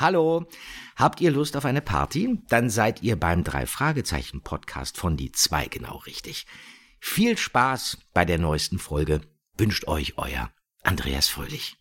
Hallo, habt ihr Lust auf eine Party? Dann seid ihr beim Drei-Fragezeichen-Podcast von die zwei genau richtig. Viel Spaß bei der neuesten Folge wünscht euch euer Andreas Fröhlich.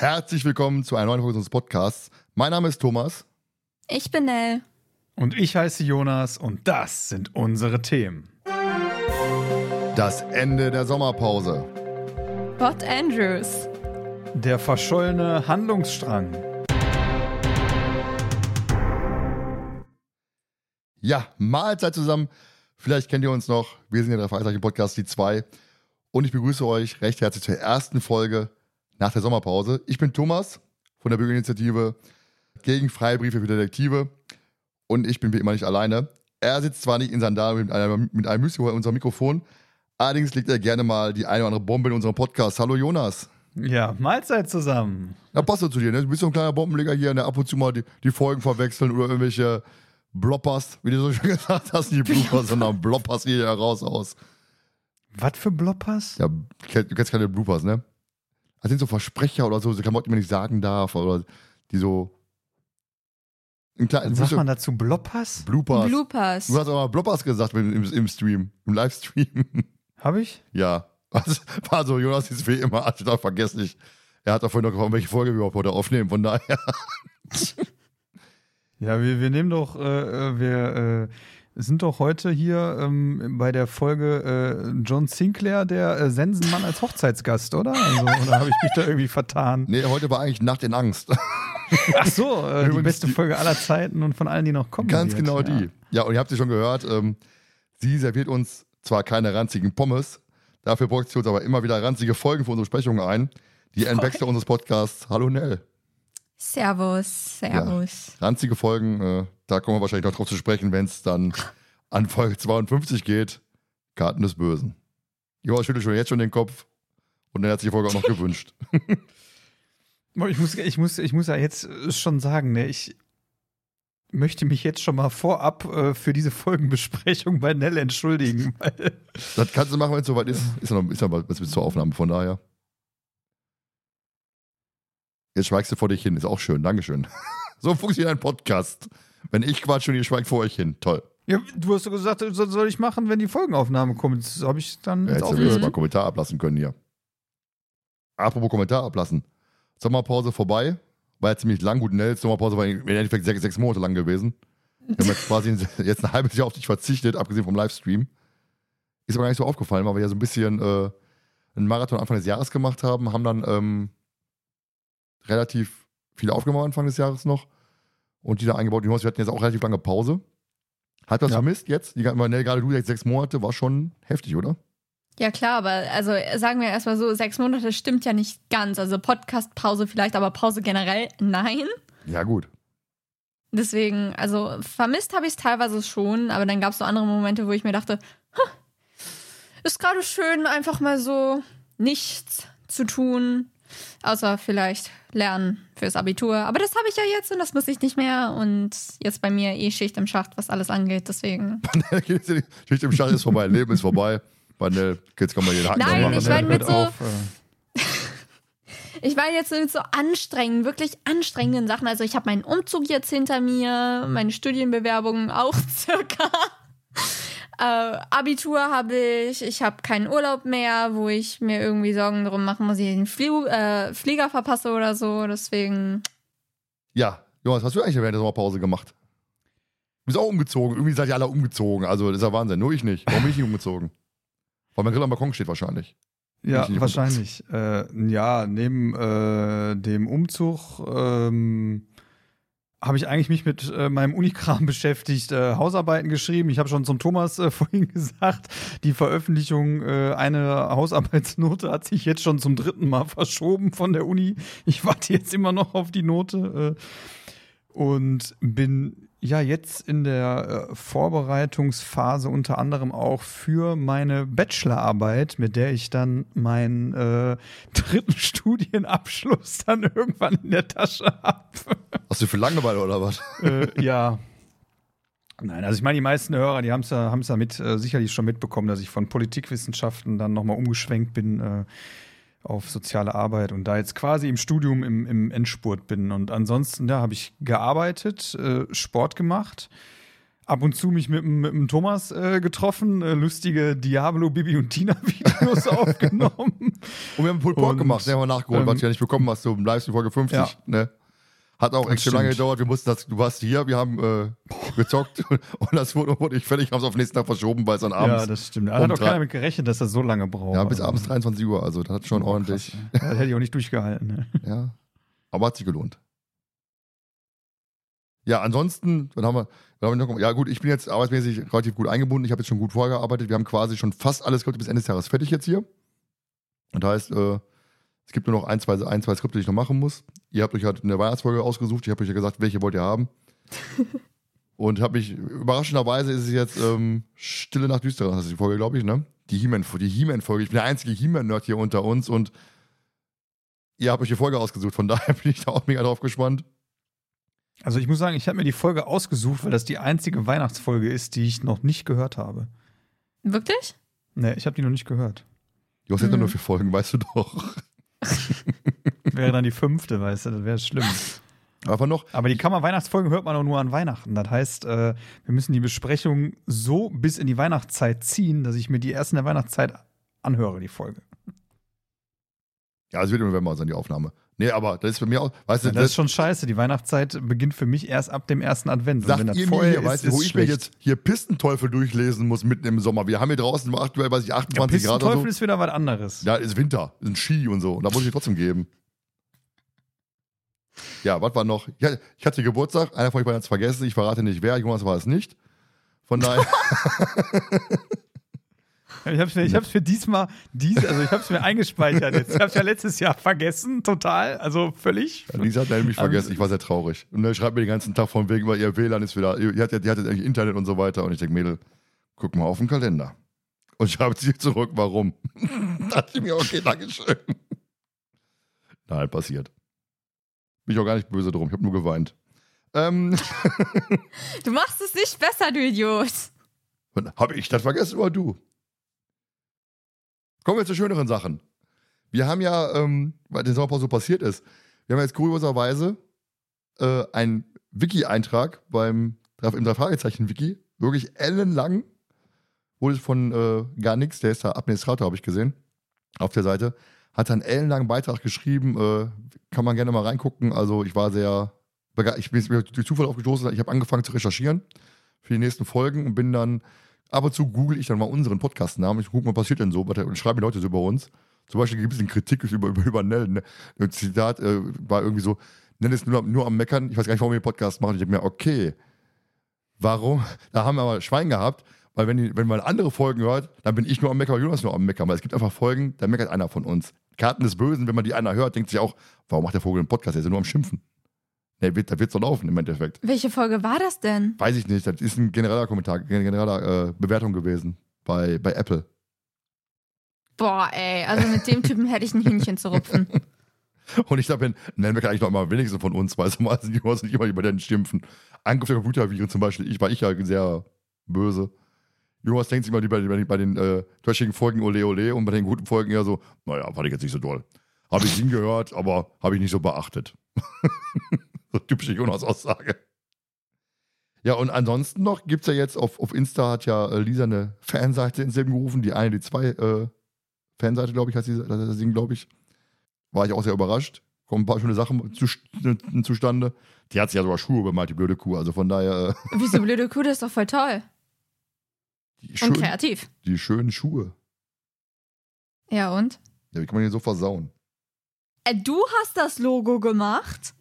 Herzlich willkommen zu einer neuen Folge unseres Podcasts. Mein Name ist Thomas. Ich bin Nell. Und ich heiße Jonas und das sind unsere Themen. Das Ende der Sommerpause. Bot Andrews. Der verschollene Handlungsstrang. Ja, Mahlzeit zusammen. Vielleicht kennt ihr uns noch. Wir sind ja der Fragezeichen Podcast, die zwei. Und ich begrüße euch recht herzlich zur ersten Folge nach der Sommerpause. Ich bin Thomas von der Bürgerinitiative gegen Freibriefe für Detektive und ich bin wie immer nicht alleine. Er sitzt zwar nicht in Sandalen mit einem, mit einem Müsli unserem Mikrofon, allerdings legt er gerne mal die eine oder andere Bombe in unserem Podcast. Hallo Jonas. Ja, Mahlzeit zusammen. Na, passt doch zu dir, ne? Du bist so ein kleiner Bombenleger hier, der ab und zu mal die, die Folgen verwechseln oder irgendwelche Bloppers, wie du so schön gesagt hast, nicht Bloopers, sondern Bloppers hier heraus aus. Was für Bloppers? Ja, du kennst keine Bloopers, ne? Das sind so Versprecher oder so, so Klamotten, die man nicht sagen darf oder die so. Kleinen, Sagt man dazu Bloppers? Bloopers. Bloopers. Du hast aber Bloppers gesagt im, im Stream, im Livestream. Hab ich? Ja. Also, war so, Jonas ist wie immer total vergesslich. Er hat davon noch gefragt, welche Folge wir überhaupt heute aufnehmen, von daher. ja, wir, wir nehmen doch, äh, äh wir, äh, sind doch heute hier ähm, bei der Folge äh, John Sinclair, der äh, Sensenmann als Hochzeitsgast, oder? Also, oder habe ich mich da irgendwie vertan? Nee, heute war eigentlich Nacht in Angst. Ach so, äh, die beste Folge aller Zeiten und von allen, die noch kommen. Ganz wird. genau die. Ja, und ihr habt sie schon gehört, ähm, sie serviert uns zwar keine ranzigen Pommes, dafür bräuchte sie uns aber immer wieder ranzige Folgen für unsere Besprechungen ein. Die Ann Baxter unseres Podcasts. Hallo Nell. Servus, servus. Ja, ranzige Folgen, äh, da kommen wir wahrscheinlich noch drauf zu sprechen, wenn es dann an Folge 52 geht. Karten des Bösen. Joa schüttelt schon jetzt schon den Kopf und er hat sich die Folge auch noch gewünscht. Ich muss, ich, muss, ich muss ja jetzt schon sagen, ne, ich möchte mich jetzt schon mal vorab äh, für diese Folgenbesprechung bei Nell entschuldigen. das kannst du machen, wenn es soweit ist. Ist ja noch, ist ja was bis zur Aufnahme, von daher. Jetzt schweigst du vor dich hin, ist auch schön, Dankeschön. so funktioniert ein Podcast. Wenn ich quatsche und ihr schweigt vor euch hin, toll. Ja, du hast doch gesagt, das soll ich machen, wenn die Folgenaufnahme kommt. Das habe ich dann ja, jetzt auch mal einen Kommentar ablassen können hier. Apropos Kommentar ablassen. Sommerpause vorbei. War ja ziemlich lang. Gut, Nels Sommerpause war im Endeffekt sechs, sechs Monate lang gewesen. Wir haben jetzt quasi jetzt ein halbes Jahr auf dich verzichtet, abgesehen vom Livestream. Ist aber gar nicht so aufgefallen, weil wir ja so ein bisschen äh, einen Marathon Anfang des Jahres gemacht haben, haben dann ähm, relativ viele aufgenommen Anfang des Jahres noch und die da eingebaut. Wir hatten jetzt auch relativ lange Pause. Hat das ja. vermisst jetzt? Die, gerade du jetzt sechs Monate, war schon heftig, oder? Ja, klar, aber also sagen wir erstmal so, sechs Monate stimmt ja nicht ganz. Also Podcast-Pause vielleicht, aber Pause generell nein. Ja, gut. Deswegen, also vermisst habe ich es teilweise schon, aber dann gab es so andere Momente, wo ich mir dachte, ist gerade schön, einfach mal so nichts zu tun, außer vielleicht lernen fürs Abitur. Aber das habe ich ja jetzt und das muss ich nicht mehr. Und jetzt bei mir eh Schicht im Schacht, was alles angeht. Deswegen. Schicht im Schacht ist vorbei, Leben ist vorbei. Banell, jetzt kann man den Haken Nein, ich meine mit so. Auf, ich war jetzt mit so anstrengenden, wirklich anstrengenden Sachen. Also ich habe meinen Umzug jetzt hinter mir, meine Studienbewerbungen auch circa. Äh, Abitur habe ich, ich habe keinen Urlaub mehr, wo ich mir irgendwie Sorgen darum machen muss, ich den Flie äh, Flieger verpasse oder so. Deswegen. Ja, Jonas, was hast du eigentlich während der Sommerpause gemacht? Du bist auch umgezogen. Irgendwie seid ihr alle umgezogen. Also, das ist ja Wahnsinn. Nur ich nicht. Warum bin ich nicht umgezogen? Weil mein Grill am Balkon steht wahrscheinlich. Ja, wahrscheinlich. Äh, ja, neben äh, dem Umzug ähm, habe ich eigentlich mich mit äh, meinem Unikram beschäftigt, äh, Hausarbeiten geschrieben. Ich habe schon zum Thomas äh, vorhin gesagt, die Veröffentlichung äh, einer Hausarbeitsnote hat sich jetzt schon zum dritten Mal verschoben von der Uni. Ich warte jetzt immer noch auf die Note. Äh. und bin ja jetzt in der äh, Vorbereitungsphase unter anderem auch für meine Bachelorarbeit, mit der ich dann meinen äh, dritten Studienabschluss dann irgendwann in der Tasche habe. Hast du für Langeweile oder was? äh, ja. Nein, also ich meine, die meisten Hörer, die haben es ja, haben's ja mit, äh, sicherlich schon mitbekommen, dass ich von Politikwissenschaften dann nochmal umgeschwenkt bin äh, auf soziale Arbeit und da jetzt quasi im Studium im, im Endspurt bin. Und ansonsten, ja, habe ich gearbeitet, äh, Sport gemacht, ab und zu mich mit, mit dem Thomas äh, getroffen, äh, lustige Diablo, Bibi und Tina-Videos aufgenommen. Und wir haben Und, gemacht, den haben wir nachgeholt, ähm, was du ja nicht bekommen hast, so im Livestream Folge 50. Ja. Ne? Hat auch Das extrem lange gedauert. Wir mussten das, du warst hier, wir haben äh, gezockt und das wurde, wurde ich fertig, haben es auf den nächsten Tag verschoben, weil es dann abends. Ja, das stimmt. Da um hat auch keiner mit gerechnet, dass das so lange braucht. ja, bis Also, abends 23 Uhr, also das hat schon oh, ordentlich. krass, ey. Das hätte ich auch nicht durchgehalten. Ne? Ja. Aber hat sich gelohnt. Ja, ansonsten, dann haben wir, dann haben wir noch, ja gut, ich bin jetzt arbeitsmäßig relativ gut eingebunden. Ich habe jetzt schon gut vorgearbeitet. Wir haben quasi schon fast alles ich, bis Ende des Jahres fertig jetzt hier. Und das heißt, äh, es gibt nur noch ein, zwei, ein, zwei Skripte, die ich noch machen muss. Ihr habt euch halt eine Weihnachtsfolge ausgesucht. Ich habe euch ja gesagt, welche wollt ihr haben. Und habe mich, überraschenderweise ist es jetzt ähm, Stille nach Düsterer, das ist die Folge, glaube ich, ne? Die He-Man-Folge. Die He-Man-Folge. Ich bin der einzige He-Man-Nerd hier unter uns und ihr habt euch die Folge ausgesucht. Von daher bin ich da auch mega drauf gespannt. Also ich muss sagen, ich habe mir die Folge ausgesucht, weil das die einzige Weihnachtsfolge ist, die ich noch nicht gehört habe. Wirklich? Nee, ich habe die noch nicht gehört. Du hast jetzt Mhm. nur vier Folgen, weißt du doch. Wäre dann die fünfte, weißt du, das wäre schlimm. Aber noch, Aber die Kammer-Weihnachtsfolgen hört man auch nur an Weihnachten. Das heißt, äh, wir müssen die Besprechung so bis in die Weihnachtszeit ziehen, dass ich mir die erst in der Weihnachtszeit anhöre, die Folge. ja, es wird im November sein, die Aufnahme. Nee, aber das ist bei mir auch, weißt du, Ja, das ist schon scheiße. Die Weihnachtszeit beginnt für mich erst ab dem ersten Advent. Und sagt wenn das ihr mir vorher ist, weißt du, wo ich mir jetzt hier Pistenteufel durchlesen muss mitten im Sommer. Wir haben hier draußen aktuell, weiß ich, ja, 28 Grad oder Pistenteufel so. ist wieder was anderes. Ja, ist Winter, ist ein Ski und so. Und da muss ich trotzdem geben. Ja, was war noch? Ja, ich hatte Geburtstag, einer von euch beiden hat es vergessen, ich verrate nicht wer, Jonas war es nicht. Von daher, Ich hab's mir, ich hab's mir diesmal, dies, also ich hab's mir eingespeichert jetzt. Ich hab's ja letztes Jahr vergessen, total, also völlig. Lisa hat nämlich Also- vergessen, ich war sehr traurig. Und er schreibt mir den ganzen Tag von wegen, weil ihr WLAN ist wieder, die hat, ja- die hat jetzt eigentlich Internet und so weiter. Und ich denke, Mädel, guck mal auf den Kalender. Und schreibt sie zurück, warum. da dachte ich mir, okay, Dankeschön. Nein, passiert. Bin ich auch gar nicht böse drum, ich habe nur geweint. Ähm, Du machst es nicht besser, du Idiot. habe ich das vergessen oder du? Kommen wir zu schöneren Sachen. Wir haben ja, ähm, weil den Sommerpause so passiert ist, wir haben jetzt kurioserweise äh, einen Wiki-Eintrag beim im drei Fragezeichen Wiki, wirklich ellenlang, wurde von äh, gar nichts, der ist da Administrator, habe ich gesehen, auf der Seite, hat einen ellenlangen Beitrag geschrieben, äh, kann man gerne mal reingucken. Also ich war sehr, ich bin durch Zufall aufgestoßen, ich habe angefangen zu recherchieren für die nächsten Folgen und bin dann ab und zu google ich dann mal unseren Podcast-Namen. Ich gucke, was passiert denn so, und schreiben die Leute so über uns. Zum Beispiel gibt es eine Kritik über, über, über Nell. Ne? Ein Zitat äh, war irgendwie so, Nell ist nur, nur am Meckern, ich weiß gar nicht, warum wir den Podcast machen. Ich denke mir, okay, warum? Da haben wir aber Schwein gehabt, weil wenn, die, wenn man andere Folgen hört, dann bin ich nur am Meckern, oder Jonas nur am Meckern. Weil es gibt einfach Folgen, da meckert einer von uns. Karten des Bösen, wenn man die einer hört, denkt sich auch, warum macht der Vogel einen Podcast? Der ist ja nur am Schimpfen. Nee, wird, da wird so laufen im Endeffekt. Welche Folge war das denn? Weiß ich nicht, das ist ein genereller Kommentar, genereller äh, Bewertung gewesen bei, bei Apple. Boah, ey, also mit dem Typen hätte ich ein Hühnchen zu rupfen. Und ich glaube, nennen wir eigentlich noch mal wenigstens von uns, weil mal sind die Jungs nicht immer über den schimpfen. Angriff der Computerviren zum Beispiel, ich war ich ja sehr böse. Jonas denkt sich immer bei, bei, bei den äh, trashigen Folgen Ole Ole und bei den guten Folgen eher so, naja, fand ich jetzt nicht so doll. Habe ich hingehört, aber habe ich nicht so beachtet. so typische Jonas-Aussage. Ja, und ansonsten noch gibt es ja jetzt auf, auf Insta hat ja äh, Lisa eine Fanseite ins Leben gerufen, die eine, die zwei äh, Fanseite, glaube ich, heißt die- das Ding, glaube ich. War ich auch sehr überrascht. Kommen ein paar schöne Sachen zu, zustande. Die hat sich ja sogar Schuhe bemalt, die blöde Kuh. Also von daher, äh, Wieso blöde Kuh, das ist doch voll toll. die, Und schön, kreativ. die schönen Schuhe. Ja, und? Ja, wie kann man die so versauen? Äh, du hast das Logo gemacht?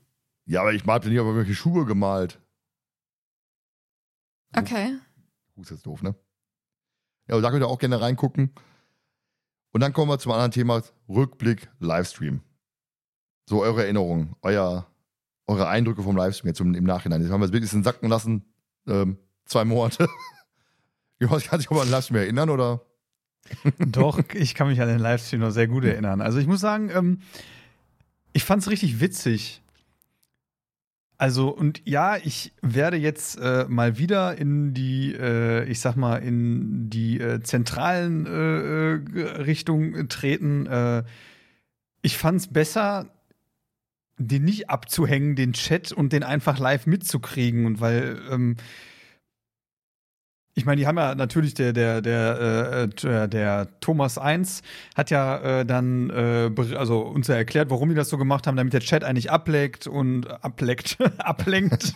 Ja, aber ich habe nicht aber welche Schuhe gemalt. Okay. Kuh ist jetzt doof, ne? Ja, und da könnt ihr auch gerne reingucken. Und dann kommen wir zum anderen Thema: Rückblick, Livestream. So eure Erinnerungen, euer, eure Eindrücke vom Livestream jetzt im, im Nachhinein. Jetzt haben wir es wirklich ein sacken lassen. Ähm, zwei Monate. Jonas, kann sich aber an Livestream erinnern, oder? Doch, ich kann mich an den Livestream noch sehr gut erinnern. Also ich muss sagen, ähm, ich fand es richtig witzig. Also, und ja, ich werde jetzt äh, mal wieder in die, äh, ich sag mal, in die äh, zentralen äh, äh, Richtung treten. Äh, ich fand es besser, den nicht abzuhängen, den Chat und den einfach live mitzukriegen. Und weil ähm, ich meine, die haben ja natürlich der der der äh, der Thomas 1 hat ja äh, dann äh, also uns ja erklärt, warum die das so gemacht haben, damit der Chat eigentlich ableckt und ableckt ablenkt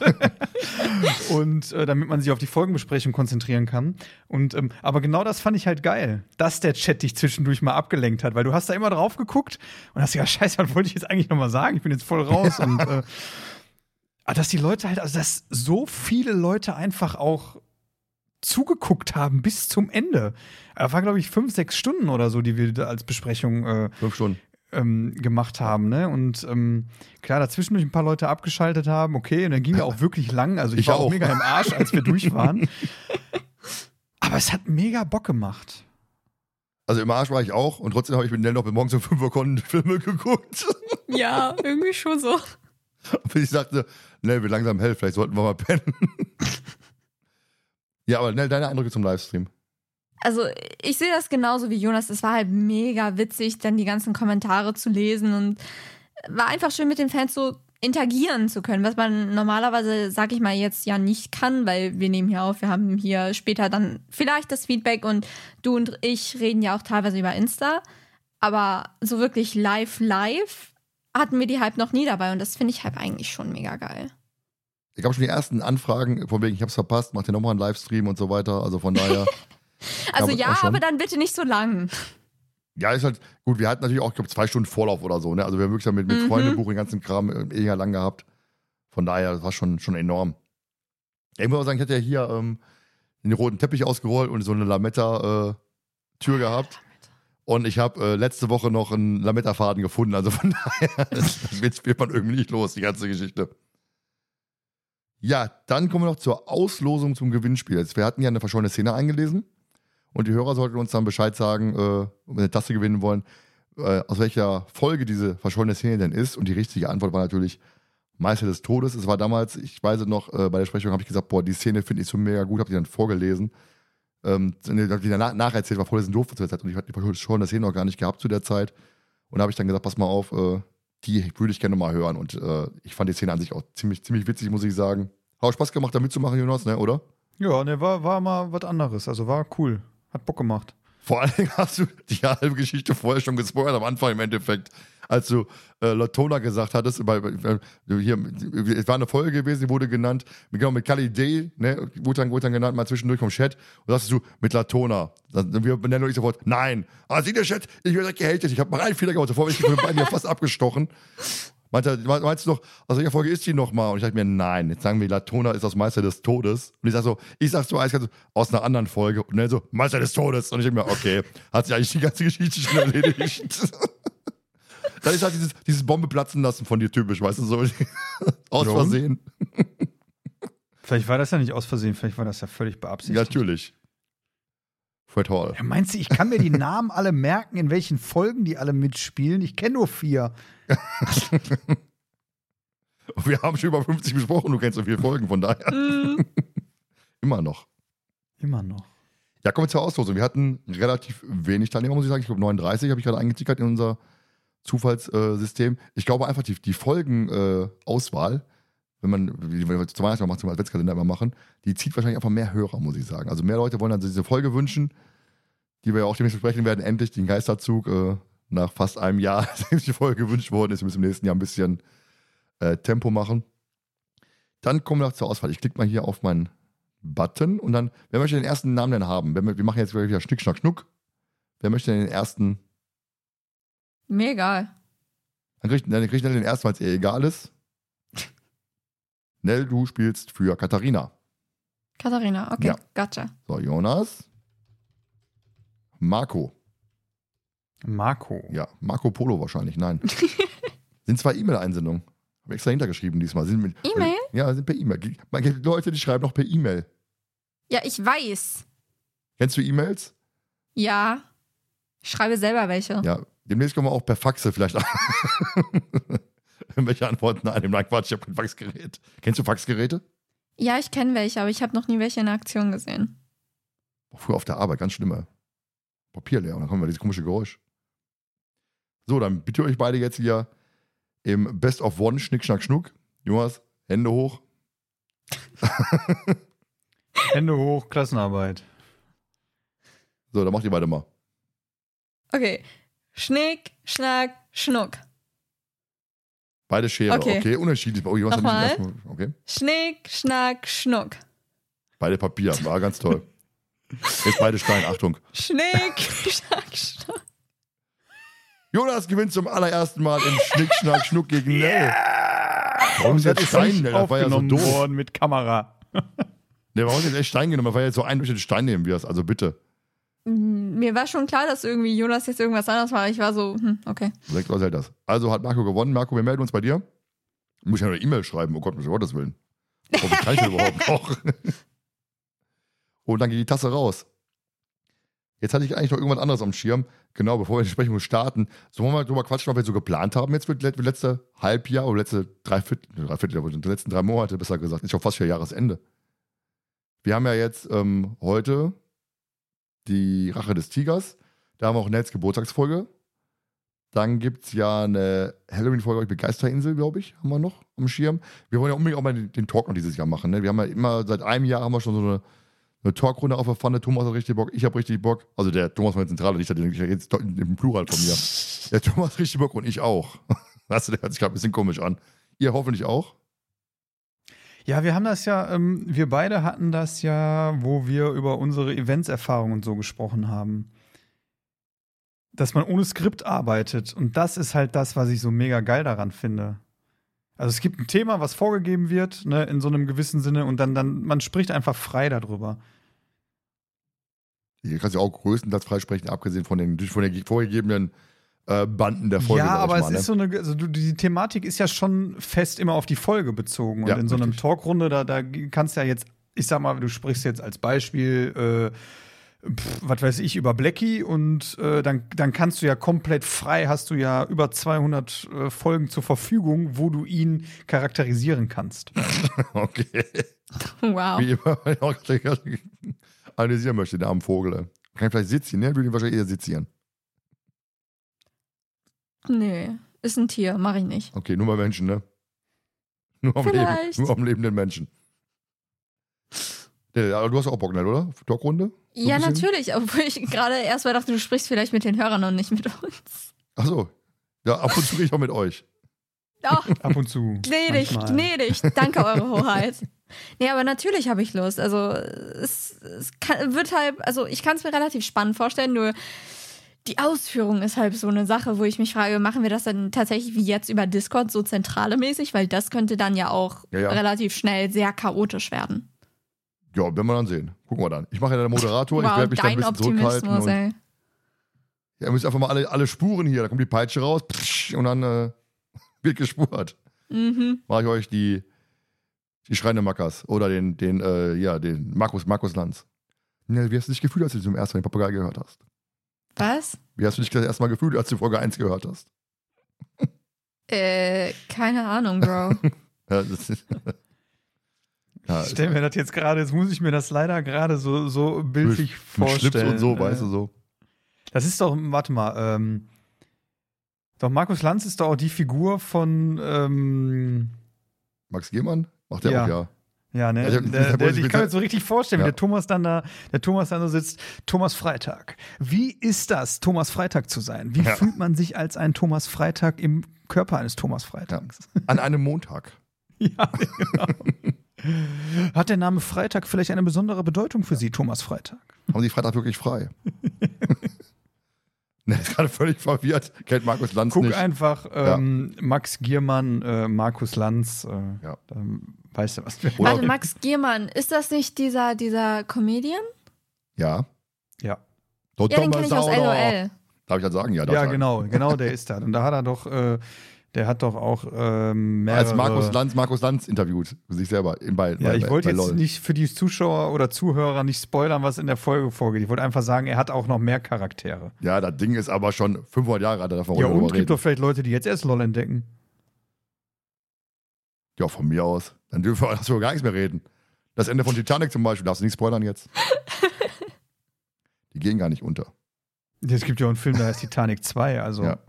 und äh, damit man sich auf die Folgenbesprechung konzentrieren kann. Und ähm, aber genau das fand ich halt geil, dass der Chat dich zwischendurch mal abgelenkt hat, weil du hast da immer drauf geguckt und hast ja Scheiße, was wollte ich jetzt eigentlich noch mal sagen? Ich bin jetzt voll raus und äh, dass die Leute halt, also dass so viele Leute einfach auch zugeguckt haben bis zum Ende. Das war, glaube ich, fünf, sechs Stunden oder so, die wir da als Besprechung äh, Fünf Stunden. ähm, gemacht haben. Ne? Und ähm, klar, dazwischen durch ein paar Leute abgeschaltet haben, okay, und dann ging ja auch wirklich lang. Also ich, Ich war auch mega im Arsch, als wir durch waren. Aber es hat mega Bock gemacht. Also im Arsch war ich auch und trotzdem habe ich mit Nell noch bis morgens um 5 Uhr Kon- Filme geguckt. Ja, irgendwie schon so. Bis ich sagte, Nell, wir langsam hell, vielleicht sollten wir mal pennen. Ja, aber Nell, deine Eindrücke zum Livestream. Also ich sehe das genauso wie Jonas. Es war halt mega witzig, dann die ganzen Kommentare zu lesen und war einfach schön mit den Fans so interagieren zu können, was man normalerweise, sag ich mal, jetzt ja nicht kann, weil wir nehmen hier auf, wir haben hier später dann vielleicht das Feedback und du und ich reden ja auch teilweise über Insta, aber so wirklich live, live hatten wir die halt noch nie dabei und das finde ich halt eigentlich schon mega geil. Ich habe schon die ersten Anfragen, von wegen, ich habe es verpasst, macht ihr nochmal einen Livestream und so weiter. Also von daher. Also ja, aber dann bitte nicht so lang. ja, ist halt, gut, wir hatten natürlich auch, ich glaube, zwei Stunden Vorlauf oder so, ne? Also wir haben wirklich mit, mit Mhm. Freundebuch den ganzen Kram äh, mega lang gehabt. Von daher, das war schon, schon enorm. Ich muss auch sagen, ich hatte ja hier ähm, den roten Teppich ausgerollt und so eine Lametta-Tür gehabt. Und ich habe äh, letzte Woche noch einen Lametta-Faden gefunden. Also von daher, das wird, wird man irgendwie nicht los, die ganze Geschichte. Ja, dann kommen wir noch zur Auslosung zum Gewinnspiel. Jetzt, wir hatten ja eine verschollene Szene eingelesen. Und die Hörer sollten uns dann Bescheid sagen, äh, wir eine Tasse gewinnen wollen, äh, aus welcher Folge diese verschollene Szene denn ist. Und die richtige Antwort war natürlich Meister des Todes. Es war damals, ich weiß es noch, äh, bei der Sprechung habe ich gesagt, boah, die Szene finde ich so mega gut, habe die dann vorgelesen. Ähm, die danach nacherzählt, war vorlesen doof zu der Zeit und ich hatte die verschollene Szene noch gar nicht gehabt zu der Zeit. Und da habe ich dann gesagt, pass mal auf, äh, die würde ich gerne mal hören. Und äh, ich fand die Szene an sich auch ziemlich, ziemlich witzig, muss ich sagen. Hat auch Spaß gemacht, da mitzumachen, Jonas, ne, oder? Ja, ne, war, war mal was anderes. Also war cool. Hat Bock gemacht. Vor allen Dingen hast du die halbe Geschichte vorher schon gespoilert am Anfang im Endeffekt. Als du äh, Latona gesagt hattest, bei, bei, hier, es war eine Folge gewesen, die wurde genannt, mit, genau, mit Kali D, ne, wurde dann, genannt, mal zwischendurch vom Chat, und sagst du, mit Latona. Dann, wir benennen uns sofort, nein, ah, sieh der Chat, ich werde gehatet, ich habe mal einen Fehler gemacht, davor bin ich den beiden fast abgestochen. Meinte, meinst du noch, aus welcher Folge ist die nochmal? Und ich dachte mir, nein, jetzt sagen wir, Latona ist das Meister des Todes. Und ich sag so, ich sag so, aus einer anderen Folge. Und dann so, Meister des Todes. Und ich denke mir, okay, hat sich eigentlich die ganze Geschichte schon erledigt. Dann ist halt dieses, dieses Bombe platzen lassen von dir typisch, weißt du, so aus Warum? Versehen. Vielleicht war das ja nicht aus Versehen, vielleicht war das ja völlig Ja, beabsichtigt. natürlich. Fred Hall. Ja, meinst du, ich kann mir die Namen alle merken, in welchen Folgen die alle mitspielen? Ich kenne nur vier. Wir haben schon über 50 besprochen, du kennst so viele Folgen, von daher. Mm, Immer noch. Immer noch. Ja, kommen wir zur Auslosung. Wir hatten relativ wenig Teilnehmer, muss ich sagen. Ich glaube, 39 habe ich gerade eingetickert in unser Zufallssystem. Ich glaube einfach, die, die Folgenauswahl, wenn man, wie wir zum Weihnachten machen, zum Adventskalender immer machen, die zieht wahrscheinlich einfach mehr Hörer, muss ich sagen. Also mehr Leute wollen dann diese Folge wünschen, die wir ja auch demnächst besprechen werden. Endlich den Geisterzug äh, nach fast einem Jahr, seitdem die Folge gewünscht worden ist. Wir müssen im nächsten Jahr ein bisschen äh, Tempo machen. Dann kommen wir noch zur Auswahl. Ich klicke mal hier auf meinen Button und dann, wer möchte den ersten Namen denn haben? Wer, wir machen jetzt wieder Schnick, Schnack, Schnuck. Wer möchte denn den ersten? Mir egal. Dann kriegt, dann kriegt Nell den ersten, weil es ihr egal ist. Nell, du spielst für Katharina. Katharina, okay, Ja. gotcha. So, Jonas. Marco. Marco. Ja, Marco Polo wahrscheinlich, nein. Sind zwei E-Mail-Einsendungen. Hab extra hintergeschrieben diesmal. Sind mit- E-Mail? Ja, sind per E-Mail. Man gibt Leute, die schreiben noch per E-Mail. Ja, ich weiß. Kennst du E-Mails? Ja. Ich schreibe selber welche. Ja. Demnächst kommen wir auch per Faxe vielleicht an. Welche Antworten annehmen? Nein, Quatsch, ich habe kein Faxgerät. Kennst du Faxgeräte? Ja, ich kenne welche, aber ich habe noch nie welche in Aktion gesehen. Früher auf der Arbeit, ganz schlimme. Papier leer und dann kommen wir dieses komische Geräusch. So, dann bitte euch beide jetzt hier im Best of One Schnick, Schnack, Schnuck. Jonas, Hände hoch. Hände hoch, Klassenarbeit. So, dann macht ihr beide mal. Okay. Schnick, Schnack, Schnuck. Beide Schere. Okay, Okay. unterschiedlich. Oh, Jonas hat Nochmal? nicht erstmal- Okay. Schnick, Schnack, Schnuck. Beide Papier. War ganz toll. Jetzt beide Stein. Achtung. Schnick, Schnack, Schnuck. Jonas gewinnt zum allerersten Mal im Schnick, Schnack, Schnuck gegen Nell. Warum ist jetzt Stein? Das war ja so doof. worden mit Kamera. Ne, warum ist jetzt echt Stein genommen? War ja jetzt so ein durch den Stein nehmen wirst. Also bitte. Mm, Mir war schon klar, dass irgendwie Jonas jetzt irgendwas anderes war. Ich war so, hm, okay. Sechs was hält das. Also hat Marco gewonnen. Marco, wir melden uns bei dir. Muss ich ja eine E-Mail schreiben. Oh Gott, um Gottes Willen. Oh, wie kann ich das überhaupt noch? Und dann geht die Tasse raus. Jetzt hatte ich eigentlich noch irgendwas anderes am Schirm. Genau, bevor wir die Besprechung starten. So wollen wir drüber quatschen, was wir so geplant haben jetzt für das letzte Halbjahr oder letzte Dreiviertel, Dreiviertel, aber die letzten drei Monate, besser gesagt. Ist schon fast für Jahresende. Wir haben ja jetzt ähm, heute die Rache des Tigers. Da haben wir auch Nels Geburtstagsfolge. Dann gibt es ja eine Halloween-Folge mit Geisterinsel, glaube ich, haben wir noch am Schirm. Wir wollen ja unbedingt auch mal den, Talk noch dieses Jahr machen. Ne? Wir haben ja immer, seit einem Jahr haben wir schon so eine, eine Talkrunde auf der Pfanne. Thomas hat richtig Bock, ich habe richtig Bock. Also der Thomas von der Zentrale, nicht der, ich rede jetzt im Plural von mir. Der Thomas hat richtig Bock und ich auch. Weißt du, der hört sich gerade ein bisschen komisch an. Ihr hoffentlich auch. Ja, wir haben das ja, ähm, wir beide hatten das ja, wo wir über unsere Events-Erfahrungen so gesprochen haben. Dass man ohne Skript arbeitet. Und das ist halt das, was ich so mega geil daran finde. Also es gibt ein Thema, was vorgegeben wird, ne, in so einem gewissen Sinne, und dann, dann, man spricht einfach frei darüber. Hier kannst du auch größtenteils freisprechen, abgesehen von den, von den vorgegebenen äh, Banden der Folge. ja, ich aber mal, es ne? ist so eine, also die Thematik ist ja schon fest immer auf die Folge bezogen. Und Ja, in so einem richtig. Talkrunde, da, da kannst du ja jetzt, ich sag mal, du sprichst jetzt als Beispiel, äh, was weiß ich, über Blackie und äh, dann, dann kannst du ja komplett frei, hast du ja über 200 äh, Folgen zur Verfügung, wo du ihn charakterisieren kannst. Okay. Wow. Wie immer, wenn ich auch gleich analysieren möchte, der arme Vogel. Kann ich vielleicht sitzen, ne? Würde ihn wahrscheinlich eher sitzen. Nee, ist ein Tier, mach ich nicht. Okay, nur bei Menschen, ne? Nur am, Leben, nur am lebenden Menschen. Ja, du hast auch Bock, ne, oder? Talkrunde? So ja, natürlich, obwohl ich gerade erst mal dachte, du sprichst vielleicht mit den Hörern und nicht mit uns. Achso. Ja, ab und zu rede ich auch mit euch. Doch, Ab und zu. gnädig, manchmal. gnädig. Danke, Eure Hoheit. Nee, aber natürlich habe ich Lust. Also, es, es kann, wird halt, also ich kann es mir relativ spannend vorstellen, nur die Ausführung ist halt so eine Sache, wo ich mich frage, machen wir das dann tatsächlich wie jetzt über Discord so zentrale mäßig? Weil das könnte dann ja auch Ja, ja. relativ schnell sehr chaotisch werden. Ja, werden wir dann sehen. Gucken wir dann. Ich mache ja den Moderator, ich wow, werde mich dann ein dein bisschen zurückhalten. Und, ey. ja, ihr müsst einfach mal alle, alle Spuren hier, da kommt die Peitsche raus psch, und dann äh, wird gespurt. Mhm. Mache ich euch die, die schreiende Mackers oder den, den, äh, ja, den Markus, Markus Lanz. Ja, wie hast du dich gefühlt, als du zum ersten Mal den Papagei gehört hast? Was? Wie hast du dich das erste Mal gefühlt, als du Folge 1 gehört hast? Äh, keine Ahnung, Bro. Ja, ja, Ich stell mir das jetzt gerade, jetzt muss ich mir das leider gerade so, so bildlich mit vorstellen. Schlips und so, Äh, weißt du so. Das ist doch, warte mal, ähm, doch Markus Lanz ist doch auch die Figur von, ähm, Max Gehmann? Macht der Ja. auch, ja. Ja, ne, der, deshalb der, wollte ich ich kann mir so richtig vorstellen, Ja. wie der Thomas dann da, der Thomas dann da sitzt, Thomas Freitag. Wie ist das, Thomas Freitag zu sein? Wie Ja. fühlt man sich als ein Thomas Freitag im Körper eines Thomas Freitags? An einem Montag. Ja, genau. Hat der Name Freitag vielleicht eine besondere Bedeutung für Sie, Thomas Freitag? Haben Sie Freitag wirklich frei? ne, ist gerade völlig verwirrt. Kennt Markus Lanz Guck nicht. einfach ähm, Max Giermann, äh, Markus Lanz, äh, Ja. dann weißt du, was wir Warte, Max Giermann, ist das nicht dieser, dieser Comedian? Ja. Ja. Dort Ja, den kenne ich aus LOL. Darf ich das sagen? Ja, darf Ja, ich sagen. genau, genau, der ist da. Und da hat er doch, äh, Der hat doch auch ähm, mehrere... Als Markus Lanz, Markus Lanz interviewt sich selber in bei, Ja, bei, ich wollte jetzt LOL. nicht für die Zuschauer oder Zuhörer nicht spoilern, was in der Folge vorgeht. Ich wollte einfach sagen, er hat auch noch mehr Charaktere. Ja, das Ding ist aber schon 500 Jahre alt, da darf man Ja, und gibt doch vielleicht Leute, die jetzt erst LOL entdecken. Ja, von mir aus. Dann dürfen wir darfst du über gar nichts mehr reden. Das Ende von Titanic zum Beispiel, darfst du nicht spoilern jetzt. Die gehen gar nicht unter. Es gibt ja auch einen Film, der heißt Titanic 2, also. Ja.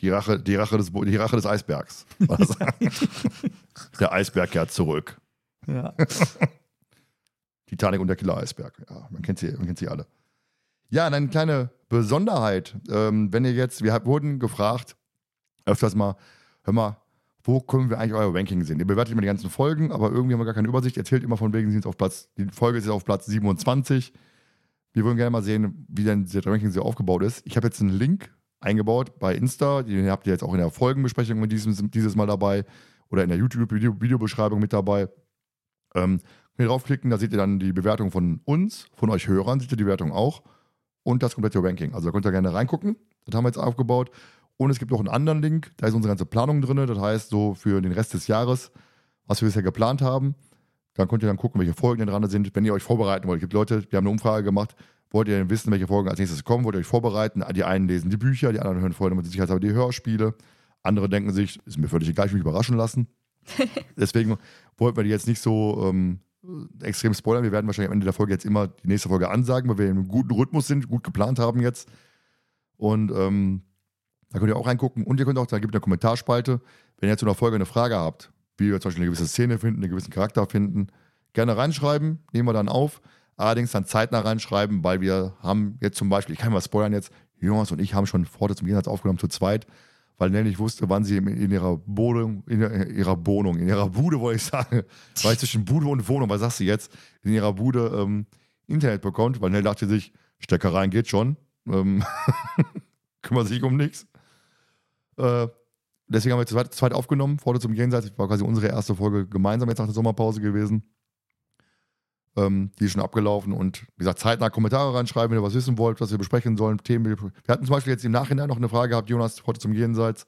Die Rache, die Rache, des, die Rache des Eisbergs. der Eisberg kehrt zurück. Ja. Titanic und der Killer-Eisberg. Ja, man kennt sie, man kennt sie alle. Ja, und eine kleine Besonderheit. Ähm, wenn ihr jetzt, wir wurden gefragt, öfters mal, hör mal, wo können wir eigentlich euer Ranking sehen? Ihr bewertet immer die ganzen Folgen, aber irgendwie haben wir gar keine Übersicht. Erzählt immer von wegen, sie auf Platz, die Folge ist jetzt auf Platz 27. Wir wollen gerne mal sehen, wie denn das Ranking so aufgebaut ist. Ich habe jetzt einen Link eingebaut bei Insta, den habt ihr jetzt auch in der Folgenbesprechung dieses, dieses Mal dabei oder in der YouTube-Videobeschreibung mit dabei. Ähm, ihr draufklicken, da seht ihr dann die Bewertung von uns, von euch Hörern, seht ihr die Bewertung auch und das komplette Ranking. Also da könnt ihr gerne reingucken. Das haben wir jetzt aufgebaut. Und es gibt noch einen anderen Link, da ist unsere ganze Planung drin. Das heißt, so für den Rest des Jahres, was wir bisher geplant haben. Dann könnt ihr dann gucken, welche Folgen denn dran sind, wenn ihr euch vorbereiten wollt. Es gibt Leute, wir haben eine Umfrage gemacht, wollt ihr denn wissen, welche Folgen als nächstes kommen, wollt ihr euch vorbereiten. Die einen lesen die Bücher, die anderen hören vorher mit Sicherheit aber die Hörspiele. Andere denken sich, ist mir völlig egal, ich will mich überraschen lassen. Deswegen wollten wir die jetzt nicht so ähm, extrem spoilern. Wir werden wahrscheinlich am Ende der Folge jetzt immer die nächste Folge ansagen, weil wir in einem guten Rhythmus sind, gut geplant haben jetzt. Und ähm, da könnt ihr auch reingucken. Und ihr könnt auch, da gibt eine Kommentarspalte, wenn ihr zu einer Folge eine Frage habt, wie wir zum Beispiel eine gewisse Szene finden, einen gewissen Charakter finden, gerne reinschreiben, nehmen wir dann auf. Allerdings dann zeitnah reinschreiben, weil wir haben jetzt zum Beispiel, ich kann mal spoilern jetzt, Jonas und ich haben schon Pforte zum Jenseits aufgenommen zu zweit, weil Nelly nicht wusste, wann sie in, ihrer Wohnung, in ihrer Wohnung, in ihrer Bude, wollte ich sagen, weil ich zwischen Bude und Wohnung, was sagst du jetzt, in ihrer Bude ähm, Internet bekommt, weil Nelly dachte sich, Stecker rein geht schon, ähm, kümmert sich um nichts. Äh, deswegen haben wir zu zweit, zweit aufgenommen, Pforte zum Jenseits, war quasi unsere erste Folge gemeinsam jetzt nach der Sommerpause gewesen. Ähm, die ist schon abgelaufen und wie gesagt, zeitnah Kommentare reinschreiben, wenn ihr was wissen wollt, was wir besprechen sollen, Themen. Wir hatten zum Beispiel jetzt im Nachhinein noch eine Frage gehabt, Jonas, Pforte zum Jenseits,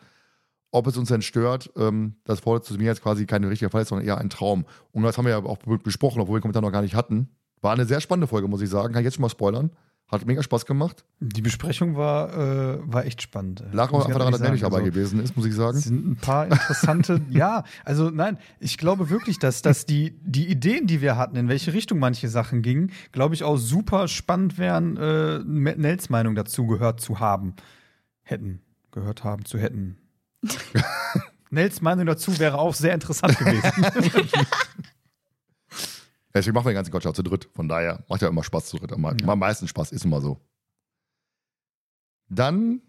ob es uns denn stört, ähm, dass Pforte zum Jenseits quasi keine richtige Fall ist, sondern eher ein Traum. Und das haben wir ja auch besprochen, obwohl wir den Kommentar noch gar nicht hatten. War eine sehr spannende Folge, muss ich sagen. Kann ich jetzt schon mal spoilern. Hat mega Spaß gemacht. Die Besprechung war, äh, war echt spannend. Lag Muss auch einfach daran, dass er nicht dabei sagen. gewesen ist, muss ich Es sagen. sind ein paar interessante, ja, also nein, ich glaube wirklich, dass, dass die, die Ideen, die wir hatten, in welche Richtung manche Sachen gingen, glaube ich auch super spannend wären, äh, Nels Meinung dazu gehört zu haben. Hätten, gehört haben zu hätten. Nels Meinung dazu wäre auch sehr interessant gewesen. Deswegen machen wir den ganzen Gottschalk zu dritt. Von daher macht ja immer Spaß zu dritt. Am, Ja. am meisten Spaß ist immer so. Dann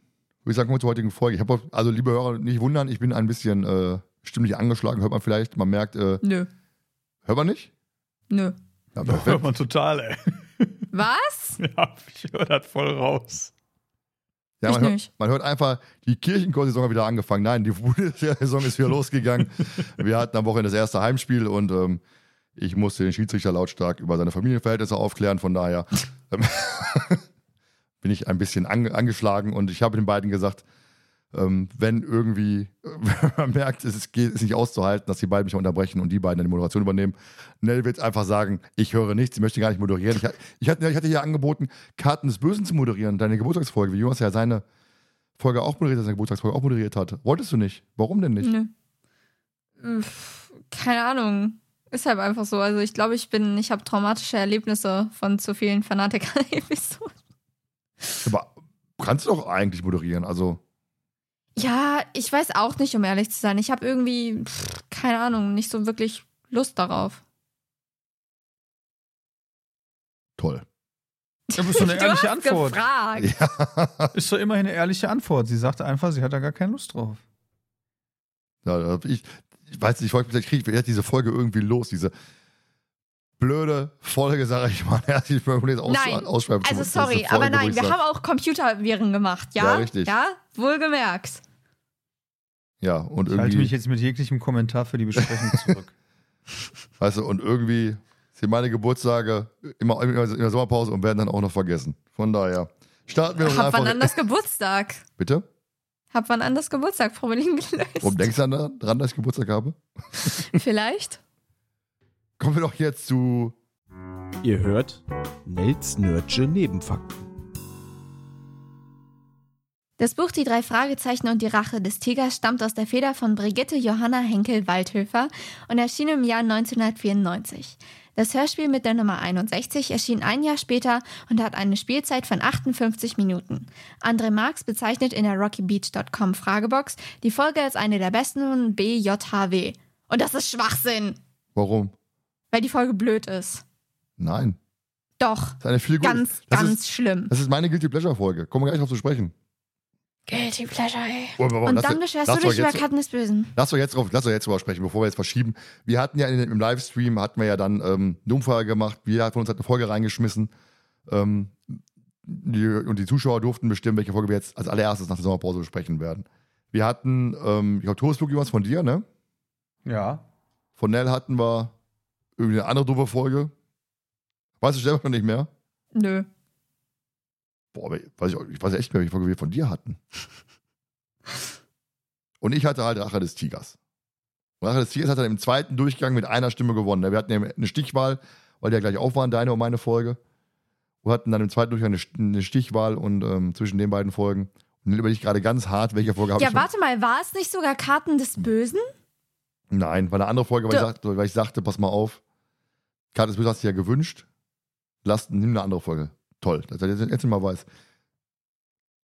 würde ich sagen, kommen wir zur heutigen Folge. Ich habe, also liebe Hörer, nicht wundern, ich bin ein bisschen äh, stimmlich angeschlagen, hört man vielleicht. Man merkt, äh, Nö. hört man nicht? Nö. Ja, Hört perfekt. man total, ey. Was? Ja, ich höre das voll raus. Ja, Ich man, hört, nicht. man hört einfach, die Kirchenchor-Saison hat wieder angefangen. Nein, die Bundesliga-Saison ist wieder losgegangen. Wir hatten am Wochenende das erste Heimspiel und ähm, ich musste den Schiedsrichter lautstark über seine Familienverhältnisse aufklären. Von daher ähm, bin ich ein bisschen ange angeschlagen und ich habe den beiden gesagt, ähm, wenn irgendwie man merkt, es geht, ist nicht auszuhalten, dass die beiden mich unterbrechen und die beiden dann die Moderation übernehmen. Nell wird einfach sagen, ich höre nichts, sie möchte gar nicht moderieren. Ich, ich, hatte, ich hatte angeboten, Karten des Bösen zu moderieren, deine Geburtstagsfolge, wie Jonas ja seine Folge auch moderiert, hat, seine Geburtstagsfolge auch moderiert hat. Wolltest du nicht? Warum denn nicht? Nö. Keine Ahnung. Ist halt einfach so. Also ich glaube, ich bin, ich habe traumatische Erlebnisse von zu vielen Fanatiker-Episoden. Aber kannst du doch eigentlich moderieren, also Ja, ich weiß auch nicht, um ehrlich zu sein. Ich habe irgendwie, pff, keine Ahnung, nicht so wirklich Lust darauf. toll. Das ist doch eine ehrliche Antwort. Ja, Ist doch immerhin eine ehrliche Antwort. Sie sagte einfach, sie hat da gar keine Lust drauf. ja ich, ich weiß nicht, ich wollte vielleicht kriege ich diese Folge irgendwie los, diese blöde Folge, sage ich mal. Ja, ich will jetzt aus, Nein, ausschreiben. Also sorry, Folge, aber nein, ich wir sag- haben auch Computerviren gemacht, ja? Ja, richtig. Ja, wohlgemerkt. Ja, und Ich halte irgendwie, mich jetzt mit jeglichem Kommentar für die Besprechung zurück. weißt du, und irgendwie sind meine Geburtstage immer, immer in der Sommerpause und werden dann auch noch vergessen. Von daher starten wir doch Hab einfach. wann anders Geburtstag? Bitte? Hab wann anders Geburtstag-Problem gelöst. Warum denkst du daran, dass ich Geburtstag habe? Vielleicht? Kommen wir doch jetzt zu. Ihr hört Nels Nerdsche Nebenfakten. Das Buch Die drei Fragezeichen und die Rache des Tigers stammt aus der Feder von Brigitte Johanna Henkel-Waldhöfer und erschien im Jahr 1994. Das Hörspiel mit der Nummer 61 erschien ein Jahr später und hat eine Spielzeit von 58 Minuten. André Marx bezeichnet in der RockyBeach.com Fragebox die Folge als eine der besten von BJHW. Und das ist Schwachsinn, Warum? weil die Folge blöd ist. Nein. Doch, Das ist eine viel ganz, ganz Ist, schlimm. das ist meine Guilty Pleasure-Folge. Kommen wir gleich drauf zu sprechen. Guilty Pleasure, ey. Oh, Und lass- dann beschwerst du doch dich über Karten des Bösen. Lass doch jetzt drauf, lass doch jetzt drüber sprechen, bevor wir jetzt verschieben. Wir hatten ja in, im Livestream hatten wir ja dann ähm, eine Umfrage gemacht. Jeder von uns hat eine Folge reingeschmissen. Ähm, die, und die Zuschauer durften bestimmen, welche Folge wir jetzt als allererstes nach der Sommerpause besprechen werden. Wir hatten, ähm, ich glaube, Todesflug irgendwas von dir, ne? Ja. Von Nell hatten wir irgendwie eine andere doofe Folge. Weißt du selber noch nicht mehr? Nö. Boah, aber ich weiß, ich, ich weiß echt nicht mehr, welche Folge wir von dir hatten. Und ich hatte halt Rache des Tigers. Und Rache des Tigers hat dann im zweiten Durchgang mit einer Stimme gewonnen. Wir hatten ja eine Stichwahl, weil die ja gleich auf waren, deine und meine Folge. Wir hatten dann im zweiten Durchgang eine, St- eine Stichwahl und ähm, zwischen den beiden Folgen. Und dann überlege ich gerade ganz hart, welche Folge habe Ja, ich. warte mal, war es nicht sogar Karten des Bösen? Nein, war eine andere Folge, weil ich, sagte, weil ich sagte, pass mal auf. Karte des Bösen hast du ja gewünscht. Lass, nimm eine andere Folge. Toll, dass er jetzt, jetzt mal weiß.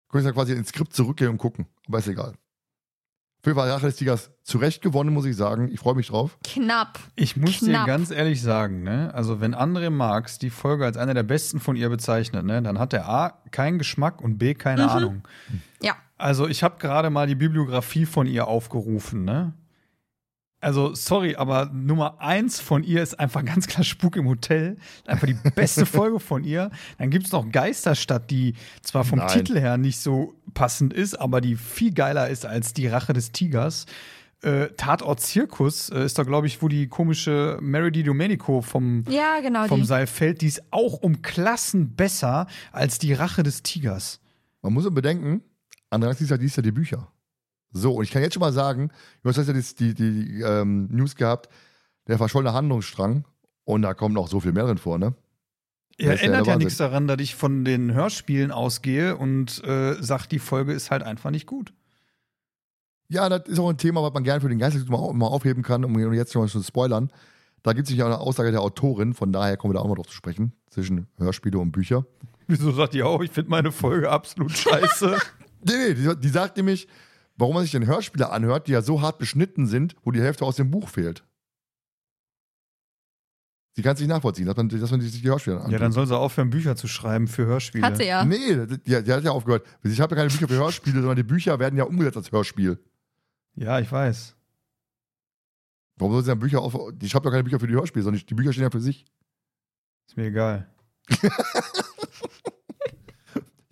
Könnte ich ja quasi ins Skript zurückgehen und gucken. Aber ist egal. Auf jeden Fall Rache des Tigers zurecht gewonnen, muss ich sagen. Ich freue mich drauf. Knapp. Ich muss Knapp. dir ganz ehrlich sagen, ne? Also, wenn André Marx die Folge als eine der besten von ihr bezeichnet, ne, dann hat er A, keinen Geschmack und B, keine Mhm. Ahnung. Ja. Also, ich habe gerade mal die Bibliografie von ihr aufgerufen, ne? Also, sorry, aber Nummer eins von ihr ist einfach ganz klar Spuk im Hotel. Einfach die beste Folge von ihr. Dann gibt es noch Geisterstadt, die zwar vom Nein. Titel her nicht so passend ist, aber die viel geiler ist als die Rache des Tigers. Äh, Tatort Zirkus äh, ist da, glaube ich, wo die komische Mary Di Domenico vom, Ja, genau vom die. Seil fällt. Die ist auch um Klassen besser als die Rache des Tigers. Man muss ja bedenken, andererseits liest ja ja die Bücher. So, und ich kann jetzt schon mal sagen, du hast ja die, die, die ähm, News gehabt, der verschollene Handlungsstrang. Und da kommt noch so viel mehr drin vor, ne? Er ja ändert der ja Wahnsinn. nichts daran, dass ich von den Hörspielen ausgehe und äh, sagt, die Folge ist halt einfach nicht gut. Ja, das ist auch ein Thema, was man gerne für den Geist mal, mal aufheben kann, um jetzt schon mal zu spoilern. Da gibt es sich ja eine Aussage der Autorin, von daher kommen wir da auch mal drauf zu sprechen, zwischen Hörspiele und Bücher. Wieso sagt die auch, ich finde meine Folge absolut scheiße? Nee, nee, die, die sagt nämlich, warum man sich denn Hörspiele anhört, die ja so hart beschnitten sind, wo die Hälfte aus dem Buch fehlt. Sie kann es nicht nachvollziehen, dass man, dass man sich die Hörspiele anhört. ja, dann soll sie aufhören, Bücher zu schreiben für Hörspiele. Hat sie ja. Nee, die, die hat ja aufgehört. Ich habe ja keine Bücher für Hörspiele, sondern die Bücher werden ja umgesetzt als Hörspiel. Ja, ich weiß. Warum soll sie dann Bücher auf. Ich habe ja keine Bücher für die Hörspiele, sondern die Bücher stehen ja für sich. Ist mir egal.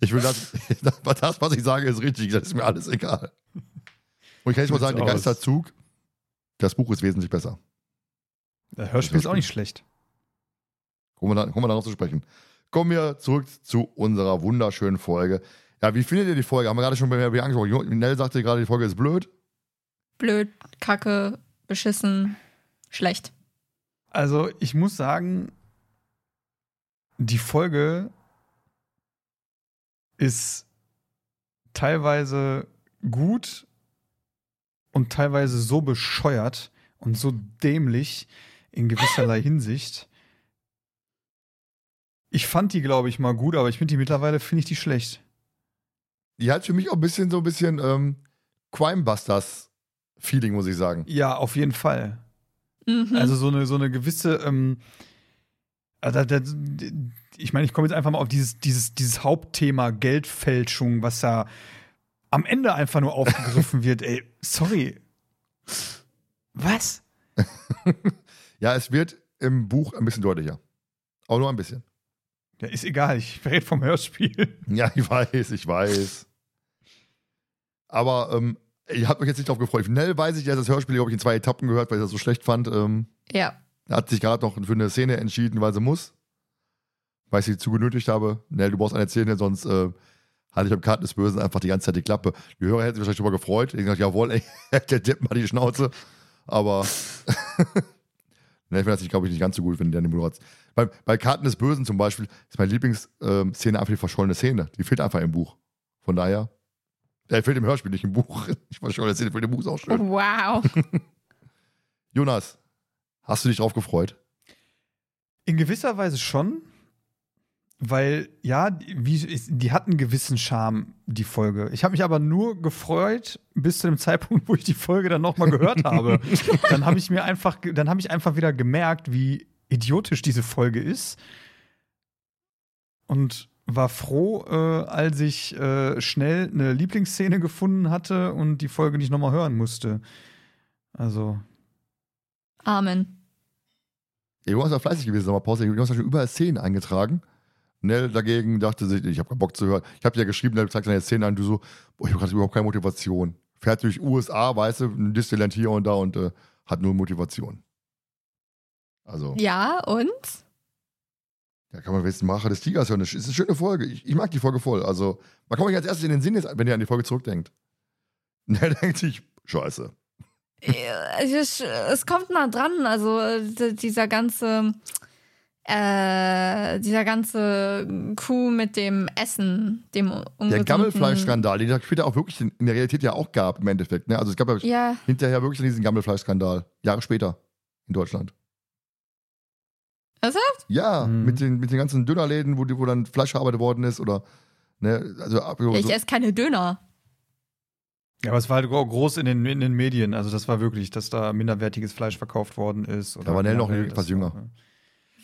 Ich will das, das, was ich sage, ist richtig. Das ist mir alles egal. Und ich kann jetzt mal sagen, der. Geisterzug, das Buch ist wesentlich besser. Das Hörspiel ist auch nicht schlecht. Kommen wir, da, kommen wir darauf zu sprechen. Kommen wir zurück zu unserer wunderschönen Folge. Ja, wie findet ihr die Folge? Haben wir gerade schon bei mir angesprochen. Nell sagte gerade, die Folge ist blöd. Blöd, kacke, beschissen, schlecht. Also, ich muss sagen, die Folge ist teilweise gut und teilweise so bescheuert und so dämlich in gewisserlei Hinsicht. Ich fand die, glaube ich, mal gut, aber ich finde die mittlerweile, finde ich die schlecht. Die hat für mich auch ein bisschen so ein bisschen ähm, Crime-Busters-Feeling, muss ich sagen. Ja, auf jeden Fall. Mhm. Also so eine, so eine gewisse, ähm, also da, da, ich meine, ich komme jetzt einfach mal auf dieses, dieses, dieses Hauptthema Geldfälschung, was da am Ende einfach nur aufgegriffen wird. Ey, sorry. Was? Ja, es wird im Buch ein bisschen deutlicher. Aber nur ein bisschen. Ja, ist egal, ich rede vom Hörspiel. Ja, ich weiß, ich weiß. Aber ähm, ich habe mich jetzt nicht drauf gefreut. Nell weiß ich, er hat das Hörspiel, glaube ich, in zwei Etappen gehört, weil ich das so schlecht fand. Ähm, ja. er hat sich gerade noch für eine Szene entschieden, weil sie muss. Weil ich sie zu genötigt habe. Nell, du brauchst eine Szene, sonst äh, hatte ich beim Karten des Bösen einfach die ganze Zeit die Klappe. Die Hörer hätten sich wahrscheinlich darüber gefreut. Ich gesagt, jawohl, ey, der Depp mal die Schnauze. Aber ne, ich finde das, glaube ich, nicht ganz so gut, wenn der eine Moderation. Bei, bei Karten des Bösen zum Beispiel ist meine Lieblingsszene einfach die verschollene Szene. Die fehlt einfach im Buch. Von daher, der fehlt im Hörspiel, nicht im Buch. Die verschollene Szene fehlt im Buch, ist auch schön. Wow. Jonas, hast du dich drauf gefreut? In gewisser Weise schon, weil ja, die- wie, die hat einen gewissen Charme, die Folge. Ich habe mich aber nur gefreut bis zu dem Zeitpunkt, wo ich die Folge dann nochmal gehört habe. dann habe ich mir einfach, dann habe ich einfach wieder gemerkt, wie idiotisch diese Folge ist und war froh, äh, als ich äh, schnell eine Lieblingsszene gefunden hatte und die Folge nicht nochmal hören musste. Also Amen. Ja, Jonas war fleißig gewesen, Sommerpause. Jonas hat schon überall Szenen eingetragen. Nell dagegen dachte sich, ich habe keinen Bock zu hören. Ich habe dir geschrieben, Nell zeigt seine Szenen an, du so, boah, ich habe gerade überhaupt keine Motivation. Fährt durch USA, weißt du, ein Disneyland hier und da und äh, hat null Motivation. Also, Ja, und? da kann man wissen, Macher des Tigers hören. Das ist eine schöne Folge. Ich, ich mag die Folge voll. Also, man kommt euch als erstes in den Sinn, jetzt, wenn ihr an die Folge zurückdenkt. Nell denkt sich, scheiße. Es, es kommt nah dran, also d- dieser ganze, äh, dieser ganze Kuh mit dem Essen, dem Der Gammelfleischskandal, den es später auch wirklich in, in der Realität ja auch gab, im Endeffekt. Ne? Also, es gab ja Ja, hinterher wirklich diesen Gammelfleischskandal. Jahre später in Deutschland. Ernsthaft? Ja, Mhm. mit, den, mit den ganzen Dönerläden, wo, die- wo dann Fleisch verarbeitet worden ist oder. Ne, also, so, ja ich esse keine Döner. Ja, aber es war halt gro- groß in den, in den Medien. Also, das war wirklich, dass da minderwertiges Fleisch verkauft worden ist. Oder Da war Nell noch etwas jünger. war-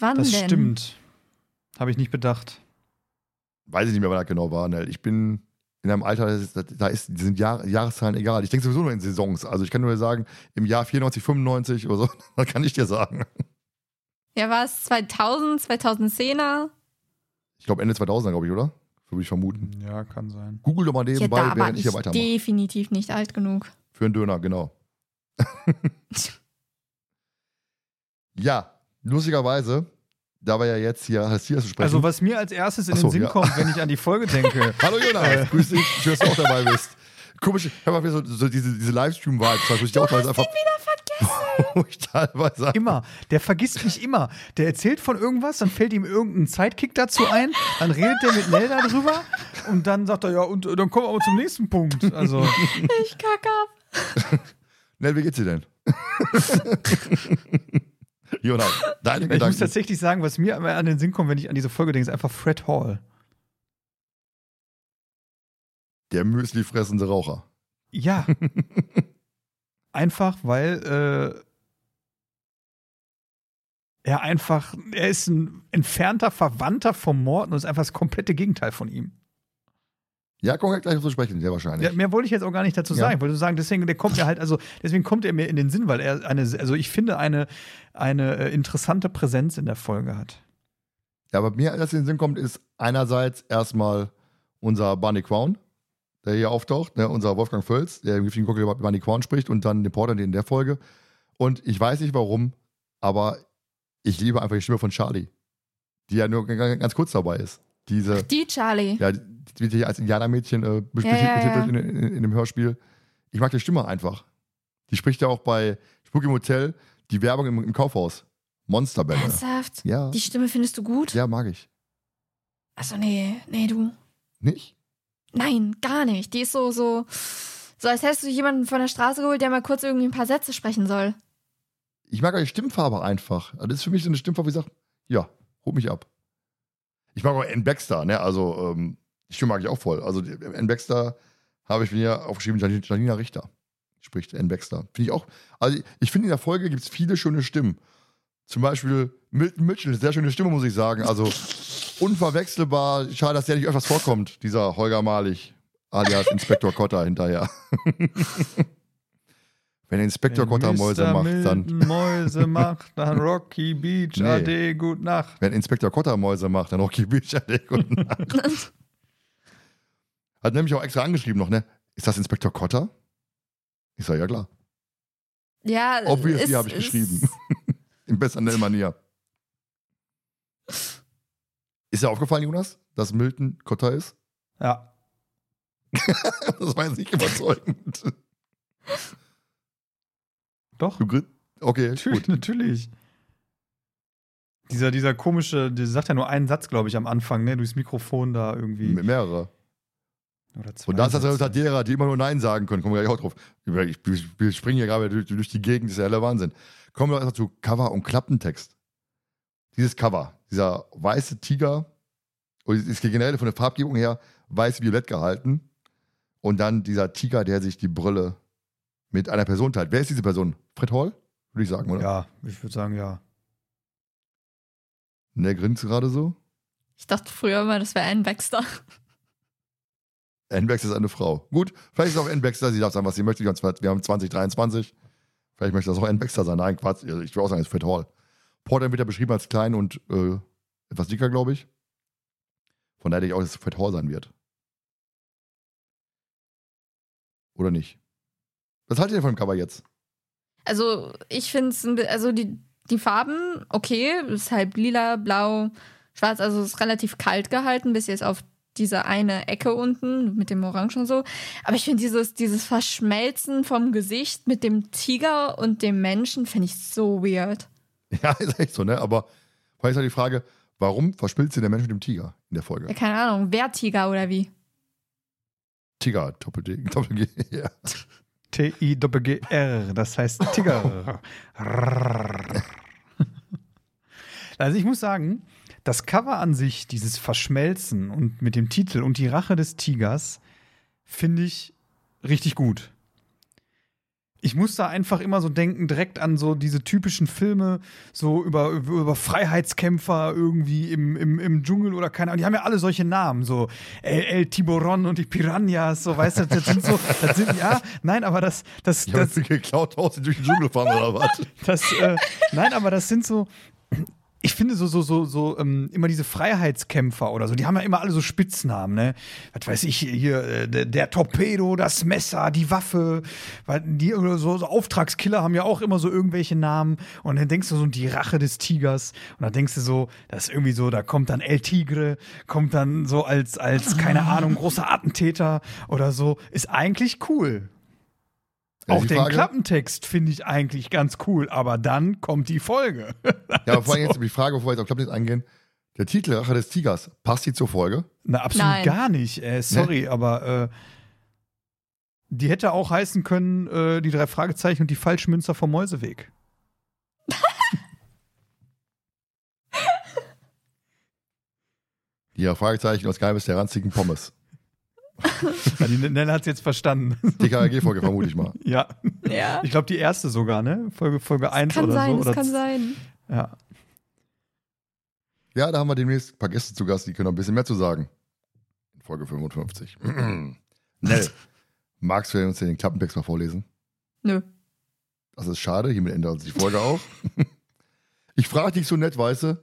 Wann Das denn? stimmt. Habe ich nicht bedacht. weiß ich nicht mehr, wann das genau war. Ne? Ich bin in einem Alter, das ist, da ist, sind Jahr, Jahreszahlen egal. Ich denke sowieso nur in Saisons. Also ich kann nur sagen, im Jahr 94, 95 oder so, das kann ich dir sagen. Ja, war es 2000, 2010er? Ich glaube Ende 2000, glaube ich, oder? Würde ich vermuten. Ja, kann sein. Google doch mal Ja, nebenbei, da war während ich ich hier weitermache. definitiv nicht alt genug. Für einen Döner, genau. ja, lustigerweise, da wir ja jetzt hier Hassias zu sprechen. Also, was mir als erstes in so, den Sinn ja. kommt, wenn ich an die Folge denke. Hallo Jonas, grüß dich, schön, dass du auch dabei bist. Komisch, ich habe mal wieder so, so diese, diese Livestream-Vibes, wo ich die auch teilweise einfach. wo ich teilweise Immer. Der vergisst mich immer. Der erzählt von irgendwas, dann fällt ihm irgendein Sidekick dazu ein, dann redet der mit Nell darüber und dann sagt er, ja, und äh, dann kommen wir aber zum nächsten Punkt. Also, Ich kacke ab. Nell, wie geht's dir denn? Jonas, deine ich muss Gedanken. tatsächlich sagen, was mir immer an den Sinn kommt, wenn ich an diese Folge denke, ist einfach Fred Hall. Der Müsli fressende Raucher. Ja. einfach, weil äh, er einfach, er ist ein entfernter Verwandter vom Morten und ist einfach das komplette Gegenteil von ihm. Ja, kommen wir gleich auf zu sprechen, sehr wahrscheinlich. Ja, mehr wollte ich jetzt auch gar nicht dazu Ja. sagen. Ich wollte nur sagen, deswegen, der kommt mir halt, also deswegen kommt er mir in den Sinn, weil er eine, also ich finde, eine, eine äh, interessante Präsenz in der Folge hat. Ja, aber mir, das in den Sinn kommt, ist einerseits erstmal unser Barney Crown, der hier auftaucht, ne, unser Wolfgang Völz, der im giftigen Cocktail über Barney Crown spricht und dann den Porter in der Folge. Und ich weiß nicht warum, aber ich liebe einfach die Stimme von Charlie, die ja nur ganz, ganz kurz dabei ist. Diese, Die Charlie. ja, die wird hier als Indianermädchen äh, betitelt Ja, ja, ja. in, in, in dem Hörspiel. Ich mag die Stimme einfach. Die spricht ja auch bei Spooky Motel die Werbung im, im Kaufhaus. Monsterbälle. Ernsthaft? Ja, Die Stimme findest du gut? ja, mag ich. Achso, nee, nee, du. Nicht? Nein, gar nicht. Die ist so, so, so als hättest du jemanden von der Straße geholt, der mal kurz irgendwie ein paar Sätze sprechen soll. Ich mag die Stimmfarbe einfach. Also Das ist für mich so eine Stimmfarbe, wie ich sage, ja, holt mich ab. Ich mag auch Ann Baxter, ne? Also, ähm, die Stimme mag ich auch voll. Also, Ann Baxter habe ich mir aufgeschrieben, Jan- Janina Richter spricht Ann Baxter. Finde ich auch. Also, ich finde, in der Folge gibt es viele schöne Stimmen. Zum Beispiel Milton Mitchell, sehr schöne Stimme, muss ich sagen. Also, unverwechselbar. Schade, dass der nicht öfters vorkommt, dieser Holger Malig, alias Inspektor Kotter hinterher. Wenn Inspektor Kotter Mäuse Mr. macht, dann Mäuse macht, dann Rocky Beach, Nee. Ade, gut Nacht. Wenn Inspektor Kotter Mäuse macht, dann Rocky Beach. der guten Nacht. Hat nämlich auch extra angeschrieben noch, ne? Ist das Inspektor Kotter? Ich sag, ja klar. Ja, Obviously ist- habe ich ist- geschrieben. In bester Nell-Manier. Ist dir aufgefallen, Jonas, dass Milton Kotter ist? Ja. das war jetzt nicht überzeugend. Doch, Du Okay, natürlich, gut. natürlich. Dieser, dieser komische, der sagt ja nur einen Satz, glaube ich, am Anfang, ne? Durchs Mikrofon da irgendwie. Mit mehrere. Oder zwei Und das ist das Sätze. Resultat derer, die immer nur Nein sagen können. Kommen wir gleich auch drauf. Wir springen hier gerade durch, durch die Gegend, das ist ja der Wahnsinn. Kommen wir erstmal zu Cover und Klappentext. Dieses Cover, dieser weiße Tiger, und es ist generell von der Farbgebung her weiß-violett gehalten. Und dann dieser Tiger, der sich die Brille mit einer Person teilt. Wer ist diese Person? Fred Hall? Würde ich sagen, oder? Ja, ich würde sagen, ja. Und der grinst gerade so. Ich dachte früher immer, das wäre ein Baxter. Baxter ist eine Frau. Gut, vielleicht ist auch Anne Baxter, sie darf sagen, was sie möchte. Wir haben- Wir haben 2023. Vielleicht möchte das auch Anne Baxter sein. Nein, Quatsch. Also Ich würde auch sagen, es ist Fred Hall. Porter wird ja beschrieben als klein und äh, etwas dicker, glaube ich. Von daher denke ich auch, dass es Fred Hall sein wird. Oder nicht? Was haltet ihr von dem Cover jetzt? Also, ich finde es, also die, die Farben, okay, ist halt lila, blau, schwarz, also ist relativ kalt gehalten, bis jetzt auf diese eine Ecke unten mit dem Orange und so. Aber ich finde dieses, dieses Verschmelzen vom Gesicht mit dem Tiger und dem Menschen, finde ich so weird. Ja, ist echt so, ne? Aber vielleicht ist halt die Frage, warum verschmilzt der Mensch mit dem Tiger in der Ja, Folge? keine Ahnung, wer Tiger oder wie? Tiger, Doppel-D, Doppel-G, ja. T-I-G-G-R, das heißt Tiger. also ich muss sagen, das Cover an sich, dieses Verschmelzen und mit dem Titel und die Rache des Tigers, finde ich richtig gut. Ich muss da einfach immer so denken, direkt an so diese typischen Filme, so über, über, Freiheitskämpfer irgendwie im, im, im Dschungel oder keine Ahnung. Die haben ja alle solche Namen, so El, El Tiburon und die Piranhas, so weißt du, das sind so, das sind, ja, nein, aber das, das, Ich das, geklaut, aus durch den Dschungel fahren oder was? das, äh, nein, aber das sind so. Ich finde so, so, so, so, ähm, immer diese Freiheitskämpfer oder so, die haben ja immer alle so Spitznamen, ne? Was weiß ich, hier, äh, der, der Torpedo, das Messer, die Waffe, weil die so, so Auftragskiller haben ja auch immer so irgendwelche Namen und dann denkst du so, die Rache des Tigers und dann denkst du so, das ist irgendwie so, da kommt dann El Tigre, kommt dann so als, als, keine Ahnung, großer Attentäter oder so, ist eigentlich cool. Auch die den Frage- Klappentext finde ich eigentlich ganz cool, aber dann kommt die Folge. Ja, aber vor allem jetzt die Frage, bevor wir jetzt auf Klappentext eingehen. Der Titel Rache des Tigers, passt die zur Folge? Na, absolut Nein. gar nicht. Äh, sorry, aber äh, die hätte auch heißen können, äh, die drei Fragezeichen und die Falschmünzer vom Mäuseweg. Ja, Fragezeichen aus Geheimnis der ranzigen Pommes. Ja, die Nelle hat es jetzt verstanden. TKG-Folge vermute ich mal. ja. Ja. Ich glaube, die erste sogar, ne? Folge, Folge 1 Kann oder sein, so. das Oder kann z- sein. Ja. Ja, da haben wir demnächst ein paar Gäste zu Gast, die können noch ein bisschen mehr zu sagen. In Folge 55. Nell, magst du uns den Klappentext mal vorlesen? Nö. Das ist schade, hiermit ändert sich die Folge auch. Ich frage dich so nett, weißt du?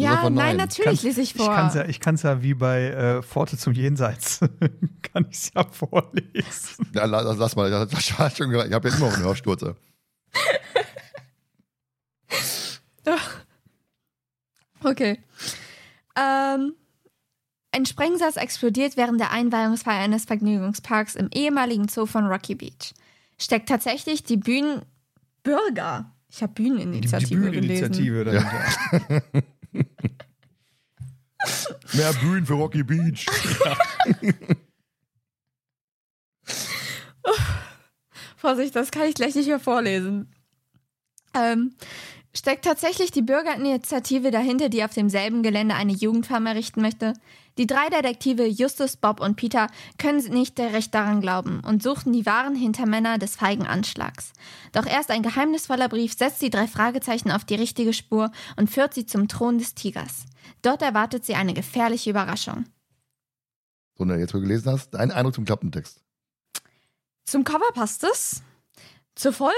Ja, nein, nein. natürlich lese ich Ich vor. kann es ja, ich kann's ja wie bei äh, Pforte zum Jenseits. kann ich es ja vorlesen. Ja, la- lass, lass mal, das hat schon gereicht. ich habe jetzt immer noch einen Hörsturze. Okay. Ähm, ein Sprengsatz explodiert während der Einweihungsfeier eines Vergnügungsparks im ehemaligen Zoo von Rocky Beach. Steckt tatsächlich die Bühnen Bürger. Ich habe Die, die Bühneninitiative gelesen. Bühneninitiative dahinter. Mehr Bühnen für Rocky Beach. Vorsicht, das kann ich gleich nicht mehr vorlesen. Ähm, steckt tatsächlich die Bürgerinitiative dahinter, die auf demselben Gelände eine Jugendfarm errichten möchte? Die drei Detektive Justus, Bob und Peter können nicht recht daran glauben und suchen die wahren Hintermänner des feigen Anschlags. Doch erst ein geheimnisvoller Brief setzt die drei Fragezeichen auf die richtige Spur und führt sie zum Thron des Tigers. Dort erwartet sie eine gefährliche Überraschung. So, ne, jetzt wo du gelesen hast, dein Eindruck zum Klappentext. Zum Cover passt es. Zur Folge?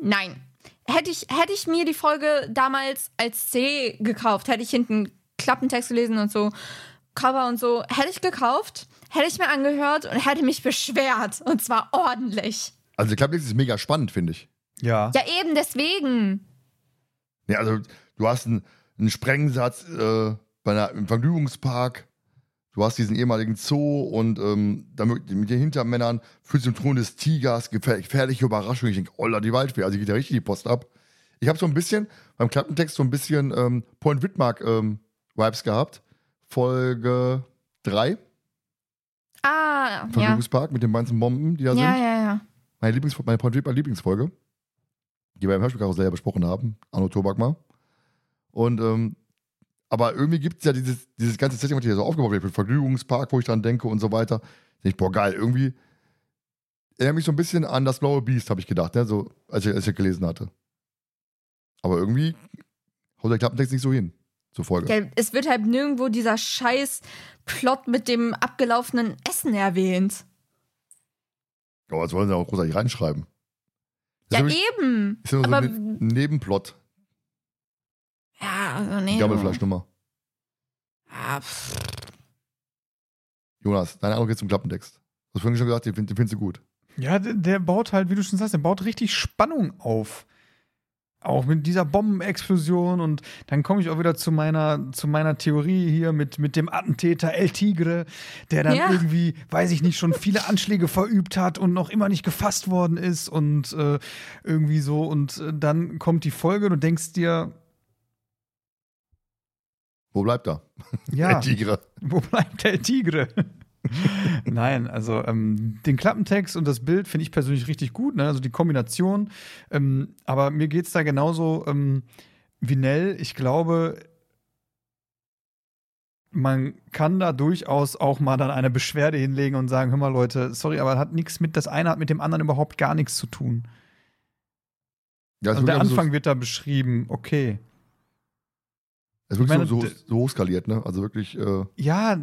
Nein. Hätte ich, hätte ich mir die Folge damals als C gekauft, hätte ich hinten Klappentext gelesen und so, Cover und so, hätte ich gekauft, hätte ich mir angehört und hätte mich beschwert. Und zwar ordentlich. Also der Klappentext ist mega spannend, finde ich. Ja. Ja, eben deswegen. Ja, also du hast einen, einen Sprengsatz äh, bei einer, im Vergnügungspark. du hast diesen ehemaligen Zoo und ähm, damit, mit den Hintermännern fühlst du im Thron des Tigers, gefähr gefährliche Überraschung. Ich denke, oh, die Waldfee, also geht ja richtig die Post ab. Ich habe so ein bisschen, beim Klappentext so ein bisschen ähm, Point Whitmark ähm, Vibes gehabt. Folge 3, Ah, ja. Vergnügungspark mit den ganzen Bomben, die da Ja, sind. ja, ja. Meine, Lieblings meine Point Whitmark Lieblingsfolge, die wir im Hörspielkarussell ja besprochen haben, Arno Tobak mal. Und, ähm, aber irgendwie gibt es ja dieses, dieses ganze Setting, was hier so aufgebaut wird, mit Vergnügungspark, wo ich dran denke und so weiter. Denke ich, boah, geil, irgendwie erinnert mich so ein bisschen an das blaue Biest, habe ich gedacht, ne? so, als ich, als ich gelesen hatte. Aber irgendwie haut der Klappentext nicht so hin zur Folge. ja. Es wird halt nirgendwo dieser scheiß Plot mit dem abgelaufenen Essen erwähnt. Aber was wollen sie auch großartig reinschreiben? Das Ja, ist nämlich- eben. ist ja so ein Nebenplot, ja, also nee. die Gammelfleischnummer. Ja, pff. Jonas, deine Eindruck jetzt zum Klappentext. Du hast vorhin schon gesagt, den, find- den findest du gut. Ja, der, der baut halt, wie du schon sagst, der baut richtig Spannung auf. Auch mit dieser Bombenexplosion und dann komme ich auch wieder zu meiner, zu meiner Theorie hier mit, mit dem Attentäter El Tigre, der dann Ja. irgendwie, weiß ich nicht, schon viele Anschläge verübt hat und noch immer nicht gefasst worden ist und äh, irgendwie so. Und äh, dann kommt die Folge und du denkst dir, Wo bleibt er? ja, Der Tigre. wo bleibt der Tigre? Nein, also ähm, den Klappentext und das Bild finde ich persönlich richtig gut, ne? also die Kombination. Ähm, aber mir geht es da genauso ähm, wie Nell. Ich glaube, man kann da durchaus auch mal dann eine Beschwerde hinlegen und sagen: Hör mal, Leute, sorry, aber hat nichts mit, das eine hat mit dem anderen überhaupt gar nichts zu tun. Ja, wird der also Anfang wird da beschrieben, okay. So, es wird ich meine, so, so, so hochskaliert, ne? Also wirklich, äh, Ja,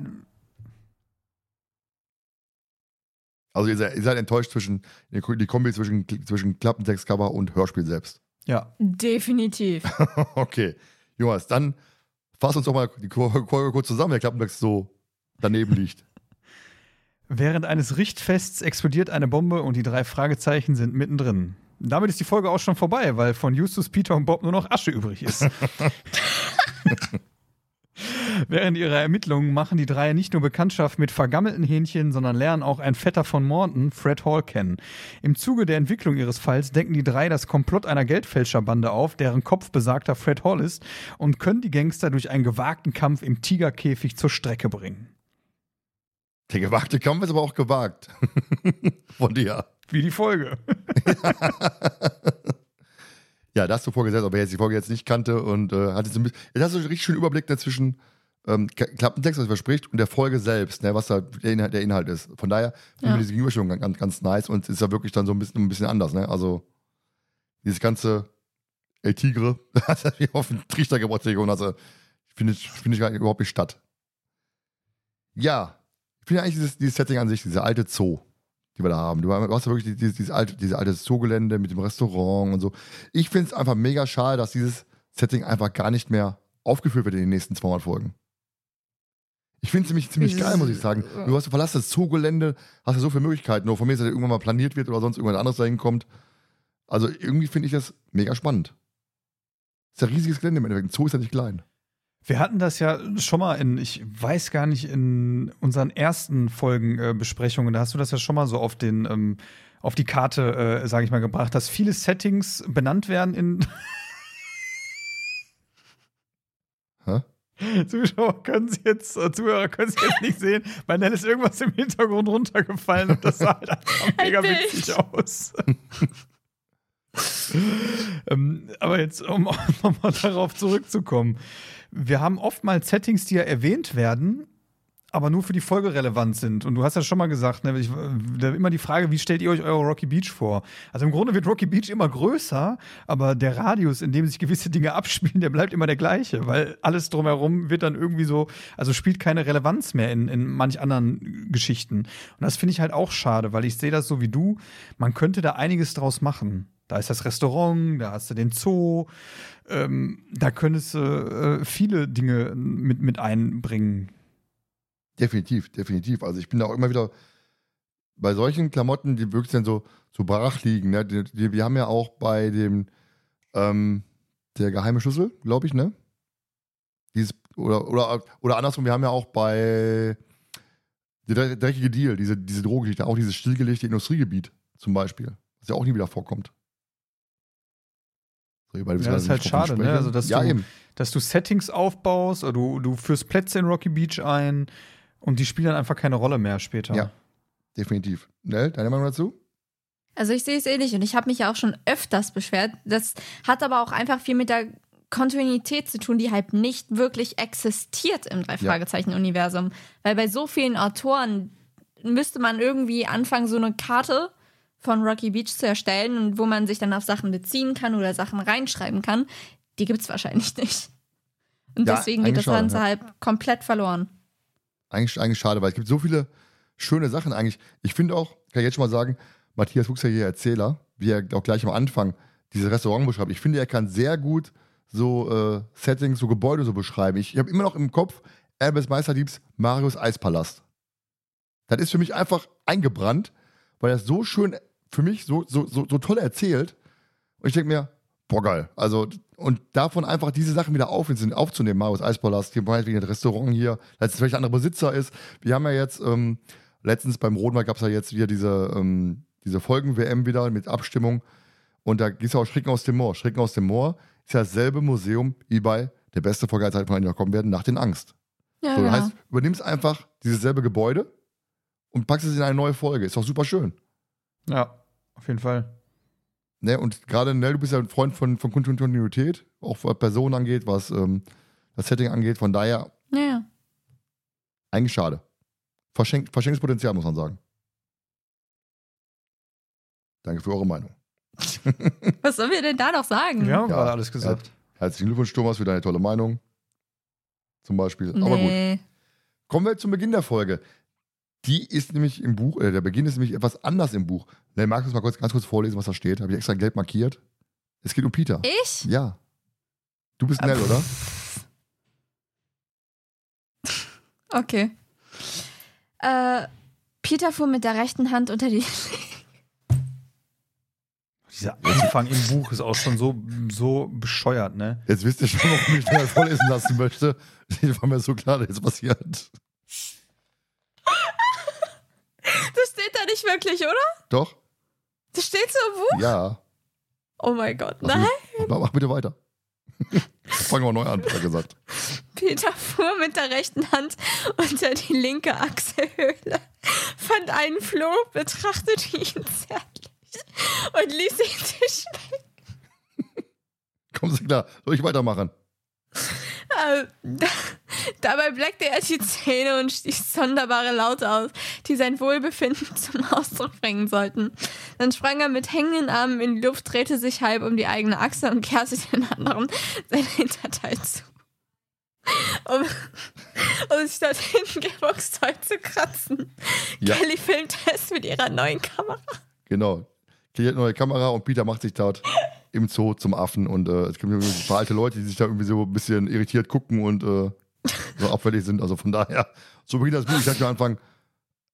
also ihr seid, ihr seid enttäuscht zwischen, die Kombi zwischen, zwischen Klappentextcover und Hörspiel selbst. ja. Definitiv. okay. Jonas, dann fass uns doch mal die Folge kurz zusammen, der Klappentext so daneben liegt. Während eines Richtfests explodiert eine Bombe und die drei Fragezeichen sind mittendrin. Damit ist die Folge auch schon vorbei, weil von Justus, Peter und Bob nur noch Asche übrig ist. Während ihrer Ermittlungen machen die drei nicht nur Bekanntschaft mit vergammelten Hähnchen, sondern lernen auch einen Vetter von Morton, Fred Hall, kennen. Im Zuge der Entwicklung ihres Falls decken die drei das Komplott einer Geldfälscherbande auf, deren Kopf besagter Fred Hall ist, und können die Gangster durch einen gewagten Kampf im Tigerkäfig zur Strecke bringen. Der gewagte Kampf ist aber auch gewagt. Von dir. Wie die Folge. Ja, das hast du vorgesetzt, aber jetzt die Folge jetzt nicht kannte und äh, hat jetzt ein bisschen. Jetzt hast du einen richtig schönen Überblick dazwischen ähm, Klappentext, was verspricht, und der Folge selbst, ne, was da der Inhalt, der Inhalt ist. Von daher finde Ja. ich diese Gegenüberstellung ganz, ganz nice und es ist ja wirklich dann so ein bisschen, ein bisschen anders, ne? Also dieses ganze El Tigre, das hat mich auf den Trichter gebracht, und also finde ich, finde ich gar nicht- überhaupt nicht statt. Ja, ich finde eigentlich dieses, dieses Setting an sich, dieser alte Zoo, die wir da haben. Du hast ja wirklich dieses, dieses alte, dieses alte Zoogelände mit dem Restaurant und so. Ich finde es einfach mega schade, dass dieses Setting einfach gar nicht mehr aufgeführt wird in den nächsten 200 Folgen. Ich finde es ziemlich, ziemlich geil, muss ich sagen. Du hast, du verlässt das Zoogelände, hast ja so viele Möglichkeiten. Nur von mir, dass der irgendwann mal planiert wird oder sonst irgendwas anderes dahin kommt. Also irgendwie finde ich das mega spannend. ist ja ein riesiges Gelände im Endeffekt. Ein Zoo ist ja nicht klein. Wir hatten das ja schon mal in, ich weiß gar nicht, in unseren ersten Folgen äh, Besprechungen, da hast du das ja schon mal so auf den, ähm, auf die Karte, äh, sage ich mal, gebracht, dass viele Settings benannt werden in Hä? Zuschauer können sie jetzt, äh, Zuhörer können sie jetzt nicht sehen, weil dann ist irgendwas im Hintergrund runtergefallen und das sah halt einfach mega witzig aus. ähm, aber jetzt, um nochmal darauf zurückzukommen. Wir haben oftmals Settings, die ja erwähnt werden, aber nur für die Folge relevant sind. Und du hast ja schon mal gesagt, ne, ich, da immer die Frage, wie stellt ihr euch eure Rocky Beach vor? Also im Grunde wird Rocky Beach immer größer, aber der Radius, in dem sich gewisse Dinge abspielen, der bleibt immer der gleiche, weil alles drumherum wird dann irgendwie so, also spielt keine Relevanz mehr in, in manch anderen Geschichten. Und das finde ich halt auch schade, weil ich sehe das so wie du, man könnte da einiges draus machen. Da ist das Restaurant, da hast du den Zoo, ähm, da könntest du äh, viele Dinge mit, mit einbringen. Definitiv, definitiv. Also ich bin da auch immer wieder bei solchen Klamotten, die wirklich dann so, so brach liegen. Ne? Die, die, wir haben ja auch bei dem ähm, der geheime Schlüssel, glaube ich, ne? Dieses, oder, oder, oder andersrum, wir haben ja auch bei Der dre- dreckige Deal, diese, diese Drogengeschichte, auch dieses stillgelegte Industriegebiet zum Beispiel, was ja auch nie wieder vorkommt. So, beide Ja, das ist halt schade, ne? Also, dass ja, du- eben. Dass du Settings aufbaust, oder du, du führst Plätze in Rocky Beach ein und die spielen dann einfach keine Rolle mehr später. Ja. Definitiv. Nell, deine Meinung dazu? Also ich sehe es ähnlich und ich habe mich ja auch schon öfters beschwert. Das hat aber auch einfach viel mit der Kontinuität zu tun, die halt nicht wirklich existiert im Drei-Fragezeichen-Universum. Weil bei so vielen Autoren müsste man irgendwie anfangen, so eine Karte von Rocky Beach zu erstellen und wo man sich dann auf Sachen beziehen kann oder Sachen reinschreiben kann. Die gibt es wahrscheinlich nicht. Und Ja, deswegen geht das Ganze ja. halt komplett verloren. Eigentlich, eigentlich schade, weil es gibt so viele schöne Sachen eigentlich. Ich finde auch, kann ich jetzt schon mal sagen, Matthias Fuchs ja hier Erzähler, wie er auch gleich am Anfang dieses Restaurant beschreibt. Ich finde, er kann sehr gut so äh, Settings, so Gebäude so beschreiben. Ich, ich habe immer noch im Kopf Albers Meisterdiebs Marius Eispalast. Das ist für mich einfach eingebrannt, weil er es so schön für mich so, so, so, so toll erzählt. Und ich denke mir, boah, geil. Also, und davon einfach diese Sachen wieder auf, aufzunehmen, Marius Eispalast, hier meinetwegen das Restaurant hier, dass es vielleicht ein anderer Besitzer ist. Wir haben ja jetzt, ähm, letztens beim Rodenwald gab es ja jetzt wieder diese, ähm, diese Folgen-WM wieder mit Abstimmung. Und da gibt es ja auch Schrecken aus dem Moor. Schrecken aus dem Moor ist ja dasselbe Museum wie bei der beste Folge, als wir noch kommen werden, nach den Angst. Ja, So, das genau. heißt, übernimmst einfach dieses selbe Gebäude und packst es in eine neue Folge. Ist doch super schön. Ja, auf jeden Fall. Ne, und gerade, Nell, du bist ja ein Freund von, von Kontinuität, auch was Personen angeht, was ähm, das Setting angeht. Von daher ja, ja. eigentlich schade. Verschenk, verschenktes Potenzial, muss man sagen. Danke für eure Meinung. Was sollen wir denn da noch sagen? Wir haben Ja, gerade alles gesagt. Herzlichen Glückwunsch, Thomas, für deine tolle Meinung. Zum Beispiel. Aber gut. Nee. Kommen wir zum Beginn der Folge. Die ist nämlich im Buch, äh, der Beginn ist nämlich etwas anders im Buch. Nell, magst du es mal kurz, ganz kurz vorlesen, was da steht? Habe ich extra gelb markiert. Es geht um Peter. Ich? Ja. Du bist Nell, oder? Okay. Äh, Peter fuhr mit der rechten Hand unter die. Dieser Anfang im Buch ist auch schon so, so bescheuert, ne? Jetzt wisst ihr schon, warum ich Nell vorlesen lassen möchte. Das war mir so klar, dass jetzt passiert. Das steht da nicht wirklich, oder? Doch? Das steht so im Buch? Ja. Oh mein Gott, Lass nein. Mach, mach bitte weiter. Fangen wir neu an, hat er gesagt. Peter fuhr mit der rechten Hand unter die linke Achselhöhle, fand einen Floh, betrachtete ihn zärtlich und ließ ihn schmecken. Kommen Sie klar. Soll ich weitermachen? Äh, da, dabei bleckte er die Zähne und stieß sonderbare Laute aus, die sein Wohlbefinden zum Ausdruck bringen sollten. Dann sprang er mit hängenden Armen in die Luft, drehte sich halb um die eigene Achse und kehrte den anderen sein Hinterteil zu. Um, um sich dorthin gebuchstäubt zu kratzen. Ja. Kelly filmte es mit ihrer neuen Kamera. Genau. Kelly hat eine neue Kamera und Peter macht sich dort im Zoo zum Affen und äh, es gibt ein paar alte Leute, die sich da irgendwie so ein bisschen irritiert gucken und äh, so abfällig sind. Also von daher, so beginnt das Buch. Ich dachte am Anfang,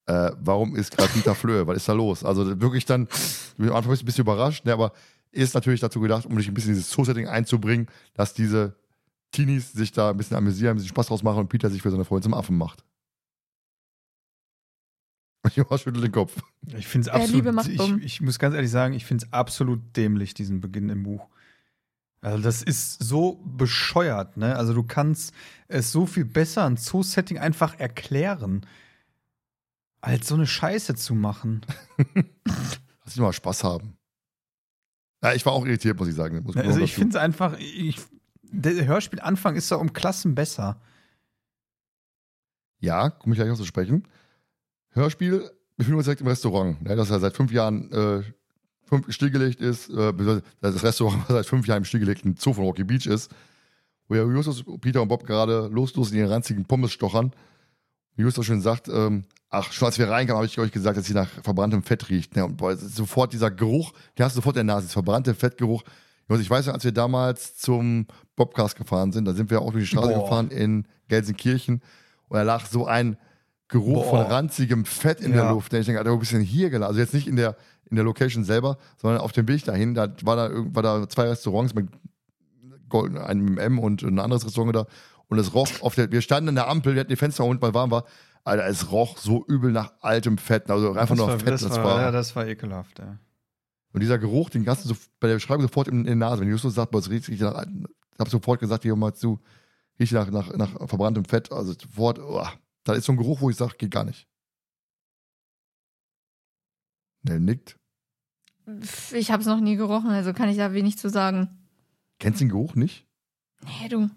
äh, warum ist gerade Peter Flöhe? Was ist da los? Also wirklich dann, ich bin am Anfang ein bisschen überrascht, ne, aber ist natürlich dazu gedacht, um dich ein bisschen in dieses Zoo-Setting einzubringen, dass diese Teenies sich da ein bisschen amüsieren, ein bisschen Spaß draus machen und Peter sich für seine Freundin zum Affen macht. Jonas schüttelt den Kopf. Ich finde es absolut. Liebe macht ich, ich muss ganz ehrlich sagen, ich finde es absolut dämlich, diesen Beginn im Buch. Also, das ist so bescheuert, ne? Also, du kannst es so viel besser ein Zoo-Setting einfach erklären, als so eine Scheiße zu machen. Lass dich mal Spaß haben. Ja, ich war auch irritiert, muss ich sagen. Muss Also, ich finde es einfach. Ich, der Hörspielanfang ist da um Klassen besser. Ja, komme ich gleich noch zu sprechen. Hörspiel befinden wir uns direkt im Restaurant, ne, das ja seit fünf Jahren äh, fünf, stillgelegt ist. Äh, das Restaurant was seit fünf Jahren im stillgelegten Zoo von Rocky Beach ist. Wo ja Justus, Peter und Bob gerade loslos in ihren ranzigen Pommes stochern. Wie Justus schon sagt, ähm, ach, schon als wir reinkamen, habe ich euch gesagt, dass sie nach verbranntem Fett riecht. Ne? Und boah, sofort dieser Geruch, der hast du sofort in der Nase, dieser verbrannte Fettgeruch. Ich weiß noch, als wir damals zum Bobcast gefahren sind, da sind wir auch durch die Straße Boah. gefahren in Gelsenkirchen und da lag so ein Geruch Boah. von ranzigem Fett in Ja. der Luft. Und ich denke, Alter, wo bist du denn hier gelassen? Also jetzt nicht in der, in der Location selber, sondern auf dem Weg dahin. Da war da, war da zwei Restaurants mit Gold, einem M und ein anderes Restaurant da. Und es roch auf der, wir standen an der Ampel, wir hatten die Fenster unten, weil warm war. Alter, es roch so übel nach altem Fett, also einfach nur war, Fett. das, war, ja, das war ekelhaft, ja. Und dieser Geruch, den ganzen so, bei der Beschreibung sofort in, in die Nase. Wenn Justus sagt, boah, es riecht nach, ich habe sofort gesagt, hier mal zu, riecht nach, nach, nach verbranntem Fett. Also sofort, oh, da ist so ein Geruch, wo ich sage, geht gar nicht. Der nickt. Ich habe es noch nie gerochen, also kann ich da wenig zu sagen. Kennst du den Geruch nicht? Nee, du.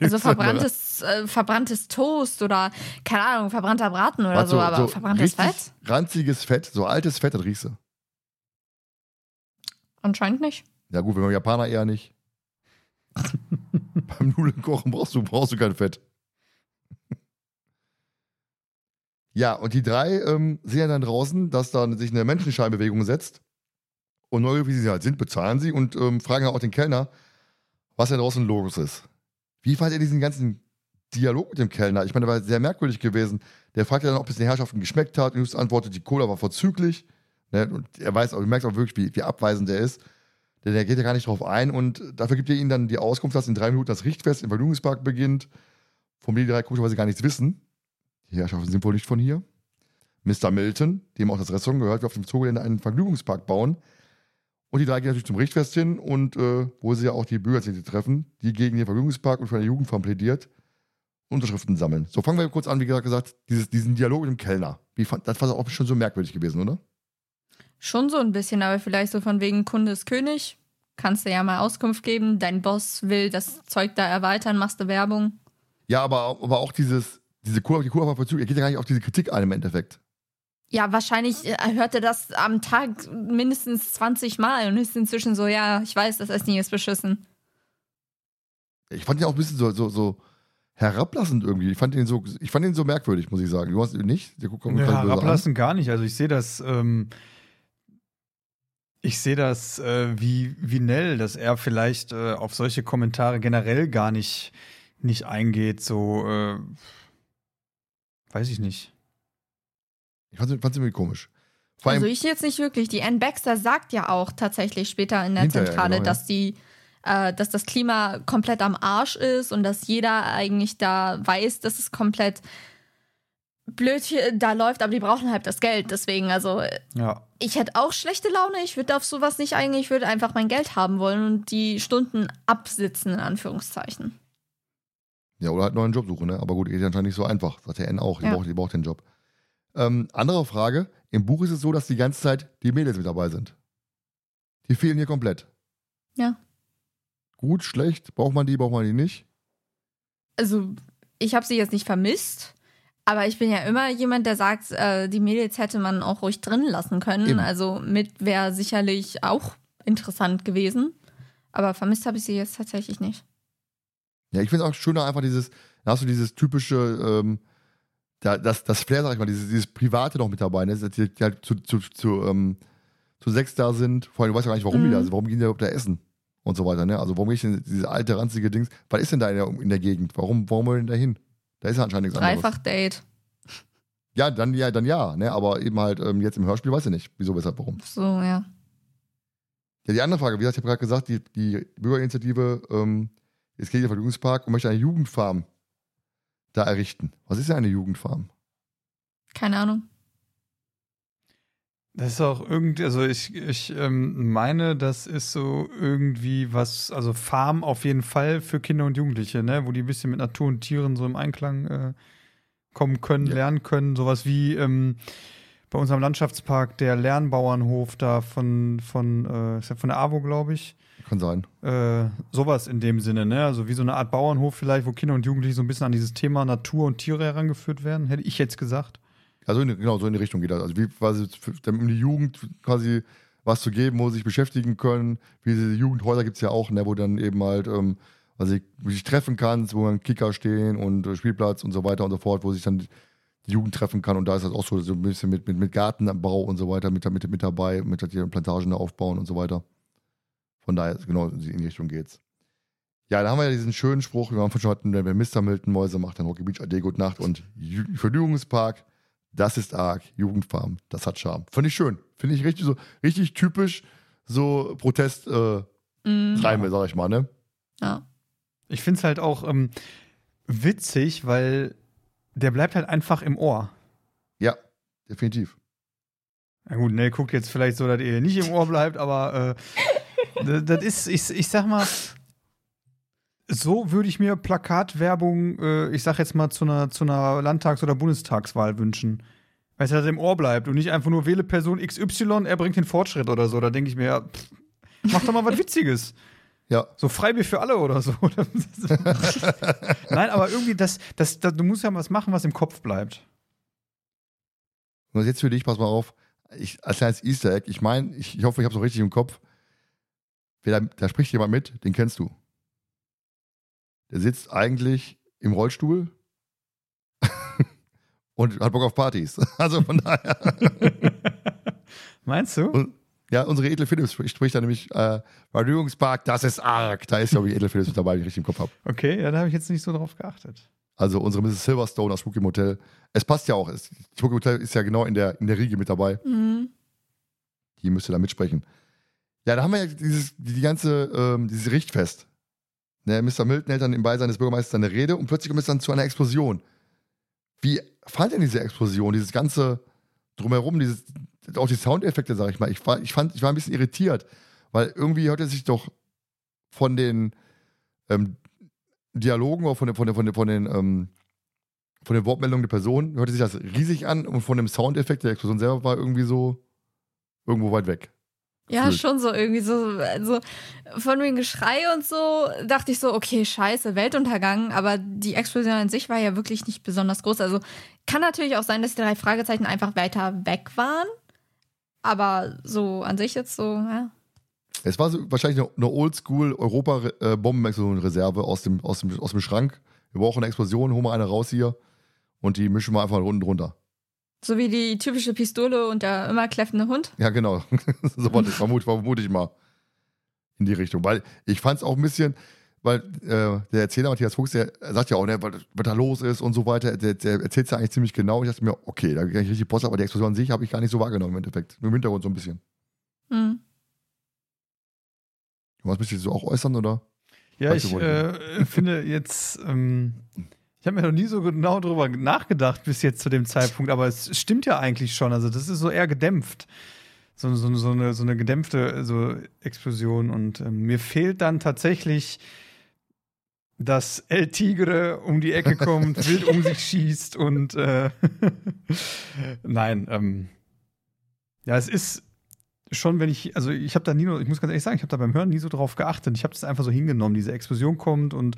Also verbranntes, äh, verbranntes Toast oder, keine Ahnung, verbrannter Braten oder Warte, so, aber verbranntes richtig Fett? Ranziges Fett, so altes Fett, das riechst du. Anscheinend nicht. Ja gut, wenn wir Japaner eher nicht. Beim Nudeln kochen brauchst du, brauchst du kein Fett. Ja, und die drei ähm, sehen dann draußen, dass dann sich eine Menschenscheinbewegung setzt. Und neugierig, wie sie halt sind, bezahlen sie und ähm, fragen auch den Kellner, was da draußen los ist. Wie fand ihr diesen ganzen Dialog mit dem Kellner? Ich meine, der war sehr merkwürdig gewesen. Der fragt ja dann, ob es den Herrschaften geschmeckt hat. Und Just antwortet, die Cola war vorzüglich. Ne? Und er weiß, auch, du merkst auch wirklich, wie, wie abweisend er ist. Denn er geht ja gar nicht drauf ein und dafür gibt er ihnen dann die Auskunft, dass in drei Minuten das Richtfest im Vergnügungspark beginnt, von dem die drei komischerweise gar nichts wissen. Die Herrschaften sind wohl nicht von hier. Mr. Milton, dem auch das Restaurant gehört, will auf dem Zugelände einen Vergnügungspark bauen. Und die drei gehen natürlich zum Richtfest hin und äh, wo sie ja auch die Bürgerszene treffen, die gegen den Vergnügungspark und für eine Jugendfarm plädiert, Unterschriften sammeln. So fangen wir kurz an, wie gesagt, gesagt dieses, diesen Dialog mit dem Kellner. Wie fand, das war auch schon so merkwürdig gewesen, oder? Schon so ein bisschen, aber vielleicht so von wegen Kunde ist König. Kannst du ja mal Auskunft geben. Dein Boss will das Zeug da erweitern, machst du Werbung. Ja, aber, aber auch dieses, diese Kur, die Kur er geht ja gar nicht auf diese Kritik ein im Endeffekt. Ja, wahrscheinlich äh, hört er das am Tag mindestens 20 Mal und ist inzwischen so, ja, ich weiß, das Essen hier ist beschissen. Ich fand ihn auch ein bisschen so, so, so herablassend irgendwie. Ich fand ihn so, ich fand ihn so merkwürdig, muss ich sagen. Du hast ihn nicht? Der guckt Ja, herablassen gar nicht. Also ich sehe das, ähm, ich sehe das äh, wie, wie Nell, dass er vielleicht äh, auf solche Kommentare generell gar nicht, nicht eingeht. So, äh, weiß ich nicht. Ich fand es irgendwie komisch. Vor Also ich jetzt nicht wirklich. Die Ann Baxter sagt ja auch tatsächlich später in der Hinterher, Zentrale, genau, ja. dass die, äh, dass das Klima komplett am Arsch ist und dass jeder eigentlich da weiß, dass es komplett blöd hier da läuft, aber die brauchen halt das Geld. Deswegen, also Ja. ich hätte auch schlechte Laune. Ich würde auf sowas nicht eingehen. Ich würde einfach mein Geld haben wollen und die Stunden absitzen, in Anführungszeichen. Ja, oder halt neuen Job suchen, ne? Aber gut, geht ja anscheinend nicht so einfach. Sagt der N auch. Die, Ja. braucht, die braucht den Job. Ähm, andere Frage. Im Buch ist es so, dass die ganze Zeit die Mädels mit dabei sind. Die fehlen hier komplett. Ja. Gut, schlecht. Braucht man die, braucht man die nicht? also ich habe sie jetzt nicht vermisst, aber ich bin ja immer jemand, der sagt, äh, die Mädels hätte man auch ruhig drin lassen können. Eben. Also mit wäre sicherlich auch interessant gewesen. Aber vermisst habe ich sie jetzt tatsächlich nicht. Ja, ich finde es auch schöner, einfach dieses, da hast du dieses typische, ähm, da, das, das Flair, sag ich mal, dieses, dieses Private noch mit dabei, ne? dass die, die halt zu, zu, zu, ähm, zu sechs da sind. Vor allem, du weißt ja gar nicht, warum die Mhm. da sind, warum gehen die überhaupt da essen und so weiter, ne? Also, warum gehe ich denn diese alte, ranzige Dings, was ist denn da in der, in der Gegend? Warum, warum wollen die denn da hin? Da ist ja anscheinend nichts anderes. Dreifach-Date. Ja, dann ja, dann ja, ne? Aber eben halt ähm, jetzt im Hörspiel weiß ich nicht, wieso, weshalb, warum. So, ja. Ja, die andere Frage, wie gesagt, ich habe gerade gesagt, die, die Bürgerinitiative ähm, ist gegen den Vergnügungspark und möchte eine Jugendfarm da errichten. Was ist denn eine Jugendfarm? Keine Ahnung. Das ist auch irgendwie, also ich, ich ähm, meine, das ist so irgendwie was, also Farm auf jeden Fall für Kinder und Jugendliche, ne, wo die ein bisschen mit Natur und Tieren so im Einklang äh, kommen können, Ja. lernen können. Sowas wie ähm, bei unserem Landschaftspark der Lernbauernhof da von, von, äh, ist ja von der AWO, glaube ich. Kann sein. Äh, sowas in dem Sinne, ne? Also wie so eine Art Bauernhof vielleicht, wo Kinder und Jugendliche so ein bisschen an dieses Thema Natur und Tiere herangeführt werden, hätte ich jetzt gesagt. Also in, genau, so in die Richtung geht das. Also wie quasi um die Jugend quasi was zu geben, wo sie sich beschäftigen können. Wie diese Jugendhäuser gibt es ja auch, ne, wo dann eben halt, ähm, also du dich treffen kannst, wo dann Kicker stehen und äh, Spielplatz und so weiter und so fort, wo sich dann die Jugend treffen kann. Und da ist das auch so, so ein bisschen mit, mit, mit Gartenbau und so weiter mit, mit, mit dabei, mit der Plantagen da aufbauen und so weiter. Von daher, genau, in die Richtung geht's. Ja, da haben wir ja diesen schönen Spruch, wir vorhin schon hatten, wenn Mr. Milton Mäuse macht, dann Rocky Beach, Ade, Gute Nacht und Vergnügungspark, das ist arg, Jugendfarm, das hat Charme. Finde ich schön. Finde ich richtig so, richtig typisch so Protest äh, Mhm. Reime, sag ich mal, ne? Ja. Ich finde es halt auch ähm, witzig, weil der bleibt halt einfach im Ohr. Ja, definitiv. Na gut, Nell guckt jetzt vielleicht so, dass ihr nicht im Ohr bleibt, aber äh, das- ist, ich, ich sag mal, so würde ich mir Plakatwerbung, äh, ich sag jetzt mal, zu einer, zu einer Landtags- oder Bundestagswahl wünschen. Weil es halt im Ohr bleibt und nicht einfach nur wähle Person XY, er bringt den Fortschritt oder so. Da denke ich mir, ja, pff, mach doch mal was Witziges. Ja, So Freibier für alle oder so. Nein, aber irgendwie, das, das, das, du musst ja was machen, was im Kopf bleibt. und jetzt für dich, pass mal auf, ich, als kleines Easter Egg, ich meine, ich, ich hoffe, ich habe es noch richtig im Kopf. Wer da, da spricht jemand mit, den kennst du. Der sitzt eigentlich im Rollstuhl und hat Bock auf Partys. Also von daher. Meinst du? Und, ja, unsere Edle Philips spricht, da nämlich äh, Vergnügungspark, das ist arg. Da ist, glaube ich, Edle Philips mit dabei, wenn ich richtig im Kopf habe. Okay, ja, da habe ich jetzt nicht so drauf geachtet. Also unsere Mrs. Silverstone aus Spooky Motel. Es passt ja auch. Es, Spooky Motel ist ja genau in der, in der Riege mit dabei. Mhm. Die müsste da mitsprechen. Ja, da haben wir ja dieses, die, ganze, ähm, dieses Richtfest. Ne, Mr. Milton hält dann im Beisein des Bürgermeisters eine Rede und plötzlich kommt es dann zu einer Explosion. Wie fand denn diese Explosion, dieses ganze drumherum, dieses, auch die Soundeffekte, sag ich mal. Ich war, ich, fand, ich war ein bisschen irritiert, weil irgendwie hört es sich doch von den ähm, Dialogen oder von den, von den, von den, von den, ähm, von den Wortmeldungen der Person, hörte sich das riesig an und von dem Soundeffekt der Explosion selber war irgendwie so irgendwo weit weg. Ja, schon so irgendwie so, also von dem Geschrei und so dachte ich so, okay, scheiße, Weltuntergang, aber die Explosion an sich war ja wirklich nicht besonders groß. Also kann natürlich auch sein, dass die drei Fragezeichen einfach weiter weg waren, aber so an sich jetzt so, ja. Es war so wahrscheinlich eine, Oldschool-Europa-Bombenexplosion-Reserve aus dem, aus, dem, aus dem Schrank. Wir brauchen eine Explosion, holen wir eine raus hier und die mischen wir einfach unten drunter. So wie die typische Pistole und der immer kläffende Hund. Ja, genau. so wollte ich, vermute, vermute ich mal in die Richtung. Weil ich fand es auch ein bisschen, weil äh, der Erzähler Matthias Fuchs, der sagt ja auch, ne, was, was da los ist und so weiter, der, der erzählt es ja eigentlich ziemlich genau. Ich dachte mir, okay, da kann ich richtig Post, aber die Explosion an sich habe ich gar nicht so wahrgenommen im Endeffekt. Nur im Hintergrund so ein bisschen. Hm. Was müsst ihr so auch äußern, oder? Ja, Weißt du, ich äh, finde jetzt, ähm, ich habe mir noch nie so genau drüber nachgedacht bis jetzt zu dem Zeitpunkt, aber es stimmt ja eigentlich schon. Also, das ist so eher gedämpft. So, so, so, eine, so eine gedämpfte so Explosion. Und ähm, mir fehlt dann tatsächlich, dass El Tigre um die Ecke kommt, wild um sich schießt und äh, nein, ähm, ja, es ist schon, wenn ich, also ich habe da nie, nur- ich muss ganz ehrlich sagen, ich habe da beim Hören nie so drauf geachtet. Ich habe das einfach so hingenommen, diese Explosion kommt und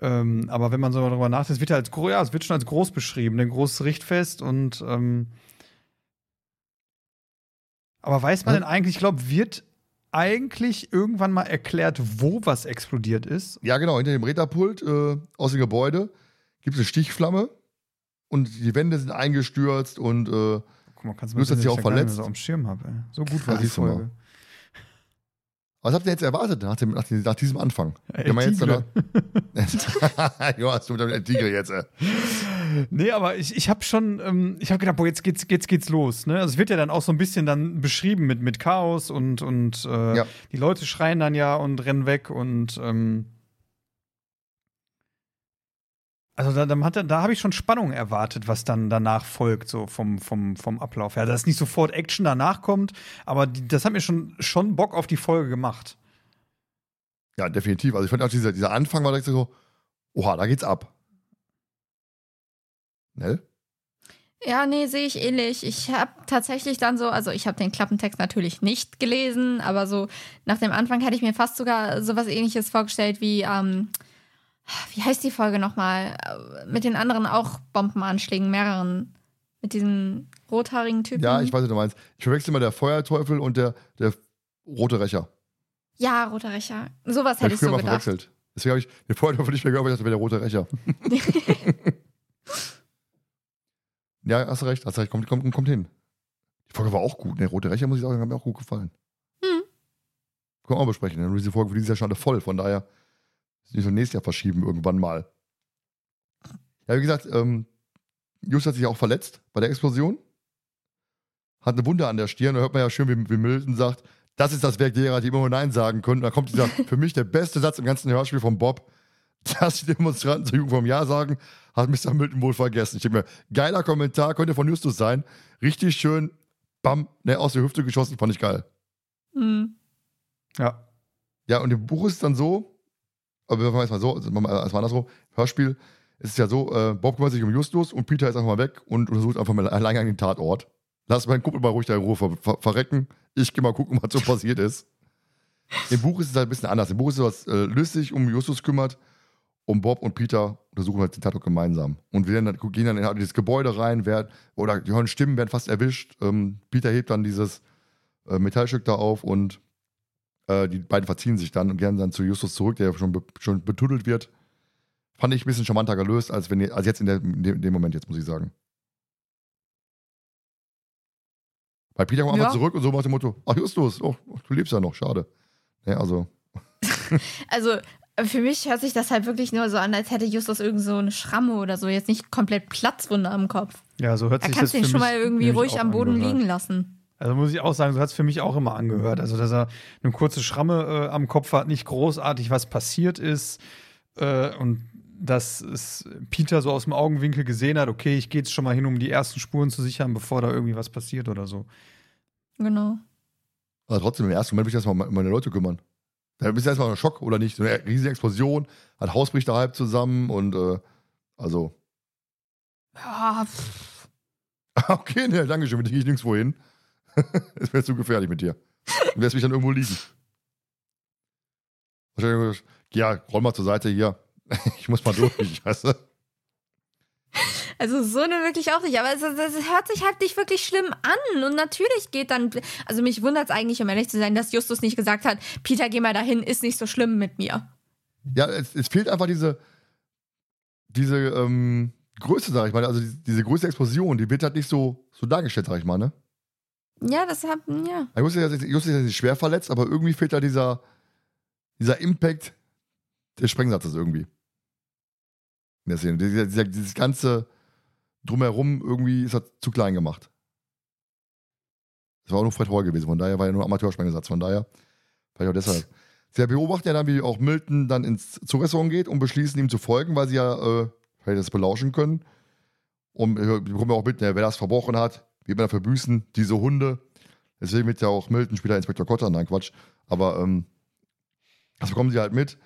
ähm, aber wenn man so darüber nachdenkt, es wird ja als ja, es wird schon als groß beschrieben, ein großes Richtfest und ähm, aber weiß man Was? denn eigentlich, ich glaube, wird eigentlich irgendwann mal erklärt, wo was explodiert ist? Ja, genau, hinter dem Räderpult äh, aus dem Gebäude gibt es eine Stichflamme und die Wände sind eingestürzt und äh, Guck mal, kannst Du sehen, dich dass auch ich da gar nicht mehr verletzt. So am Schirm habe. So gut war Ja, die du mal. Was habt ihr jetzt erwartet nach, dem, nach, dem, nach diesem Anfang? El Wenn jetzt danach- ja, hast du mit dem Tigre jetzt. Äh. Nee, aber ich, ich habe schon, ähm, ich habe gedacht, boah, jetzt geht's, jetzt geht's los. Ne? Also es wird ja dann auch so ein bisschen dann beschrieben mit, mit Chaos und, und äh, Ja. die Leute schreien dann ja und rennen weg und ähm, also da, da, hat da habe ich schon Spannung erwartet, was dann danach folgt, so vom, vom, vom Ablauf her. Dass nicht sofort Action danach kommt, aber die, das hat mir schon, schon Bock auf die Folge gemacht. Ja, definitiv. Also ich fand auch dieser, dieser Anfang war direkt so, oha, da geht's ab. Nell? Ja, nee, sehe ich ähnlich. Ich habe tatsächlich dann so, also ich habe den Klappentext natürlich nicht gelesen, aber so nach dem Anfang hätte ich mir fast sogar sowas ähnliches vorgestellt wie, ähm, wie heißt die Folge nochmal? Äh, Mit den anderen auch Bombenanschlägen, mehreren. Mit diesem rothaarigen Typen. Ja, ich weiß, was du meinst. Ich verwechsel immer der Feuerteufel und der, der rote Rächer. Ja, roter Rächer. Sowas hätte ich früher so mal gedacht. verwechselt. Deswegen habe ich den Feuerteufel nicht mehr gehört, weil ich dachte, wäre der rote Rächer. ja, hast recht, hast recht. Kommt, kommt, kommt hin. Die Folge war auch gut. Ne, rote Rächer, muss ich sagen, hat mir auch gut gefallen. Hm. Können wir auch besprechen. Dann ist die Folge für dieses Jahr schon alle voll. Von daher nicht so nächstes Jahr verschieben irgendwann mal. Ja, wie gesagt, ähm, Just hat sich auch verletzt bei der Explosion. Hat eine Wunde an der Stirn. Da hört man ja schön, wie, wie Milton sagt, das ist das Werk derer, die immer nur Nein sagen können. Da kommt dieser, für mich der beste Satz im ganzen Hörspiel von Bob. dass die Demonstranten zur Jugend vom Jahr sagen, hat Mr. Milton wohl vergessen. Ich denke mir, geiler Kommentar, könnte von Justus sein. Richtig schön, bam, ne, aus der Hüfte geschossen, fand ich geil. Hm. Ja. Ja, und im Buch ist es dann so, aber wir machen es mal so, also erstmal andersrum, Hörspiel, es ist ja so, äh, Bob kümmert sich um Justus und Peter ist einfach mal weg und untersucht einfach mal allein den Tatort. Lass meinen Kumpel mal ruhig da in Ruhe ver ver verrecken. Ich geh mal gucken, was so passiert ist. Im Buch ist es halt ein bisschen anders. Im Buch ist es äh, Lys um Justus kümmert und Bob und Peter untersuchen halt den Tatort gemeinsam. Und wir dann, gehen dann in dieses Gebäude rein, wer, oder die hören Stimmen, werden fast erwischt. Ähm, Peter hebt dann dieses äh, Metallstück da auf und äh, die beiden verziehen sich dann und gehen dann zu Justus zurück, der schon, be schon betuddelt wird. Fand ich ein bisschen charmanter gelöst, als, wenn, als jetzt in, der, in, dem, in dem Moment, jetzt muss ich sagen. Bei Peter kommt Ja. einfach zurück und so nach dem Motto: Ach, Justus, oh, du lebst ja noch, schade. Ja, also, Also für mich hört sich das halt wirklich nur so an, als hätte Justus irgend so eine Schramme oder so. Jetzt nicht komplett Platzwunde am Kopf. Ja, so hört Da sich kannst das du ihn für schon mich mal irgendwie ruhig am Boden angehört. liegen lassen. Also muss ich auch sagen, so hat es für mich auch immer angehört. Also, dass er eine kurze Schramme äh, am Kopf hat, nicht großartig was passiert ist. Äh, und dass es Peter so aus dem Augenwinkel gesehen hat, okay, ich gehe jetzt schon mal hin, um die ersten Spuren zu sichern, bevor da irgendwie was passiert oder so. Genau. aber trotzdem, im ersten Moment will ich erstmal um meine Leute kümmern. Da bist du erstmal ein Schock, oder nicht? So eine riesige Explosion, ein Haus bricht da halb zusammen und, äh, also, Ja, okay, ne, danke schön, mit dir gehe ich nirgendwo hin. Es wäre zu gefährlich mit dir. Du wirst mich dann irgendwo liegen. Ja, roll mal zur Seite hier. Ich muss mal durch, weißt du? Also so eine wirklich auch nicht. Aber es, es, es hört sich halt nicht wirklich schlimm an. Und natürlich geht dann, also mich wundert es eigentlich, um ehrlich zu sein, dass Justus nicht gesagt hat, Peter, geh mal dahin, ist nicht so schlimm mit mir. Ja, es, es fehlt einfach diese, diese ähm, Größe, sag ich mal. Also die, diese größte Explosion, die wird halt nicht so, so dargestellt, sag ich mal, ne? Ja, das hat, ja. Justus ist ja- Justus ist nicht schwer verletzt, aber irgendwie fehlt da dieser, dieser Impact des Sprengsatzes irgendwie. In der Szene. Dieser, dieser, dieses ganze Drumherum irgendwie ist das zu klein gemacht. Das war auch nur Fred Hall gewesen, von daher war ja nur Amateursprengsatz, von daher vielleicht auch deshalb. Sie beobachten ja dann, wie auch Milton dann ins zur Restaurant geht und beschließen, ihm zu folgen, weil sie ja äh, vielleicht das belauschen können. Und äh, wir bekommen ja auch mit, wer das verbrochen hat, wird man dafür büßen, diese Hunde. Deswegen wird ja auch Milton später Inspektor Cotter, nein, Quatsch. Aber ähm, das bekommen sie halt mit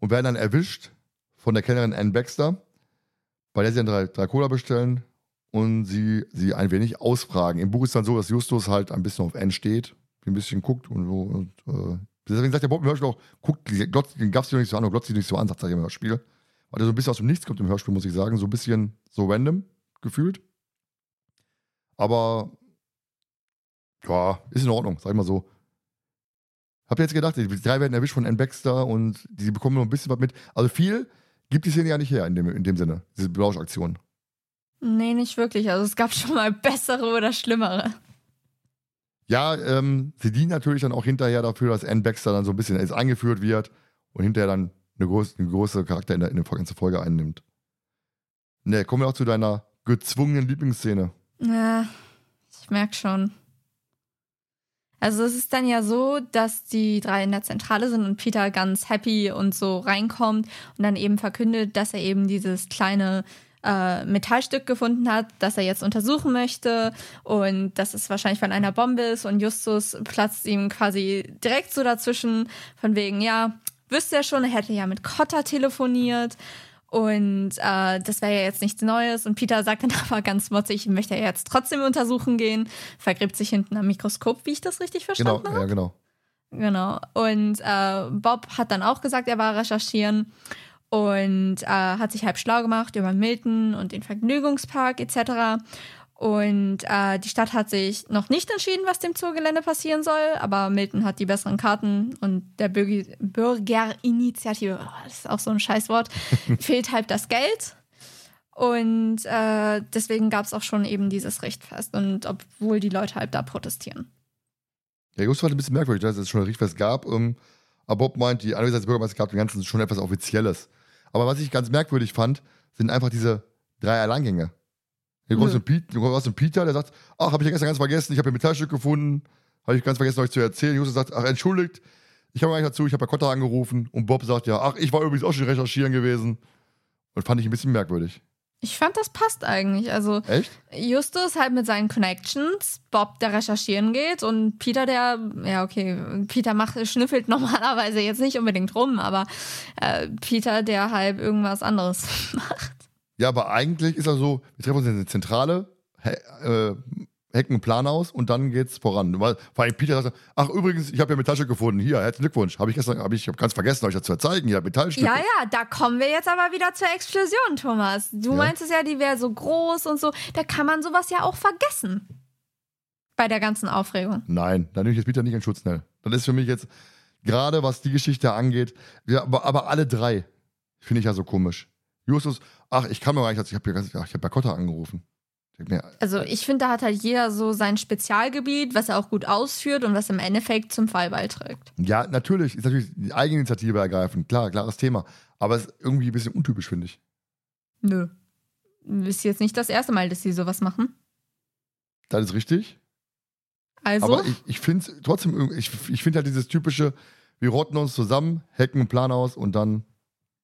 und werden dann erwischt von der Kellnerin Ann Baxter, bei der sie dann drei, drei Cola bestellen und sie, sie ein wenig ausfragen. Im Buch ist dann so, dass Justus halt ein bisschen auf Ann steht, ein bisschen guckt und so. Und, äh, deswegen sagt der Bob im Hörspiel auch, guckt, glotzt, den gab's dir nicht so an und glotzt dich nicht so an, sagt er im Hörspiel. Weil er so ein bisschen aus dem Nichts kommt im Hörspiel, muss ich sagen. So ein bisschen so random gefühlt. Aber ja, ist in Ordnung, sag ich mal so. Hab jetzt gedacht, die drei werden erwischt von Ann Baxter und die bekommen noch ein bisschen was mit. Also viel gibt die Szene ja nicht her in dem, in dem Sinne, diese Belauschaktion. Nee, nicht wirklich. Also es gab schon mal bessere oder schlimmere. Ja, ähm, sie dienen natürlich dann auch hinterher dafür, dass Ann Baxter dann so ein bisschen eingeführt wird und hinterher dann eine große, eine große Charakter in der, in der ganzen Folge einnimmt. Ne, kommen wir auch zu deiner gezwungenen Lieblingsszene. Ja, ich merke schon. Also es ist dann ja so, dass die drei in der Zentrale sind und Peter ganz happy und so reinkommt und dann eben verkündet, dass er eben dieses kleine äh, Metallstück gefunden hat, das er jetzt untersuchen möchte. Und dass es wahrscheinlich von einer Bombe ist und Justus platzt ihm quasi direkt so dazwischen. Von wegen, ja, wüsste er schon, er hätte ja mit Cotter telefoniert und äh, das wäre ja jetzt nichts Neues. Und Peter sagt dann aber ganz motzig, ich möchte ja jetzt trotzdem untersuchen gehen. Vergräbt sich hinten am Mikroskop, wie ich das richtig Genau, verstanden habe. ja, genau. Genau. Und äh, Bob hat dann auch gesagt, er war recherchieren und äh, hat sich halb schlau gemacht über Milton und den Vergnügungspark etc. Und äh, die Stadt hat sich noch nicht entschieden, was dem Zoogelände passieren soll, aber Milton hat die besseren Karten und der Bürger Bürgerinitiative, oh, das ist auch so ein Scheißwort, fehlt halt das Geld. Und äh, deswegen gab es auch schon eben dieses Richtfest. Und obwohl die Leute halt da protestieren. Ja, Justus war ein bisschen merkwürdig, dass es schon ein Richtfest gab. Ähm, aber Bob meint, die Anwesenheit des Bürgermeisters gab dem Ganzen schon etwas Offizielles. Aber was ich ganz merkwürdig fand, sind einfach diese drei Alleingänge. Hier kommt Nö. so ein Pete- kommt Peter, der sagt, ach, habe ich ja gestern ganz vergessen, ich habe ein Metallstück gefunden, habe ich ganz vergessen, euch zu erzählen. Justus sagt, ach, entschuldigt, Ich habe eigentlich dazu, ich habe bei Kotter angerufen und Bob sagt ja, ach, ich war übrigens auch schon recherchieren gewesen. Und fand ich ein bisschen merkwürdig. Ich fand, das passt eigentlich. Also Echt? Justus halt mit seinen Connections, Bob, der recherchieren geht und Peter, der, ja, okay, Peter macht, schnüffelt normalerweise jetzt nicht unbedingt rum, aber äh, Peter, der halt irgendwas anderes macht. Ja, aber eigentlich ist er so, wir treffen uns in der Zentrale, äh, hacken einen Plan aus und dann geht's voran. Weil, vor allem Peter sagt, ach übrigens, ich habe ja Metallstück gefunden. Hier, herzlichen Glückwunsch. Habe ich gestern, habe ich hab ganz vergessen, euch das zu zeigen. Hier, Metallstück. Ja, ja, da kommen wir jetzt aber wieder zur Explosion, Thomas. Du Ja. meintest ja, die wäre so groß und so. Da kann man sowas ja auch vergessen. Bei der ganzen Aufregung. Nein, da nehme ich jetzt Peter nicht in Schutz, schnell. Das ist für mich jetzt, gerade was die Geschichte angeht, ja, aber, aber alle drei finde ich ja so komisch. Justus, ach, ich kann mir gar nicht, ich habe ja, ich hab bei Kotter angerufen. Also ich finde, da hat halt jeder so sein Spezialgebiet, was er auch gut ausführt und was im Endeffekt zum Fall beiträgt. Ja, natürlich, ist natürlich die Eigeninitiative ergreifen, klar, klares Thema. Aber es ist irgendwie ein bisschen untypisch, finde ich. Nö. Ist jetzt nicht das erste Mal, dass sie sowas machen. Das ist richtig. Also, Aber ich, ich finde es trotzdem, irgendwie- ich, ich finde halt dieses typische, wir rotten uns zusammen, hacken einen Plan aus und dann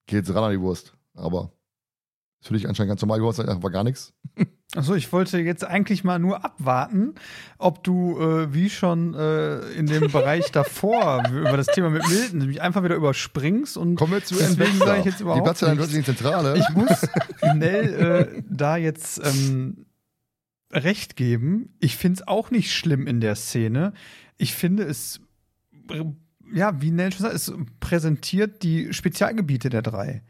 geht's ran an die Wurst. Aber ist für dich anscheinend ganz normal, Wurst war gar nichts. Achso, ich wollte jetzt eigentlich mal nur abwarten, ob du, äh, wie schon äh, in dem Bereich davor über das Thema mit Milton, mich einfach wieder überspringst und Kommen wir zu deswegen sage ich jetzt Die überhaupt Platz dann nichts. plötzlich in die Zentrale. Ich muss Nell äh, da jetzt ähm, recht geben. Ich finde es auch nicht schlimm in der Szene. Ich finde es, ja, wie Nell schon sagt, es präsentiert die Spezialgebiete der drei.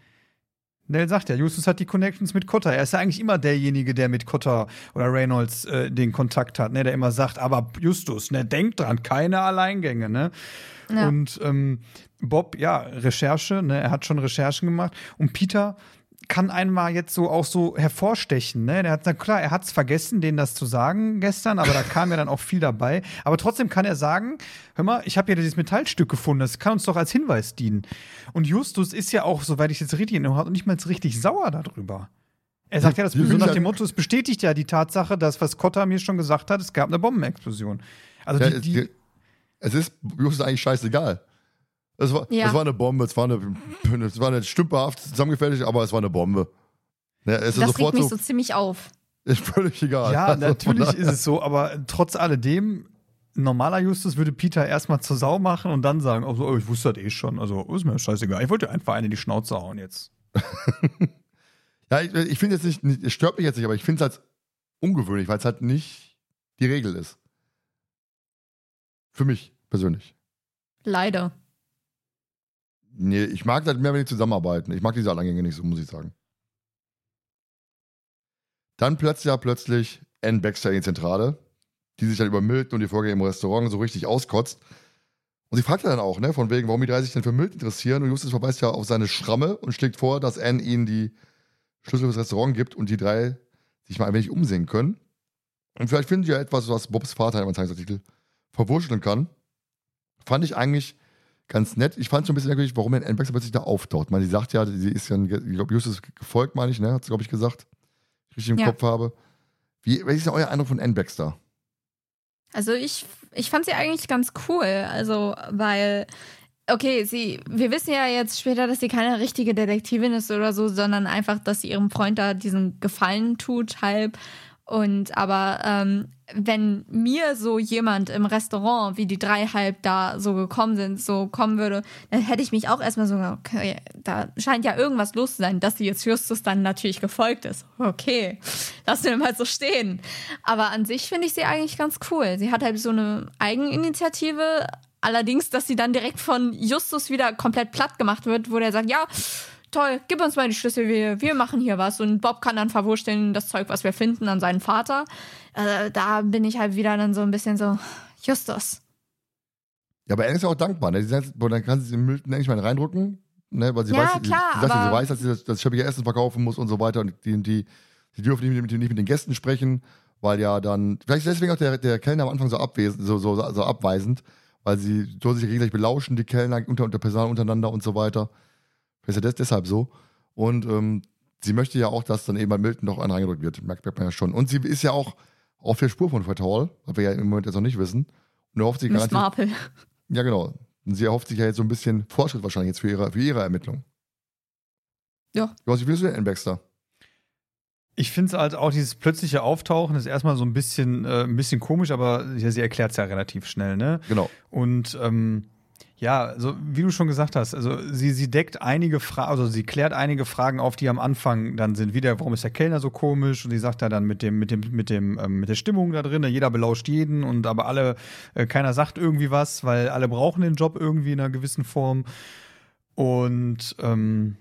Nell sagt ja, Justus hat die Connections mit Cotter. Er ist ja eigentlich immer derjenige, der mit Cotter oder Reynolds äh, den Kontakt hat, ne? der immer sagt, aber Justus, ne, denkt dran, keine Alleingänge, ne? Ja. Und ähm, Bob, ja, Recherche, ne, er hat schon Recherchen gemacht. Und Peter kann einmal jetzt so auch so hervorstechen, ne? Der hat, na klar, er hat es vergessen, denen das zu sagen gestern, aber da kam ja dann auch viel dabei. Aber trotzdem kann er sagen, hör mal, ich habe hier dieses Metallstück gefunden, das kann uns doch als Hinweis dienen. Und Justus ist ja auch, soweit ich jetzt richtig in habe, nicht mal richtig sauer darüber. Er sagt ja, das so nach dem Motto, es bestätigt ja die Tatsache, dass was Cotta mir schon gesagt hat, es gab eine Bombenexplosion. Also Ja, die, die, es ist Justus eigentlich scheißegal. Es war, Ja. es war eine Bombe, es war eine, es war eine stümperhaft zusammengefertigt, aber es war eine Bombe. Ja, es das regt mich so, so ziemlich auf. ist völlig egal. Ja, Also natürlich ist es so, aber trotz alledem, ein normaler Justus würde Peter erstmal zur Sau machen und dann sagen, oh, so, oh, ich wusste das eh schon, also ist mir scheißegal. Ich wollte einfach eine in die Schnauze hauen jetzt. Ja, ich, ich finde jetzt nicht, nicht, es stört mich jetzt nicht, aber ich finde es halt ungewöhnlich, weil es halt nicht die Regel ist. Für mich persönlich. Leider. Nee, ich mag das mehr, wenn die zusammenarbeiten. Ich mag diese Allangänge nicht so, muss ich sagen. Dann plötzlich ja plötzlich Ann Baxter in die Zentrale, die sich dann über Milton und die Vorgänge im Restaurant so richtig auskotzt. Und sie fragt ja dann auch, ne, von wegen, warum die drei sich denn für Milton interessieren. Und Justus verweist ja auf seine Schramme und schlägt vor, dass Ann ihnen die Schlüssel fürs Restaurant gibt und die drei sich mal ein wenig umsehen können. Und vielleicht finden sie ja etwas, was Bobs Vater im Zeitungsartikel verwurschteln kann. Fand ich eigentlich ganz nett. Ich fand es so ein bisschen merkwürdig, warum Ann Baxter plötzlich da auftaucht. Man, sie sagt ja, sie ist ja, ein, ich glaube, Justus gefolgt, meine ich, ne? Hat sie, glaube ich, gesagt. Ich richtig im Ja. Kopf habe. Wie, was ist denn euer Eindruck von Ann Baxter? Also ich, ich fand sie eigentlich ganz cool. Also, weil, okay, sie, wir wissen ja jetzt später, dass sie keine richtige Detektivin ist oder so, sondern einfach, dass sie ihrem Freund da diesen Gefallen tut, halb. Und aber ähm, wenn mir so jemand im Restaurant, wie die drei halb da so gekommen sind, so kommen würde, dann hätte ich mich auch erstmal so, okay, da scheint ja irgendwas los zu sein, dass sie jetzt Justus dann natürlich gefolgt ist. Okay, lassen wir mal so stehen. Aber an sich finde ich sie eigentlich ganz cool. Sie hat halt so eine Eigeninitiative. Allerdings, dass sie dann direkt von Justus wieder komplett platt gemacht wird, wo der sagt, ja, toll, gib uns mal die Schlüssel, wir, wir machen hier was. Und Bob kann dann verwurschteln das Zeug, was wir finden, an seinen Vater. Äh, da bin ich halt wieder dann so ein bisschen so, Justus. Ja, aber Ann ist ja auch dankbar. Ne? Sie sagt, boah, dann kann sie den Milton endlich mal reindrücken. Ne? Weil sie Ja, weiß, klar, sie, sagt, aber- sie weiß, dass sie das, das schäbige Essen verkaufen muss und so weiter. Und die, die, die dürfen nicht mit, nicht mit den Gästen sprechen, weil ja dann, vielleicht ist deswegen auch der, der Kellner am Anfang so, abwesend, so, so, so abweisend, weil sie soll sich gegenseitig belauschen, die Kellner unter, unter Personal untereinander und so weiter. Vielleicht ist ja das deshalb so. Und ähm, sie möchte ja auch, dass dann eben bei Milton noch einer reingedrückt wird. Merkt, merkt man ja schon. Und sie ist ja auch auf der Spur von Fred Hall, was wir ja im Moment jetzt noch nicht wissen. Und er hofft sie Miss. Marple. Ja, genau. Und sie erhofft sich ja jetzt so ein bisschen Fortschritt wahrscheinlich jetzt für ihre, für ihre Ermittlung. Ja. Was findest du denn, Ann Baxter? Ich finde es halt auch dieses plötzliche Auftauchen ist erstmal so ein bisschen, äh, ein bisschen komisch, aber ja, sie erklärt es ja relativ schnell, ne? Genau. Und ähm, ja, also wie du schon gesagt hast, also sie, sie deckt einige Fragen, also sie klärt einige Fragen auf, die am Anfang dann sind. Wieder, warum ist der Kellner so komisch? Und sie sagt ja dann mit dem, mit dem, mit dem, ähm, mit der Stimmung da drin, jeder belauscht jeden und aber alle, äh, keiner sagt irgendwie was, weil alle brauchen den Job irgendwie in einer gewissen Form. Und ähm,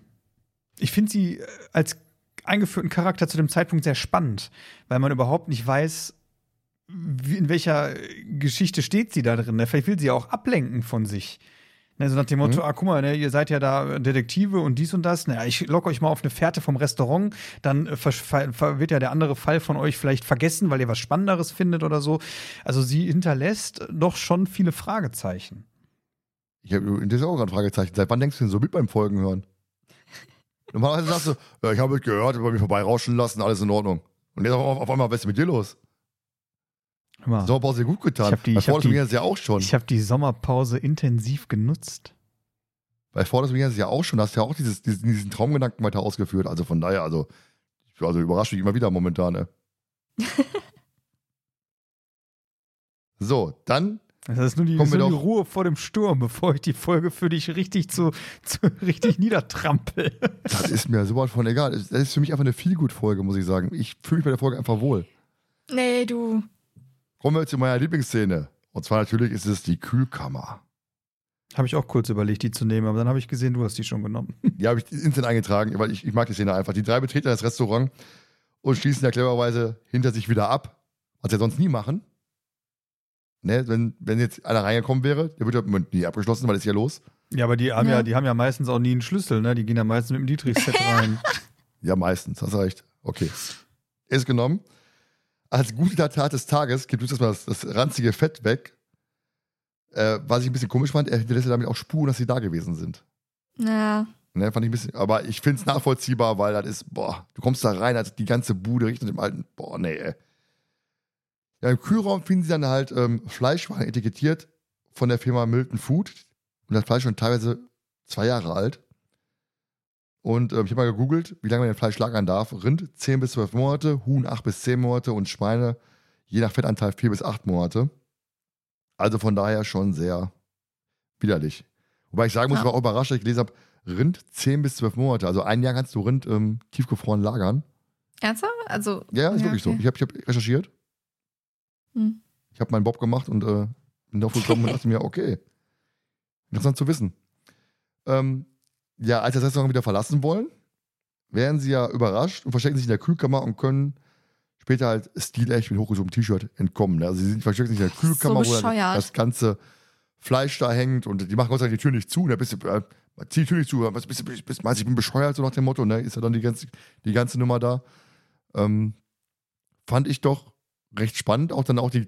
ich finde sie äh, als eingeführten Charakter zu dem Zeitpunkt sehr spannend, weil man überhaupt nicht weiß, in welcher Geschichte steht sie da drin. Ne? Vielleicht will sie ja auch ablenken von sich. Ne, so nach dem Motto, Mhm. ah, guck mal, ne, ihr seid ja da Detektive und dies und das. Na, ich locke euch mal auf eine Fährte vom Restaurant, dann äh, wird ja der andere Fall von euch vielleicht vergessen, weil ihr was Spannenderes findet oder so. Also sie hinterlässt doch schon viele Fragezeichen. Ich habe das ist auch gerade ein Fragezeichen. Seit wann denkst du denn so mit beim Folgen hören? Normalerweise sagst du, ja, ich habe gehört, über mich vorbeirauschen lassen, alles in Ordnung. Und jetzt auf, auf einmal, was ist mit dir los? Mal, Sommerpause gut getan. Ich hab die- Bei ging das ja auch schon. ich habe die Sommerpause intensiv genutzt. Bei Fortis ging das ja auch schon. Da hast du ja auch dieses, diesen, diesen Traumgedanken weiter ausgeführt. Also von daher, also, ich- also überrascht mich immer wieder momentan. Ne? so, dann Das ist nur die, Kommen wir so die doch- Ruhe vor dem Sturm, bevor ich die Folge für dich richtig zu, zu richtig niedertrampel. Das ist mir sowas von egal. Das ist für mich einfach eine Feelgood-Folge, muss ich sagen. Ich fühle mich bei der Folge einfach wohl. Nee, du. Kommen wir zu meiner Lieblingsszene. Und zwar natürlich ist es die Kühlkammer. Habe ich auch kurz überlegt, die zu nehmen, aber dann habe ich gesehen, du hast die schon genommen. Die habe ich instant eingetragen, weil ich, ich mag die Szene einfach. Die drei betreten das Restaurant und schließen ja clevererweise hinter sich wieder ab, was sie sonst nie machen. Ne, wenn, wenn jetzt einer reingekommen wäre, der wird ja nie abgeschlossen, weil ist ja los. Ja, aber die haben ja. Ja. die haben ja meistens auch nie einen Schlüssel, ne? Die gehen ja meistens mit dem Dietrich-Set rein. Ja, meistens, hast recht. Okay. Ist genommen. Als gute Tat des Tages gibt uns erstmal das, das ranzige Fett weg. Äh, was ich ein bisschen komisch fand, er hinterlässt ja damit auch Spuren, dass sie da gewesen sind. Ja. Ne, fand ich ein bisschen, aber ich finde es nachvollziehbar, weil das ist, boah, du kommst da rein, also die ganze Bude riecht nach dem alten, boah, nee, ey. Ja, im Kühlraum finden sie dann halt ähm, Fleischwaren etikettiert von der Firma Milton Food. Und das Fleisch schon teilweise zwei Jahre alt. Und ähm, ich habe mal gegoogelt, wie lange man den Fleisch lagern darf. Rind 10 bis 12 Monate, Huhn 8 bis 10 Monate und Schweine je nach Fettanteil 4 bis 8 Monate. Also von daher schon sehr widerlich. Wobei ich sagen muss, ich Ja. war auch überrascht, dass ich gelesen habe, Rind 10 bis 12 Monate. Also ein Jahr kannst du Rind ähm, tiefgefroren lagern. Ernsthaft? Also. Ja, ist wirklich so. okay. Ich habe ich hab recherchiert. Hm. Ich habe meinen Bob gemacht und äh, bin drauf gekommen und dachte mir, okay, interessant zu wissen. Ähm, ja, als das Restaurant wieder verlassen wollen, werden sie ja überrascht und verstecken sich in der Kühlkammer und können später halt stilecht mit hochgezogenem T-Shirt entkommen. Ne? Also sie sind, verstecken sich in der So Kühlkammer, wo dann bescheuert. das ganze Fleisch da hängt und die machen Gott sei Dank die Tür nicht zu. Ne? Bist du, äh, zieh die Tür nicht zu, was bist du, bist, bist, meinst ich bin bescheuert, so nach dem Motto, ne? Ist ja dann die ganze, die ganze Nummer da. Ähm, fand ich doch recht spannend, auch dann auch die,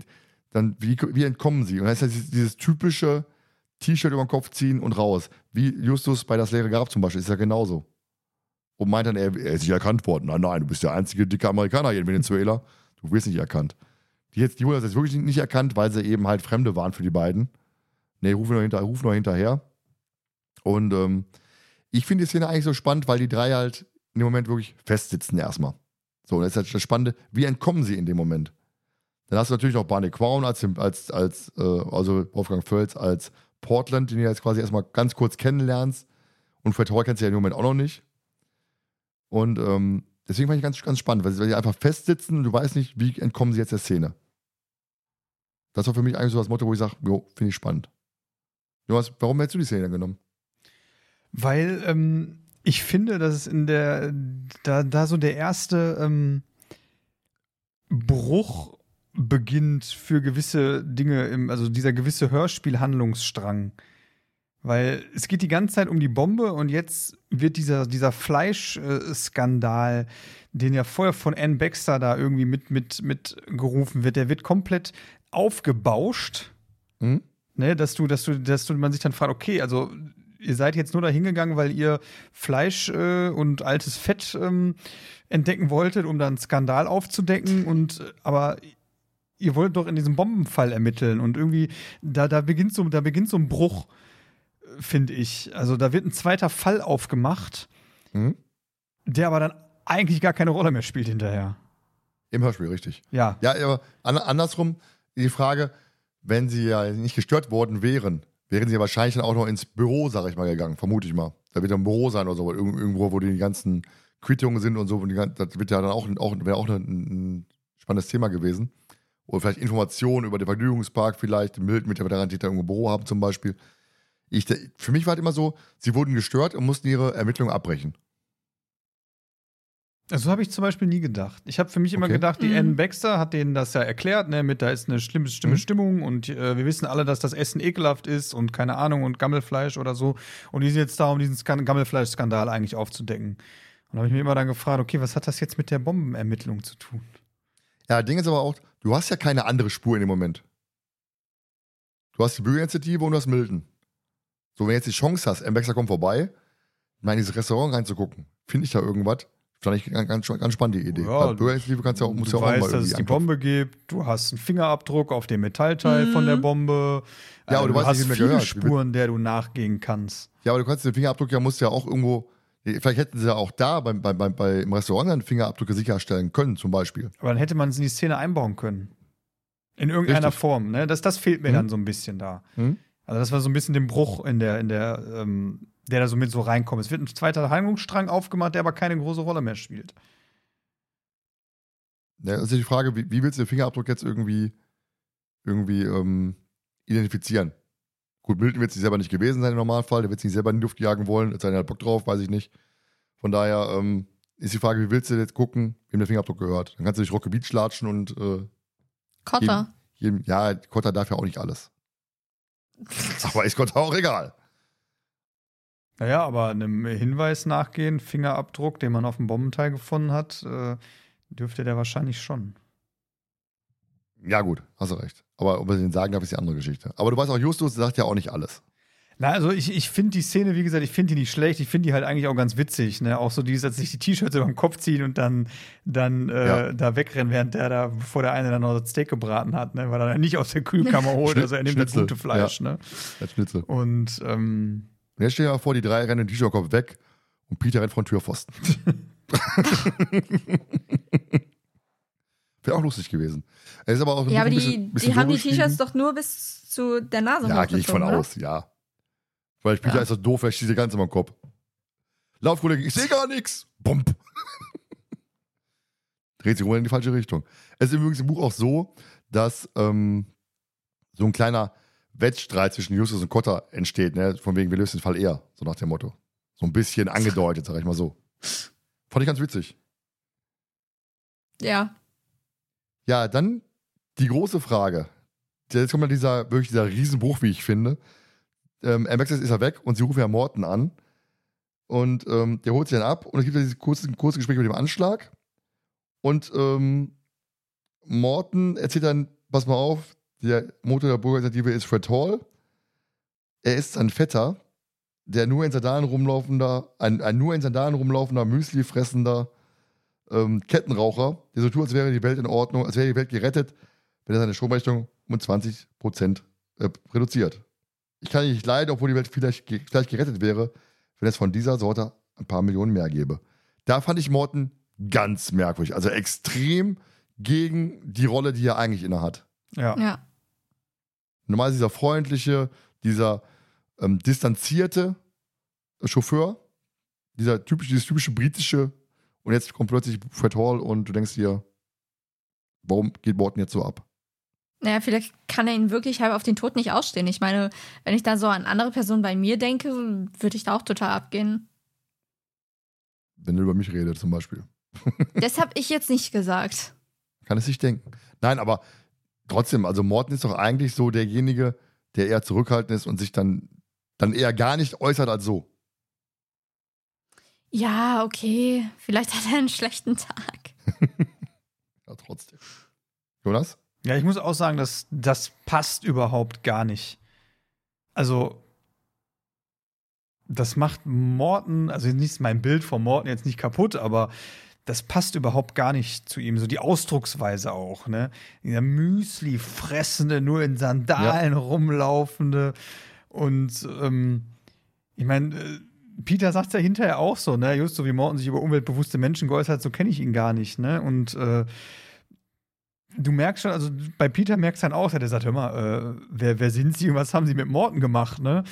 dann, wie, wie entkommen sie? Und das ist ja dieses, dieses typische T-Shirt über den Kopf ziehen und raus. Wie Justus bei das leere Grab zum Beispiel, ist ja genauso. Und meint dann, er, er ist nicht erkannt worden. Nein, nein, du bist der einzige dicke Amerikaner hier in Venezuela. Du wirst nicht erkannt. Die, jetzt, die das jetzt wirklich nicht erkannt, weil sie eben halt Fremde waren für die beiden. Nee, rufen nur, hinter, rufen nur hinterher. Und ähm, ich finde die Szene eigentlich so spannend, weil die drei halt in dem Moment wirklich festsitzen erstmal. So, und das ist halt das Spannende, wie entkommen sie in dem Moment? Dann hast du natürlich noch Barney Crown als, als, als äh, also Wolfgang Völz als Portland, den du jetzt quasi erstmal ganz kurz kennenlernst. Und Fred Hall kennst du ja im Moment auch noch nicht. Und ähm, deswegen fand ich ganz, ganz spannend, weil sie, einfach festsitzen und du weißt nicht, wie entkommen sie jetzt der Szene. Das war für mich eigentlich so das Motto, wo ich sage, jo, finde ich spannend. Jonas, warum hättest du die Szene genommen? Weil ähm, ich finde, dass es in der, da, da so der erste ähm, Bruch beginnt für gewisse Dinge, im, also dieser gewisse Hörspielhandlungsstrang. Weil es geht die ganze Zeit um die Bombe und jetzt wird dieser, dieser Fleischskandal, den ja vorher von Ann Baxter da irgendwie mit, mit, mit gerufen wird, der wird komplett aufgebauscht Hm? ne, dass du, dass du, dass du, man sich dann fragt, okay, also ihr seid jetzt nur da hingegangen, weil ihr Fleisch äh, und altes Fett ähm, entdecken wolltet, um dann einen Skandal aufzudecken und aber ihr wollt doch in diesem Bombenfall ermitteln und irgendwie da, da beginnt so, da beginnt so ein Bruch. finde ich. Also da wird ein zweiter Fall aufgemacht, Mhm. der aber dann eigentlich gar keine Rolle mehr spielt hinterher. Im Hörspiel, richtig. Ja. Ja, aber an, andersrum die Frage, wenn sie ja nicht gestört worden wären, wären sie ja wahrscheinlich dann auch noch ins Büro, sag ich mal, gegangen, vermute ich mal. Da wird ja ein Büro sein oder so, irg- irgendwo, wo die ganzen Quittungen sind und so. Und die, das wird ja dann auch, auch, wäre auch ein, ein spannendes Thema gewesen. Oder vielleicht Informationen über den Vergnügungspark, vielleicht Milton mit der Veterantäter irgendwo Büro haben zum Beispiel. Ich, für mich war halt immer so, sie wurden gestört und mussten ihre Ermittlungen abbrechen. Also habe ich zum Beispiel nie gedacht. Ich habe für mich immer Okay. gedacht, die Mhm. Ann Baxter hat denen das ja erklärt, ne, mit da ist eine schlimme, schlimme Mhm. Stimmung und äh, wir wissen alle, dass das Essen ekelhaft ist und keine Ahnung und Gammelfleisch oder so. Und die sind jetzt da, um diesen Skan Gammelfleisch-Skandal eigentlich aufzudecken. Und habe ich mir immer dann gefragt, okay, was hat das jetzt mit der Bombenermittlung zu tun? Ja, Ding ist aber auch, du hast ja keine andere Spur in dem Moment. Du hast die Bürgerinitiative und du hast Milton. So, wenn du jetzt die Chance hast, Ambexer kommt vorbei, mal in dieses Restaurant reinzugucken, finde ich da irgendwas. Fand ich ganz, ganz, ganz spannende Idee. Ja, Weil Bürgerinitiative kannst du ja auch, musst du ja auch mal weißt, dass irgendwie es die anklopfen. Bombe gibt, du hast einen Fingerabdruck auf dem Metallteil Mhm. von der Bombe. Ja, aber Äh, du weißt hast nicht, wie viele gehört. Spuren, der du nachgehen kannst. Ja, aber du kannst den Fingerabdruck ja, musst ja auch irgendwo, vielleicht hätten sie ja auch da beim, beim, beim, bei, im Restaurant einen Fingerabdruck sicherstellen können, zum Beispiel. Aber dann hätte man es in die Szene einbauen können. In irgendeiner Richtig. Form, ne? Das, das fehlt mir Mhm. dann so ein bisschen da. Hm? Also das war so ein bisschen den Bruch in der, in der, ähm, der da so mit so reinkommt. Es wird ein zweiter Handlungsstrang aufgemacht, der aber keine große Rolle mehr spielt. Ja, das ist die Frage, wie, wie willst du den Fingerabdruck jetzt irgendwie, irgendwie ähm, identifizieren? Gut, Milton wird sich selber nicht gewesen sein im Normalfall, der wird sich nicht selber in die Luft jagen wollen, hat er halt Bock drauf, weiß ich nicht. Von daher ähm, ist die Frage, wie willst du jetzt gucken, wem der Fingerabdruck gehört? Dann kannst du durch Rocky Beach latschen und äh, Kotter. jedem, ja, Kotter darf ja auch nicht alles. Aber ist Kotter auch egal. Naja, aber einem Hinweis nachgehen, Fingerabdruck, den man auf dem Bombenteil gefunden hat, äh, dürfte der wahrscheinlich schon. Ja, gut, hast du recht. Aber ob er den sagen darf, ist die andere Geschichte. Aber du weißt auch, Justus sagt ja auch nicht alles. Na, also ich, ich finde die Szene, wie gesagt, ich finde die nicht schlecht. Ich finde die halt eigentlich auch ganz witzig. Ne? Auch so dieses, als sich die T-Shirts über den Kopf ziehen und dann, dann äh, Ja. da wegrennen, während der da, bevor der eine dann noch das Steak gebraten hat, ne? weil er dann nicht aus der Kühlkammer holt. Also er nimmt das Schnitzel, gute Fleisch. Ne? Als Schnitzel. Und ähm, Und jetzt stell dir mal vor, die drei rennen den T-Shirt-Kopf weg und Peter rennt von Türpfosten. Wäre auch lustig gewesen. Es ist aber auch Ja, aber die, bisschen, bisschen die haben die T-Shirts doch nur bis zu der Nase Ja, gehe ich von oder? aus, ja. Weil Peter Ja. ist so doof, vielleicht schießt er ganz immer im Kopf. Lauf, Kollege, ich sehe gar nichts. Bump. Dreht sich rum in die falsche Richtung. Es ist übrigens im Buch auch so, dass ähm, so ein kleiner Wettstreit zwischen Justus und Cotta entsteht, ne? Von wegen, wir lösen den Fall eher, so nach dem Motto. So ein bisschen angedeutet, sag ich mal so. Fand ich ganz witzig. Ja. Ja, dann die große Frage. Jetzt kommt mal dieser, wirklich dieser Riesenbruch, wie ich finde. Ähm, MX ist er weg und sie rufen ja Morten an. Und ähm, der holt sich dann ab und es gibt ja dieses kurze, kurze Gespräch mit dem Anschlag. Und ähm, Morten erzählt dann, pass mal auf, der Motor der Bürgerinitiative ist Fred Hall. Er ist ein Vetter, der nur in Sandalen rumlaufender, ein, ein nur in Sandalen rumlaufender, Müsli fressender ähm, Kettenraucher, der so tut, als wäre die Welt in Ordnung, als wäre die Welt gerettet, wenn er seine Stromrechnung um 20 Prozent äh, reduziert. Ich kann nicht leiden, obwohl die Welt vielleicht, ge- vielleicht gerettet wäre, wenn es von dieser Sorte ein paar Millionen mehr gäbe. Da fand ich Morten ganz merkwürdig, also extrem gegen die Rolle, die er eigentlich innehat. ja. Ja. Normal ist dieser freundliche, dieser ähm, distanzierte Chauffeur, dieser typische, dieses typische britische, und jetzt kommt plötzlich Fred Hall und du denkst dir, warum geht Morton jetzt so ab? Naja, vielleicht kann er ihn wirklich halb auf den Tod nicht ausstehen. Ich meine, wenn ich da so an andere Personen bei mir denke, würde ich da auch total abgehen. Wenn er über mich redet, zum Beispiel. das habe ich jetzt nicht gesagt. Kann es sich denken. Nein, aber trotzdem, also Morton ist doch eigentlich so derjenige, der eher zurückhaltend ist und sich dann, dann eher gar nicht äußert als so. Ja, okay. Vielleicht hat er einen schlechten Tag. Ja, trotzdem. Jonas? Ja, ich muss auch sagen, dass das passt überhaupt gar nicht. Also, das macht Morten, also nicht ist mein Bild von Morten jetzt nicht kaputt, aber das passt überhaupt gar nicht zu ihm. So die Ausdrucksweise auch, ne? Dieser Müsli fressende, nur in Sandalen rumlaufende und ähm, Ich meine, äh, Peter sagt ja hinterher auch so, ne? Just so wie Morton sich über umweltbewusste Menschen geäußert, so kenne ich ihn gar nicht, ne? Und äh, du merkst schon, also bei Peter merkst du dann auch, der sagt, hör mal, äh, wer, wer sind sie und was haben sie mit Morton gemacht, ne?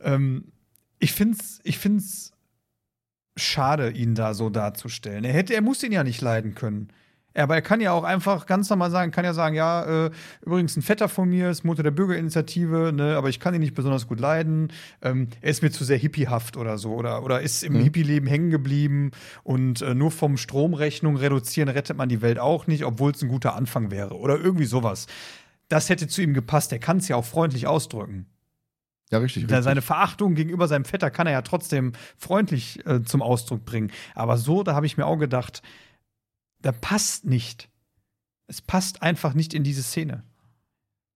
Ähm, ich find's, ich find's schade, ihn da so darzustellen. Er hätte, er muss ihn ja nicht leiden können. Aber er kann ja auch einfach ganz normal sagen, kann ja sagen, ja, äh, übrigens ein Vetter von mir ist Motor der Bürgerinitiative, ne, aber ich kann ihn nicht besonders gut leiden. Ähm, er ist mir zu sehr hippiehaft oder so oder, oder ist im mhm. Hippie-Leben hängen geblieben und äh, nur vom Stromrechnung reduzieren rettet man die Welt auch nicht, obwohl es ein guter Anfang wäre oder irgendwie sowas. Das hätte zu ihm gepasst. Er kann es ja auch freundlich ausdrücken. Ja, richtig, richtig. Seine Verachtung gegenüber seinem Vetter kann er ja trotzdem freundlich äh, zum Ausdruck bringen. Aber so, da habe ich mir auch gedacht, da passt nicht. Es passt einfach nicht in diese Szene.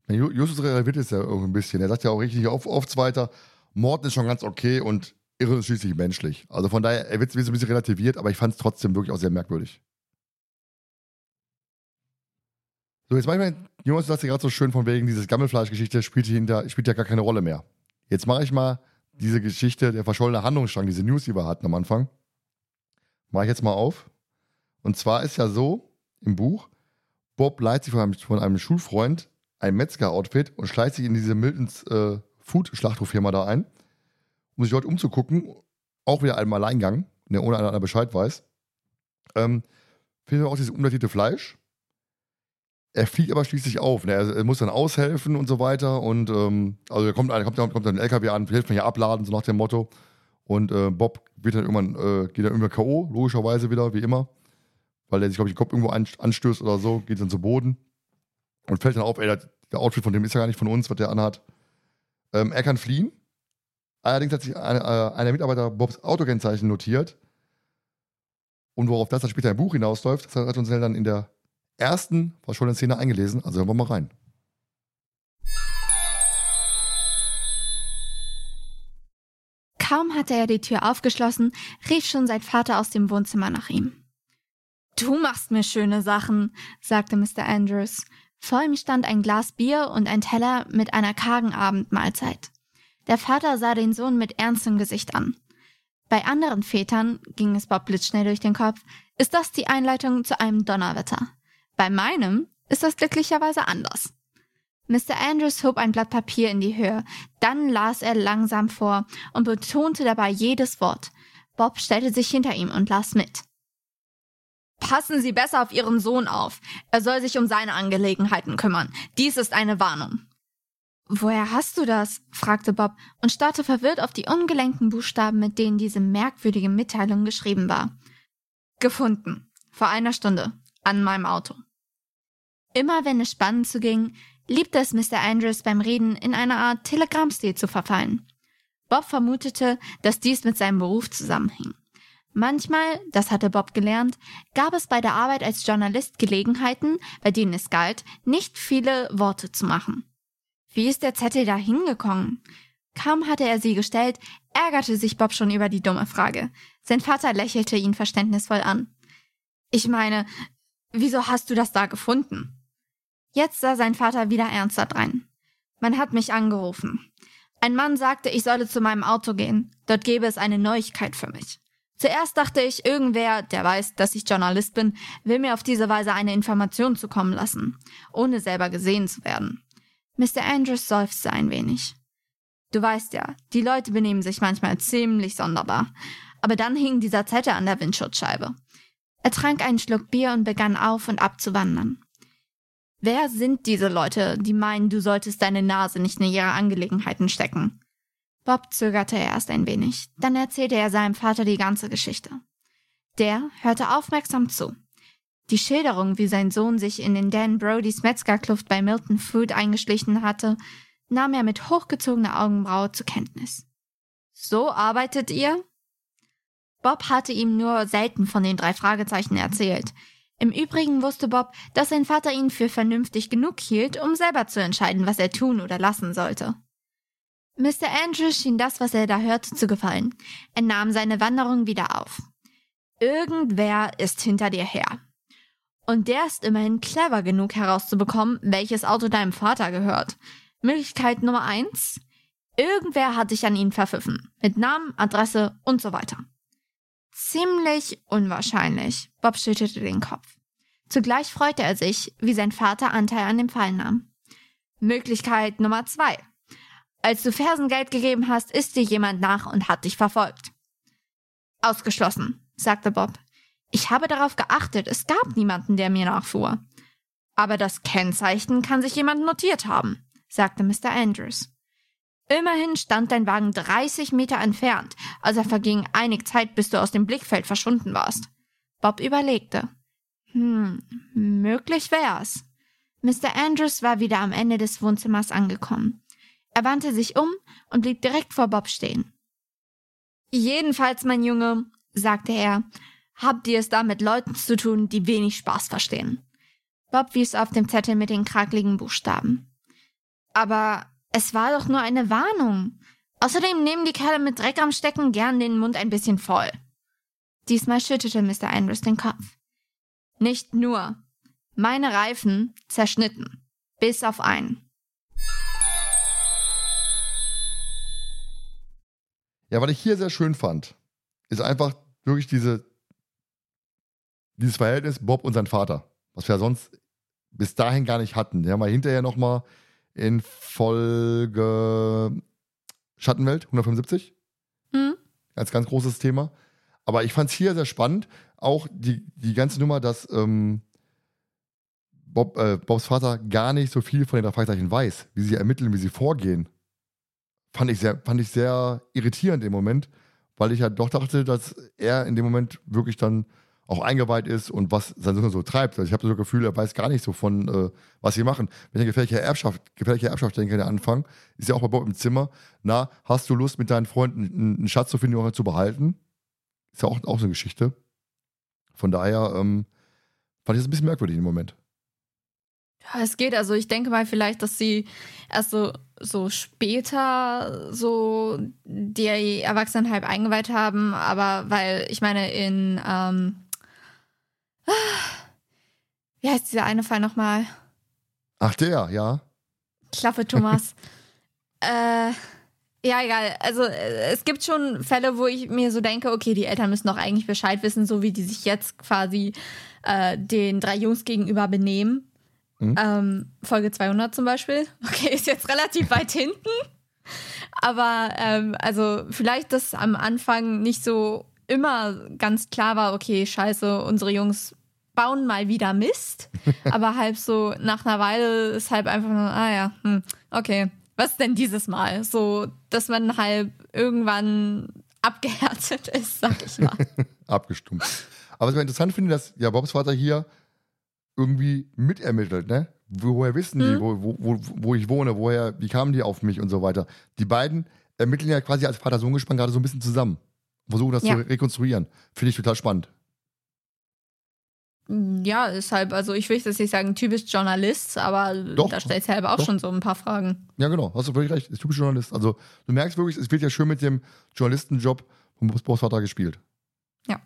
Justus relativiert es ja irgendwie ein bisschen. Er sagt ja auch richtig oft, oft weiter, Morden ist schon ganz okay und Irre ist schließlich menschlich. Also von daher, er wird so ein bisschen relativiert, aber ich fand es trotzdem wirklich auch sehr merkwürdig. So, jetzt manchmal, Jonas, du sagst ja gerade so schön von wegen, diese Gammelfleischgeschichte spielt, spielt ja gar keine Rolle mehr. Jetzt mache ich mal diese Geschichte, der verschollene Handlungsstrang, diese News, die wir hatten am Anfang, mache ich jetzt mal auf. Und zwar ist ja so im Buch, Bob leiht sich von einem, von einem Schulfreund ein Metzger-Outfit und schleicht sich in diese Miltons äh, Food-Schlachthofirma da ein, um sich dort umzugucken. Auch wieder einem Alleingang, der ohne einer Bescheid weiß. Ähm, findet auch dieses umdatierte Fleisch. Er fliegt aber schließlich auf. Ne? Er, muss dann aushelfen und so weiter. Und ähm, also er kommt, kommt, kommt dann ein LKW an, hilft mir ja abladen, so nach dem Motto. Und äh, Bob wird dann irgendwann, äh, geht dann irgendwann K.O., logischerweise wieder, wie immer weil er sich, glaube ich, den Kopf irgendwo anstößt oder so, geht dann zu Boden und fällt dann auf, ey, der Outfit von dem ist ja gar nicht von uns, was der anhat. Ähm, er kann fliehen. Allerdings hat sich eine, äh, einer Mitarbeiter Bobs Autokennzeichen notiert. Und worauf das dann später im Buch hinausläuft, das hat uns dann in der ersten verschollenen Szene eingelesen. Also hören wir mal rein. Kaum hatte er die Tür aufgeschlossen, rief schon sein Vater aus dem Wohnzimmer nach ihm. Du machst mir schöne Sachen, sagte Mr. Andrews. Vor ihm stand ein Glas Bier und ein Teller mit einer kargen Abendmahlzeit. Der Vater sah den Sohn mit ernstem Gesicht an. Bei anderen Vätern, ging es Bob blitzschnell durch den Kopf, ist das die Einleitung zu einem Donnerwetter. Bei meinem ist das glücklicherweise anders. Mr. Andrews hob ein Blatt Papier in die Höhe, dann las er langsam vor und betonte dabei jedes Wort. Bob stellte sich hinter ihm und las mit. Passen Sie besser auf Ihren Sohn auf. Er soll sich um seine Angelegenheiten kümmern. Dies ist eine Warnung. Woher hast du das? fragte Bob und starrte verwirrt auf die ungelenken Buchstaben, mit denen diese merkwürdige Mitteilung geschrieben war. Gefunden. Vor einer Stunde. An meinem Auto. Immer wenn es spannend zuging, liebte es Mr. Andrews beim Reden in einer Art Telegrammstil zu verfallen. Bob vermutete, dass dies mit seinem Beruf zusammenhing. Manchmal, das hatte Bob gelernt, gab es bei der Arbeit als Journalist Gelegenheiten, bei denen es galt, nicht viele Worte zu machen. Wie ist der Zettel da hingekommen? Kaum hatte er sie gestellt, ärgerte sich Bob schon über die dumme Frage. Sein Vater lächelte ihn verständnisvoll an. Ich meine, wieso hast du das da gefunden? Jetzt sah sein Vater wieder ernster drein. Man hat mich angerufen. Ein Mann sagte, ich solle zu meinem Auto gehen. Dort gäbe es eine Neuigkeit für mich. Zuerst dachte ich, irgendwer, der weiß, dass ich Journalist bin, will mir auf diese Weise eine Information zukommen lassen, ohne selber gesehen zu werden. Mr. Andrews seufzte ein wenig. Du weißt ja, die Leute benehmen sich manchmal ziemlich sonderbar. Aber dann hing dieser Zettel an der Windschutzscheibe. Er trank einen Schluck Bier und begann auf und ab zu wandern. Wer sind diese Leute, die meinen, du solltest deine Nase nicht in ihre Angelegenheiten stecken? Bob zögerte erst ein wenig, dann erzählte er seinem Vater die ganze Geschichte. Der hörte aufmerksam zu. Die Schilderung, wie sein Sohn sich in den Dan Brodys Metzgerkluft bei Milton Food eingeschlichen hatte, nahm er mit hochgezogener Augenbraue zur Kenntnis. So arbeitet ihr? Bob hatte ihm nur selten von den drei Fragezeichen erzählt. Im Übrigen wusste Bob, dass sein Vater ihn für vernünftig genug hielt, um selber zu entscheiden, was er tun oder lassen sollte. Mr. Andrews schien das, was er da hörte, zu gefallen. Er nahm seine Wanderung wieder auf. Irgendwer ist hinter dir her. Und der ist immerhin clever genug herauszubekommen, welches Auto deinem Vater gehört. Möglichkeit Nummer eins. Irgendwer hat sich an ihn verpfiffen. Mit Namen, Adresse und so weiter. Ziemlich unwahrscheinlich. Bob schüttelte den Kopf. Zugleich freute er sich, wie sein Vater Anteil an dem Fall nahm. Möglichkeit Nummer zwei. Als du Fersengeld gegeben hast, ist dir jemand nach und hat dich verfolgt. Ausgeschlossen, sagte Bob. Ich habe darauf geachtet, es gab niemanden, der mir nachfuhr. Aber das Kennzeichen kann sich jemand notiert haben, sagte Mr. Andrews. Immerhin stand dein Wagen 30 Meter entfernt, also verging einig Zeit, bis du aus dem Blickfeld verschwunden warst. Bob überlegte. Hm, möglich wär's. Mr. Andrews war wieder am Ende des Wohnzimmers angekommen. Er wandte sich um und blieb direkt vor Bob stehen. Jedenfalls, mein Junge, sagte er, habt ihr es da mit Leuten zu tun, die wenig Spaß verstehen. Bob wies auf dem Zettel mit den krakeligen Buchstaben. Aber es war doch nur eine Warnung. Außerdem nehmen die Kerle mit Dreck am Stecken gern den Mund ein bisschen voll. Diesmal schüttelte Mr. Andrews den Kopf. Nicht nur. Meine Reifen zerschnitten. Bis auf einen. Ja, was ich hier sehr schön fand, ist einfach wirklich diese, dieses Verhältnis Bob und sein Vater, was wir ja sonst bis dahin gar nicht hatten. Ja, mal hinterher nochmal in Folge Schattenwelt 175. Hm? Als ganz großes Thema. Aber ich fand es hier sehr spannend, auch die, die ganze Nummer, dass ähm, Bob, äh, Bobs Vater gar nicht so viel von den Fragezeichen weiß, wie sie ermitteln, wie sie vorgehen. Fand ich sehr, fand ich sehr irritierend im Moment, weil ich ja doch dachte, dass er in dem Moment wirklich dann auch eingeweiht ist und was sein Sohn so treibt. Also ich habe so das Gefühl, er weiß gar nicht so von, äh, was sie machen. Wenn ich gefährliche Erbschaft, gefährliche Erbschaft denke, der Anfang, ist ja auch bei Bob im Zimmer. Na, hast du Lust, mit deinen Freunden einen Schatz zu finden oder zu behalten? Ist ja auch, auch so eine Geschichte. Von daher ähm, fand ich das ein bisschen merkwürdig im Moment. Ja, es geht. Also ich denke mal vielleicht, dass sie erst so, so später so die Erwachsenenheit eingeweiht haben, aber weil ich meine in ähm, wie heißt dieser eine Fall nochmal? Ach, der, ja. Klaffe Thomas. äh, ja, egal. Also äh, es gibt schon Fälle, wo ich mir so denke, okay, die Eltern müssen doch eigentlich Bescheid wissen, so wie die sich jetzt quasi äh, den drei Jungs gegenüber benehmen. Mhm. Ähm, Folge 200 zum Beispiel. Okay, ist jetzt relativ weit hinten. Aber ähm, also vielleicht, dass am Anfang nicht so immer ganz klar war, okay, scheiße, unsere Jungs bauen mal wieder Mist. aber halb so nach einer Weile ist halb einfach nur, ah ja, hm, okay, was denn dieses Mal? So, dass man halb irgendwann abgehärtet ist, sag ich mal. Abgestumpft. Aber was ich interessant finde, dass ja Bobs Vater hier irgendwie mitermittelt, ne? Woher wissen die, Mhm. wo, wo, wo, wo ich wohne, woher, wie kamen die auf mich und so weiter. Die beiden ermitteln ja quasi als Vater-Sohn-Gespann gerade so ein bisschen zusammen. Versuchen das Ja. zu rekonstruieren. Finde ich total spannend. Ja, ist halt, also ich will jetzt nicht sagen typisch Journalist, aber Doch, da stellt halt auch doch. schon so ein paar Fragen. Ja, genau, hast du völlig recht. Ist typisch Journalist. Also, du merkst wirklich, es wird ja schön mit dem Journalistenjob von Bobs Bobs Vater gespielt. Ja.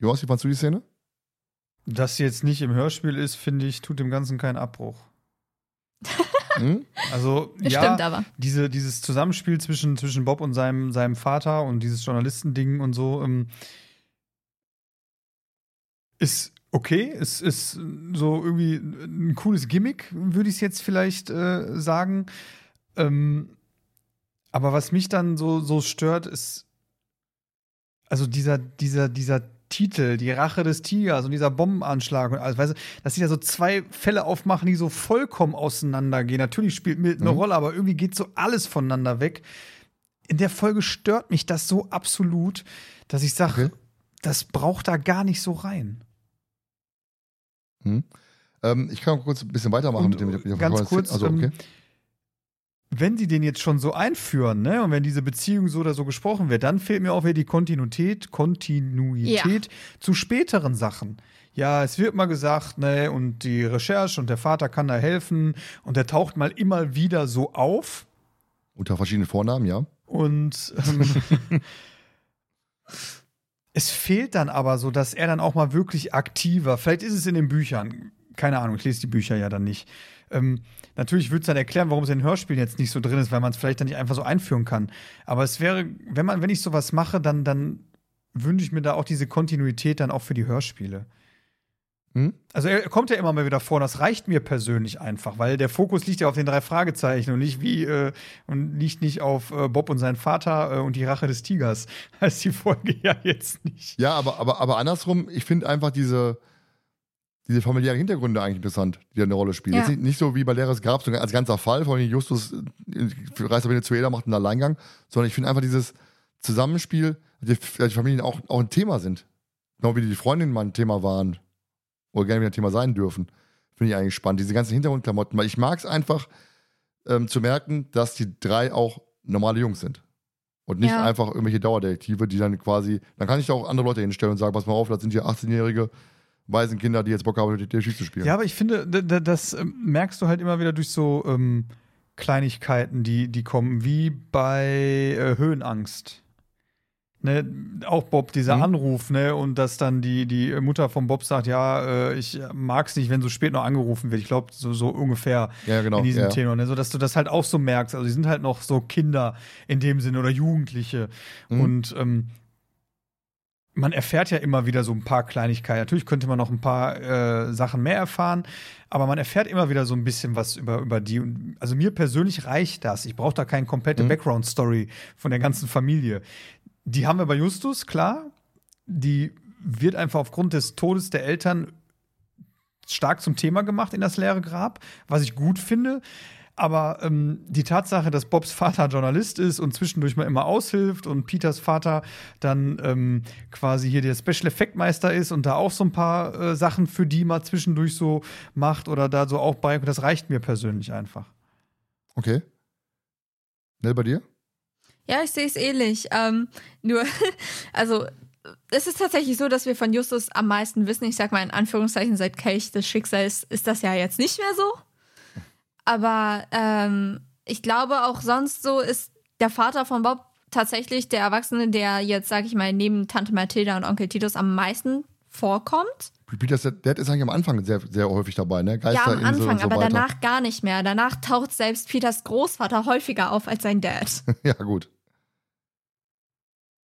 Jonas, wie fandst du die Szene? Dass sie jetzt nicht im Hörspiel ist, finde ich, tut dem Ganzen keinen Abbruch. Hm? Also, ja, Stimmt aber. diese, dieses Zusammenspiel zwischen, zwischen Bob und seinem, seinem Vater und dieses Journalistending und so ähm, ist okay. Es ist so irgendwie ein cooles Gimmick, würde ich es jetzt vielleicht äh, sagen. Ähm, aber was mich dann so, so stört, ist also dieser, dieser, dieser Titel, die Rache des Tigers und dieser Bombenanschlag und alles, weißt du, dass sie da so zwei Fälle aufmachen, die so vollkommen auseinandergehen. Natürlich spielt Milton eine Mhm. Rolle, aber irgendwie geht so alles voneinander weg. In der Folge stört mich das so absolut, dass ich sage, Okay. das braucht da gar nicht so rein. Hm? Ähm, ich kann kurz ein bisschen weitermachen Und mit dem. Mit dem ganz kurz, Also, okay. ähm, wenn sie den jetzt schon so einführen, ne, und wenn diese Beziehung so oder so gesprochen wird, dann fehlt mir auch wieder die Kontinuität, Kontinuität zu späteren Sachen. Ja, es wird mal gesagt, ne, und die Recherche und der Vater kann da helfen und der taucht mal immer wieder so auf Unter verschiedenen Vornamen, ja. und ähm, es fehlt dann aber so, dass er dann auch mal wirklich aktiver, vielleicht ist es in den Büchern, keine Ahnung, ich lese die Bücher ja dann nicht. Ähm, natürlich würde es dann erklären, warum es in Hörspielen jetzt nicht so drin ist, weil man es vielleicht dann nicht einfach so einführen kann. Aber es wäre, wenn man, wenn ich sowas mache, dann, dann wünsche ich mir da auch diese Kontinuität dann auch für die Hörspiele. Hm? Also er kommt ja immer mal wieder vor, das reicht mir persönlich einfach, weil der Fokus liegt ja auf den drei Fragezeichen und nicht wie äh, und liegt nicht auf äh, Bob und seinen Vater äh, und die Rache des Tigers. Heißt die Folge ja jetzt nicht. Ja, aber, aber, aber andersrum, ich finde einfach diese, diese familiären Hintergründe eigentlich interessant, die da eine Rolle spielen. Ja. Nicht, nicht so wie bei Lehrers Grab, so als ganzer Fall, vor allem Justus äh, reist nach Venezuela, macht einen Alleingang, sondern ich finde einfach dieses Zusammenspiel, dass die, die Familien auch, auch ein Thema sind. Genau wie die Freundinnen mal ein Thema waren oder gerne wieder ein Thema sein dürfen. Finde ich eigentlich spannend. Diese ganzen Hintergrundklamotten, weil ich mag es einfach ähm, zu merken, dass die drei auch normale Jungs sind. Und nicht Ja. einfach irgendwelche Dauerdetektive, die dann quasi, dann kann ich da auch andere Leute hinstellen und sagen, pass mal auf, das sind hier 18-jährige Waisenkinder, die jetzt Bock haben, Detektiv zu spielen. Ja, aber ich finde, das ähm, merkst du halt immer wieder durch so ähm, Kleinigkeiten, die, die kommen, wie bei äh, Höhenangst. Ne, auch Bob, dieser Mhm. Anruf, ne, und dass dann die, die Mutter von Bob sagt, ja, äh, ich mag's nicht, wenn so spät noch angerufen wird. Ich glaube, so, so ungefähr ja genau. in diesem ja. Tenor, ne, so dass du das halt auch so merkst. Also, die sind halt noch so Kinder in dem Sinne oder Jugendliche. Mhm. Und ähm, man erfährt ja immer wieder so ein paar Kleinigkeiten. Natürlich könnte man noch ein paar äh, Sachen mehr erfahren, aber man erfährt immer wieder so ein bisschen was über, über die. Und also mir persönlich reicht das. Ich brauche da keine komplette Mhm. Background-Story von der ganzen Familie. Die haben wir bei Justus, klar. Die wird einfach aufgrund des Todes der Eltern stark zum Thema gemacht in das leere Grab, was ich gut finde. Aber ähm, die Tatsache, dass Bobs Vater Journalist ist und zwischendurch mal immer aushilft und Peters Vater dann ähm, quasi hier der Special Effect Meister ist und da auch so ein paar äh, Sachen für die mal zwischendurch so macht oder da so auch bei, das reicht mir persönlich einfach. Okay. Nell, bei dir? Ja, ich sehe es ähnlich. Ähm, nur, also es ist tatsächlich so, dass wir von Justus am meisten wissen. Ich sag mal in Anführungszeichen, seit Kelch des Schicksals ist das ja jetzt nicht mehr so. Aber ähm, ich glaube auch sonst so ist der Vater von Bob tatsächlich der Erwachsene, der jetzt, sag ich mal, neben Tante Mathilda und Onkel Titus am meisten vorkommt. Peters Dad ist eigentlich am Anfang sehr, sehr häufig dabei, ne? Ja, am Anfang, und so aber weiter. danach gar nicht mehr. Danach taucht selbst Peters Großvater häufiger auf als sein Dad. ja, gut.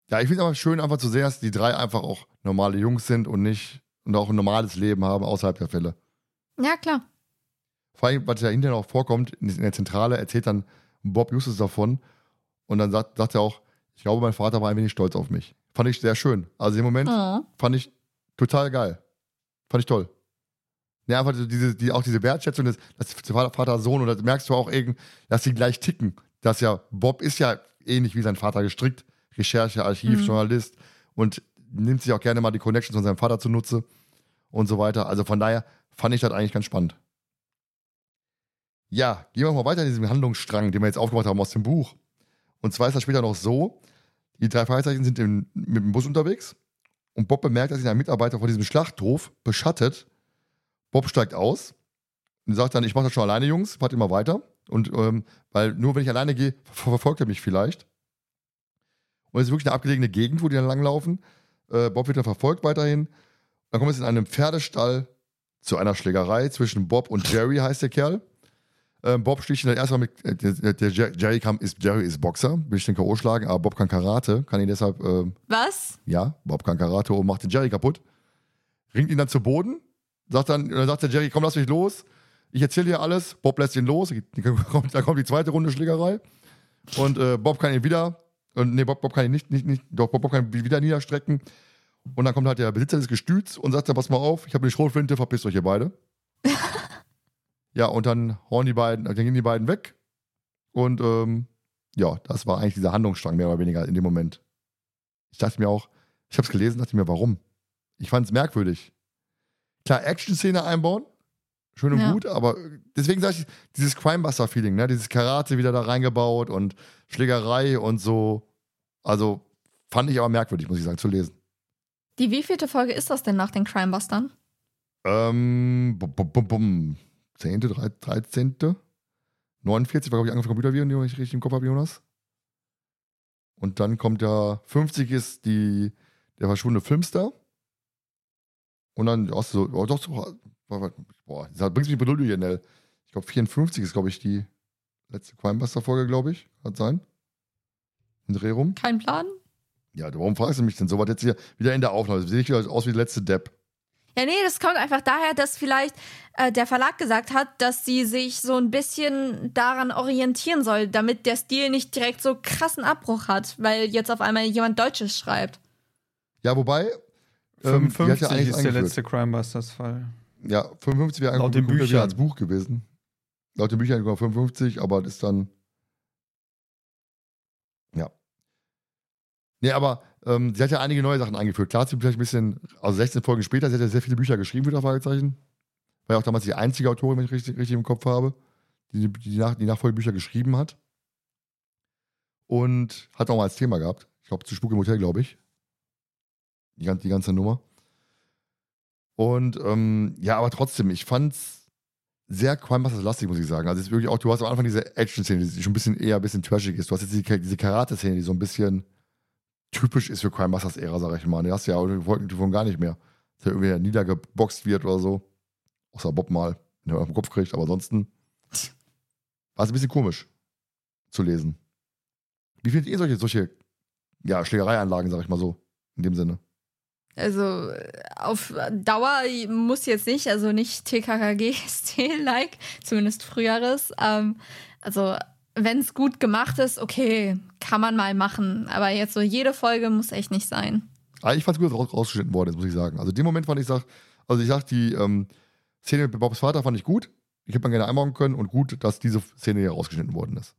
Ja, ich finde es aber schön, einfach zu sehen, dass die drei einfach auch normale Jungs sind und nicht und auch ein normales Leben haben außerhalb der Fälle. Ja, klar. Vor allem, was ja hinterher auch vorkommt, in der Zentrale erzählt dann Bob Justus davon und dann sagt, sagt er auch, ich glaube, mein Vater war ein wenig stolz auf mich. Fand ich sehr schön. Also im Moment Oh. fand ich total geil. Fand ich toll. Ja, einfach so diese, die, auch diese Wertschätzung des, des Vater, Vater, Sohn, und das merkst du auch irgendwie, dass sie gleich ticken. Dass ja, Bob ist ja ähnlich wie sein Vater gestrickt. Recherche, Archiv, Mhm. Journalist und nimmt sich auch gerne mal die Connections von seinem Vater zunutze und so weiter. Also von daher fand ich das eigentlich ganz spannend. Ja, gehen wir mal weiter in diesem Handlungsstrang, den wir jetzt aufgemacht haben aus dem Buch. Und zwar ist das später noch so, die drei Fragezeichen sind im, mit dem Bus unterwegs und Bob bemerkt, dass sich ein Mitarbeiter von diesem Schlachthof beschattet. Bob steigt aus und sagt dann, ich mache das schon alleine, Jungs, fahrt immer weiter. Und ähm, weil nur wenn ich alleine gehe, ver verfolgt er mich vielleicht. Und es ist wirklich eine abgelegene Gegend, wo die dann langlaufen. Äh, Bob wird dann verfolgt weiterhin. Dann kommt es in einem Pferdestall zu einer Schlägerei zwischen Bob und Jerry, heißt der Kerl. Ähm, Bob sticht ihn dann erstmal mit, äh, der, der Jer- Jerry, kam, ist, Jerry ist Boxer, will ich den K.O. schlagen, aber Bob kann Karate, kann ihn deshalb, ähm, Was? ja, Bob kann Karate und macht den Jerry kaputt. Ringt ihn dann zu Boden, sagt dann, dann sagt der Jerry, komm, lass mich los. Ich erzähle dir alles. Bob lässt ihn los. Dann kommt, dann kommt die zweite Runde Schlägerei. Und äh, Bob kann ihn wieder, und nee, Bob, Bob kann ihn nicht, nicht, nicht, doch, Bob, Bob kann ihn wieder niederstrecken. Und dann kommt halt der Besitzer des Gestüts und sagt dann, pass mal auf, ich habe eine Schrotflinte, verpisst euch ihr beide. ja, und dann hauen die beiden, dann gehen die beiden weg. Und ähm, ja, das war eigentlich dieser Handlungsstrang mehr oder weniger in dem Moment. Ich dachte mir auch, ich habe es gelesen, dachte mir, warum? Ich fand es merkwürdig. Klar, Action-Szene einbauen, schön und Ja. gut, aber deswegen sage ich, dieses Crimebuster-Feeling, ne? dieses Karate wieder da reingebaut und Schlägerei und so. Also fand ich aber merkwürdig, muss ich sagen, zu lesen. Die wievielte Folge ist das denn nach den Crimebustern? Ähm, bum, bum, bum, bum. 10., 13., 49 war, glaube ich, angefangen Computerviren, die ich richtig im Kopf habe, Jonas. Und dann kommt ja, 50 ist die, der verschwundene Filmstar. Und dann, auch so, oh, doch, so, boah, das bringt mich Beduld hier, Nell. Ich glaube, 54 ist, glaube ich, die letzte Crimebuster-Folge, glaube ich. Kann sein. In Dreh rum. Kein Plan? Ja, warum fragst du mich denn so? Was jetzt hier wieder in der Aufnahme? Sehe ich wieder aus wie der letzte Depp. Ja, nee, das kommt einfach daher, dass vielleicht äh, der Verlag gesagt hat, dass sie sich so ein bisschen daran orientieren soll, damit der Stil nicht direkt so krassen Abbruch hat, weil jetzt auf einmal jemand Deutsches schreibt. Ja, wobei. Ähm, die hat 55 ja eigentlich ist der eingeführt. letzte Crimebusters-Fall. Ja, 55 wäre Laut den eigentlich Büchern. als Buch gewesen. Laut den Büchern sogar 55, aber das ist dann. Ja. Nee, aber ähm, sie hat ja einige neue Sachen eingeführt. Klar, sie vielleicht ein bisschen, also 16 Folgen später, sie hat ja sehr viele Bücher geschrieben, wieder Fragezeichen. War ja auch damals die einzige Autorin, wenn ich richtig, richtig im Kopf habe, die die, Nach die Nachfolgebücher geschrieben hat. Und hat auch mal als Thema gehabt. Ich glaube, zu Spuk im Hotel, glaube ich. Die, die ganze Nummer. Und ähm, ja, aber trotzdem, ich fand's sehr Crime-Busters-lastig, muss ich sagen. Also es ist wirklich auch, du hast am Anfang diese Action-Szene, die schon ein bisschen eher ein bisschen trashig ist. Du hast jetzt die, diese Karate-Szene, die so ein bisschen typisch ist für Crime-Busters-Ära, sag ich mal. Die hast du ja auch in Folgen davon gar nicht mehr. Dass er irgendwie niedergeboxt wird oder so. Außer Bob mal, wenn er auf den Kopf kriegt, aber ansonsten war es ein bisschen komisch zu lesen. Wie findet ihr solche, solche ja, Schlägereianlagen, sag ich mal so, in dem Sinne? Also auf Dauer muss jetzt nicht, also nicht TKKG-Stil-like, zumindest früheres. Ähm, also wenn es gut gemacht ist, okay, kann man mal machen. Aber jetzt so jede Folge muss echt nicht sein. Aber ich fand es gut, dass raus, rausgeschnitten worden ist, muss ich sagen. Also, dem Moment fand ich, sag, also ich sag, die ähm, Szene mit Bobs Vater fand ich gut. Ich hätte man gerne einbauen können und gut, dass diese Szene hier rausgeschnitten worden ist.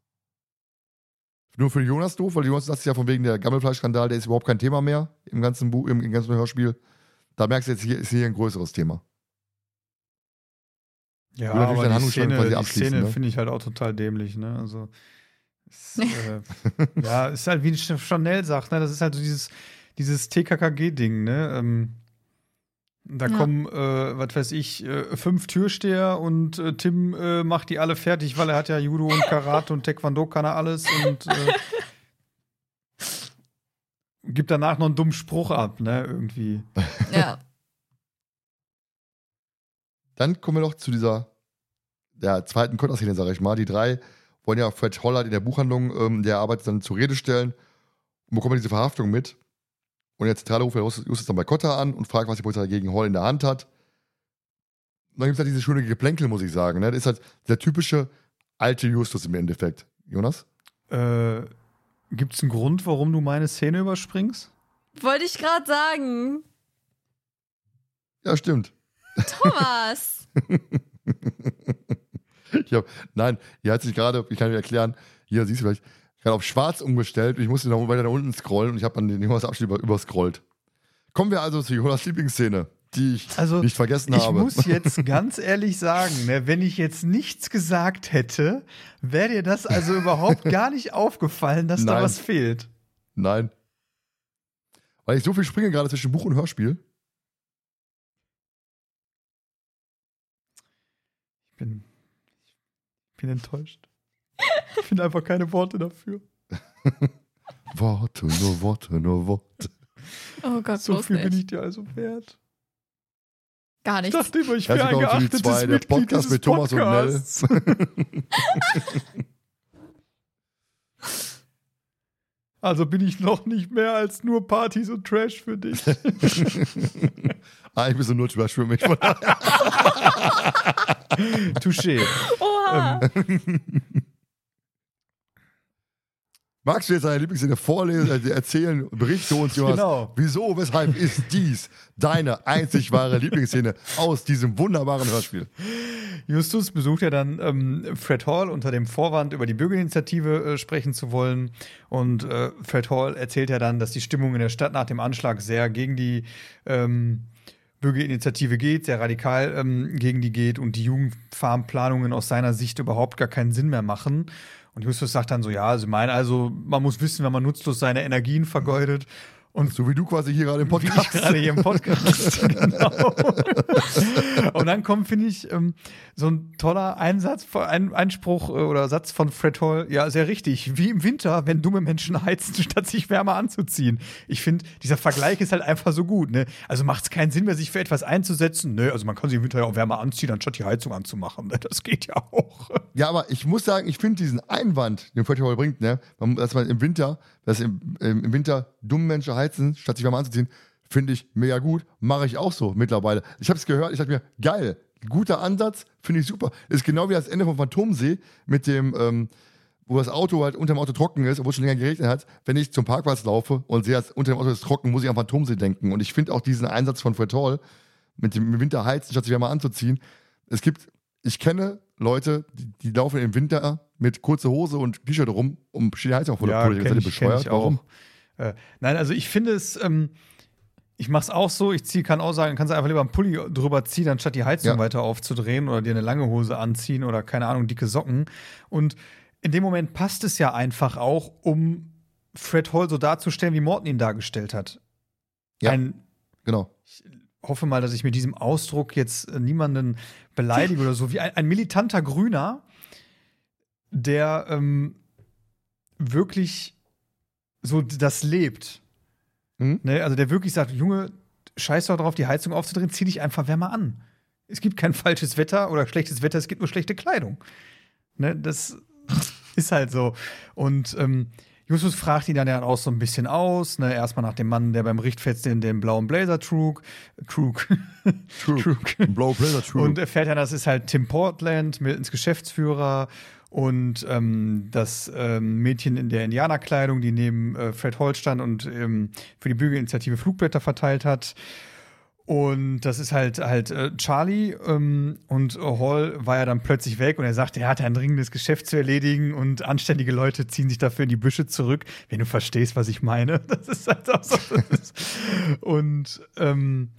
Nur für Jonas doof, weil Jonas das ist ja von wegen der Gammelfleischskandal, der ist überhaupt kein Thema mehr im ganzen Buch, im, im ganzen Hörspiel. Da merkst du jetzt, hier ist hier ein größeres Thema. Ja, aber die Szene, die Szene ne? finde ich halt auch total dämlich, ne? Also, es, äh, ja, ist halt wie Chanel sagt, ne? Das ist halt so dieses, dieses TKKG-Ding, ne? Ähm, da Ja. kommen, äh, was weiß ich, äh, fünf Türsteher und äh, Tim äh, macht die alle fertig, weil er hat ja Judo und Karate und Taekwondo kann er alles und äh, gibt danach noch einen dummen Spruch ab, ne? Irgendwie. Ja. Dann kommen wir noch zu dieser der zweiten Konterszene, sag ich mal. Die drei wollen ja Fred Hollard in der Buchhandlung, ähm, der arbeitet dann zur Rede stellen und bekommen diese Verhaftung mit. Und der Zentrale ruft Justus dann bei Cotta an und fragt, was die Polizei gegen Hall in der Hand hat. Und dann gibt es halt diese schöne Geplänkel, muss ich sagen. Ne? Das ist halt der typische alte Justus im Endeffekt. Jonas? Äh, Gibt es einen Grund, warum du meine Szene überspringst? Wollte ich gerade sagen. Ja, stimmt. Thomas. Ich hab, nein, hier hat sich gerade, ich kann dir erklären, hier siehst du vielleicht, gerade auf schwarz umgestellt und ich musste noch weiter nach unten scrollen und ich habe dann den Jonas Abschnitt über, überscrollt. Kommen wir also zu Jonas Lieblingsszene, die ich Also, nicht vergessen Ich habe. muss jetzt ganz ehrlich sagen, ne, wenn ich jetzt nichts gesagt hätte, wäre dir das also überhaupt gar nicht aufgefallen, dass da Nein. was fehlt. Nein. Weil ich so viel springe gerade zwischen Buch und Hörspiel. Bin, ich bin enttäuscht. Ich finde einfach keine Worte dafür. Worte, nur Worte, nur Worte. Oh Gott, So viel nicht. bin ich dir also wert. Gar Ich nichts. dachte immer, ich wäre ein geachtetes zwei, der Mitglied Podcast dieses mit Thomas und Nell. Podcasts. Also bin ich noch nicht mehr als nur Partys und Trash für dich. Eigentlich bist du nur Trash für mich. Touché. Oha. Ähm, Magst du jetzt deine Lieblingsszene vorlesen, äh, erzählen, berichte uns, Jonas, Genau. wieso, weshalb ist dies deine einzig wahre Lieblingsszene aus diesem wunderbaren Hörspiel? Justus besucht ja dann ähm, Fred Hall unter dem Vorwand, über die Bürgerinitiative äh, sprechen zu wollen. Und äh, Fred Hall erzählt ja dann, dass die Stimmung in der Stadt nach dem Anschlag sehr gegen die ähm, Bürgerinitiative geht, sehr radikal ähm, gegen die geht und die Jugendfarmplanungen aus seiner Sicht überhaupt gar keinen Sinn mehr machen. Und Justus sagt dann so, ja, sie meinen also, man muss wissen, wenn man nutzlos seine Energien vergeudet. Und So wie du quasi hier gerade im Podcast. gerade hier im Podcast. genau. Und dann kommt, finde ich, ähm, so ein toller Einsatz, ein Einspruch äh, oder Satz von Fred Hall. Ja, sehr richtig. Wie im Winter, wenn dumme Menschen heizen, statt sich wärmer anzuziehen. Ich finde, dieser Vergleich ist halt einfach so gut. Ne? Also macht es keinen Sinn mehr, sich für etwas einzusetzen. Ne? Also man kann sich im Winter ja auch wärmer anziehen, anstatt die Heizung anzumachen. Ne? Das geht ja auch. Ja, aber ich muss sagen, ich finde diesen Einwand, den Fred Hall bringt, ne, dass man im Winter, dass im, im Winter dumme Menschen heizen, statt sich wärmer anzuziehen, finde ich mega gut. Mache ich auch so mittlerweile. Ich habe es gehört, ich dachte mir, geil, guter Ansatz, finde ich super. Ist genau wie das Ende vom Phantomsee mit dem, ähm, wo das Auto halt unter dem Auto trocken ist, obwohl es schon länger geregnet hat. Wenn ich zum Parkplatz laufe und sehe, dass unter dem Auto ist trocken, muss ich an Phantomsee denken. Und ich finde auch diesen Einsatz von Fred Hall, mit dem im Winter heizen, statt sich wärmer anzuziehen. Es gibt, ich kenne Leute, die, die laufen im Winter mit kurzer Hose und T-Shirt rum und stehen die Heizung vor der Ja, Pulle. kenn Seid ihr bescheuert? auch. Warum? Äh, nein, also ich finde es, ähm, ich mache es auch so, ich ziehe, kann auch sagen, kannst du einfach lieber einen Pulli drüber ziehen, anstatt die Heizung Ja. weiter aufzudrehen oder dir eine lange Hose anziehen oder keine Ahnung, dicke Socken. Und in dem Moment passt es ja einfach auch, um Fred Hall so darzustellen, wie Morton ihn dargestellt hat. Ja. Ein, Genau. Hoffe mal, dass ich mit diesem Ausdruck jetzt äh, niemanden beleidige oder so, wie ein, ein militanter Grüner, der ähm, wirklich so das lebt. Mhm. Ne? Also der wirklich sagt, Junge, scheiß doch drauf, die Heizung aufzudrehen, zieh dich einfach wärmer an. Es gibt kein falsches Wetter oder schlechtes Wetter, es gibt nur schlechte Kleidung. Ne? Das ist halt so. Und ähm, Justus fragt ihn dann ja auch so ein bisschen aus. Ne? Erstmal nach dem Mann, der beim Richtfest den, den blauen Blazer trug. Trug. True. Blow Blazer True. Und erfährt dann, das ist halt Tim Portland, Miltons Geschäftsführer und ähm, das ähm, Mädchen in der Indianerkleidung, die neben äh, Fred stand und ähm, für die Bügelinitiative Flugblätter verteilt hat. Und das ist halt halt äh, Charlie ähm, und Hall war ja dann plötzlich weg und er sagte, er hatte ein dringendes Geschäft zu erledigen und anständige Leute ziehen sich dafür in die Büsche zurück, wenn du verstehst, was ich meine. Das ist halt auch so. und ähm,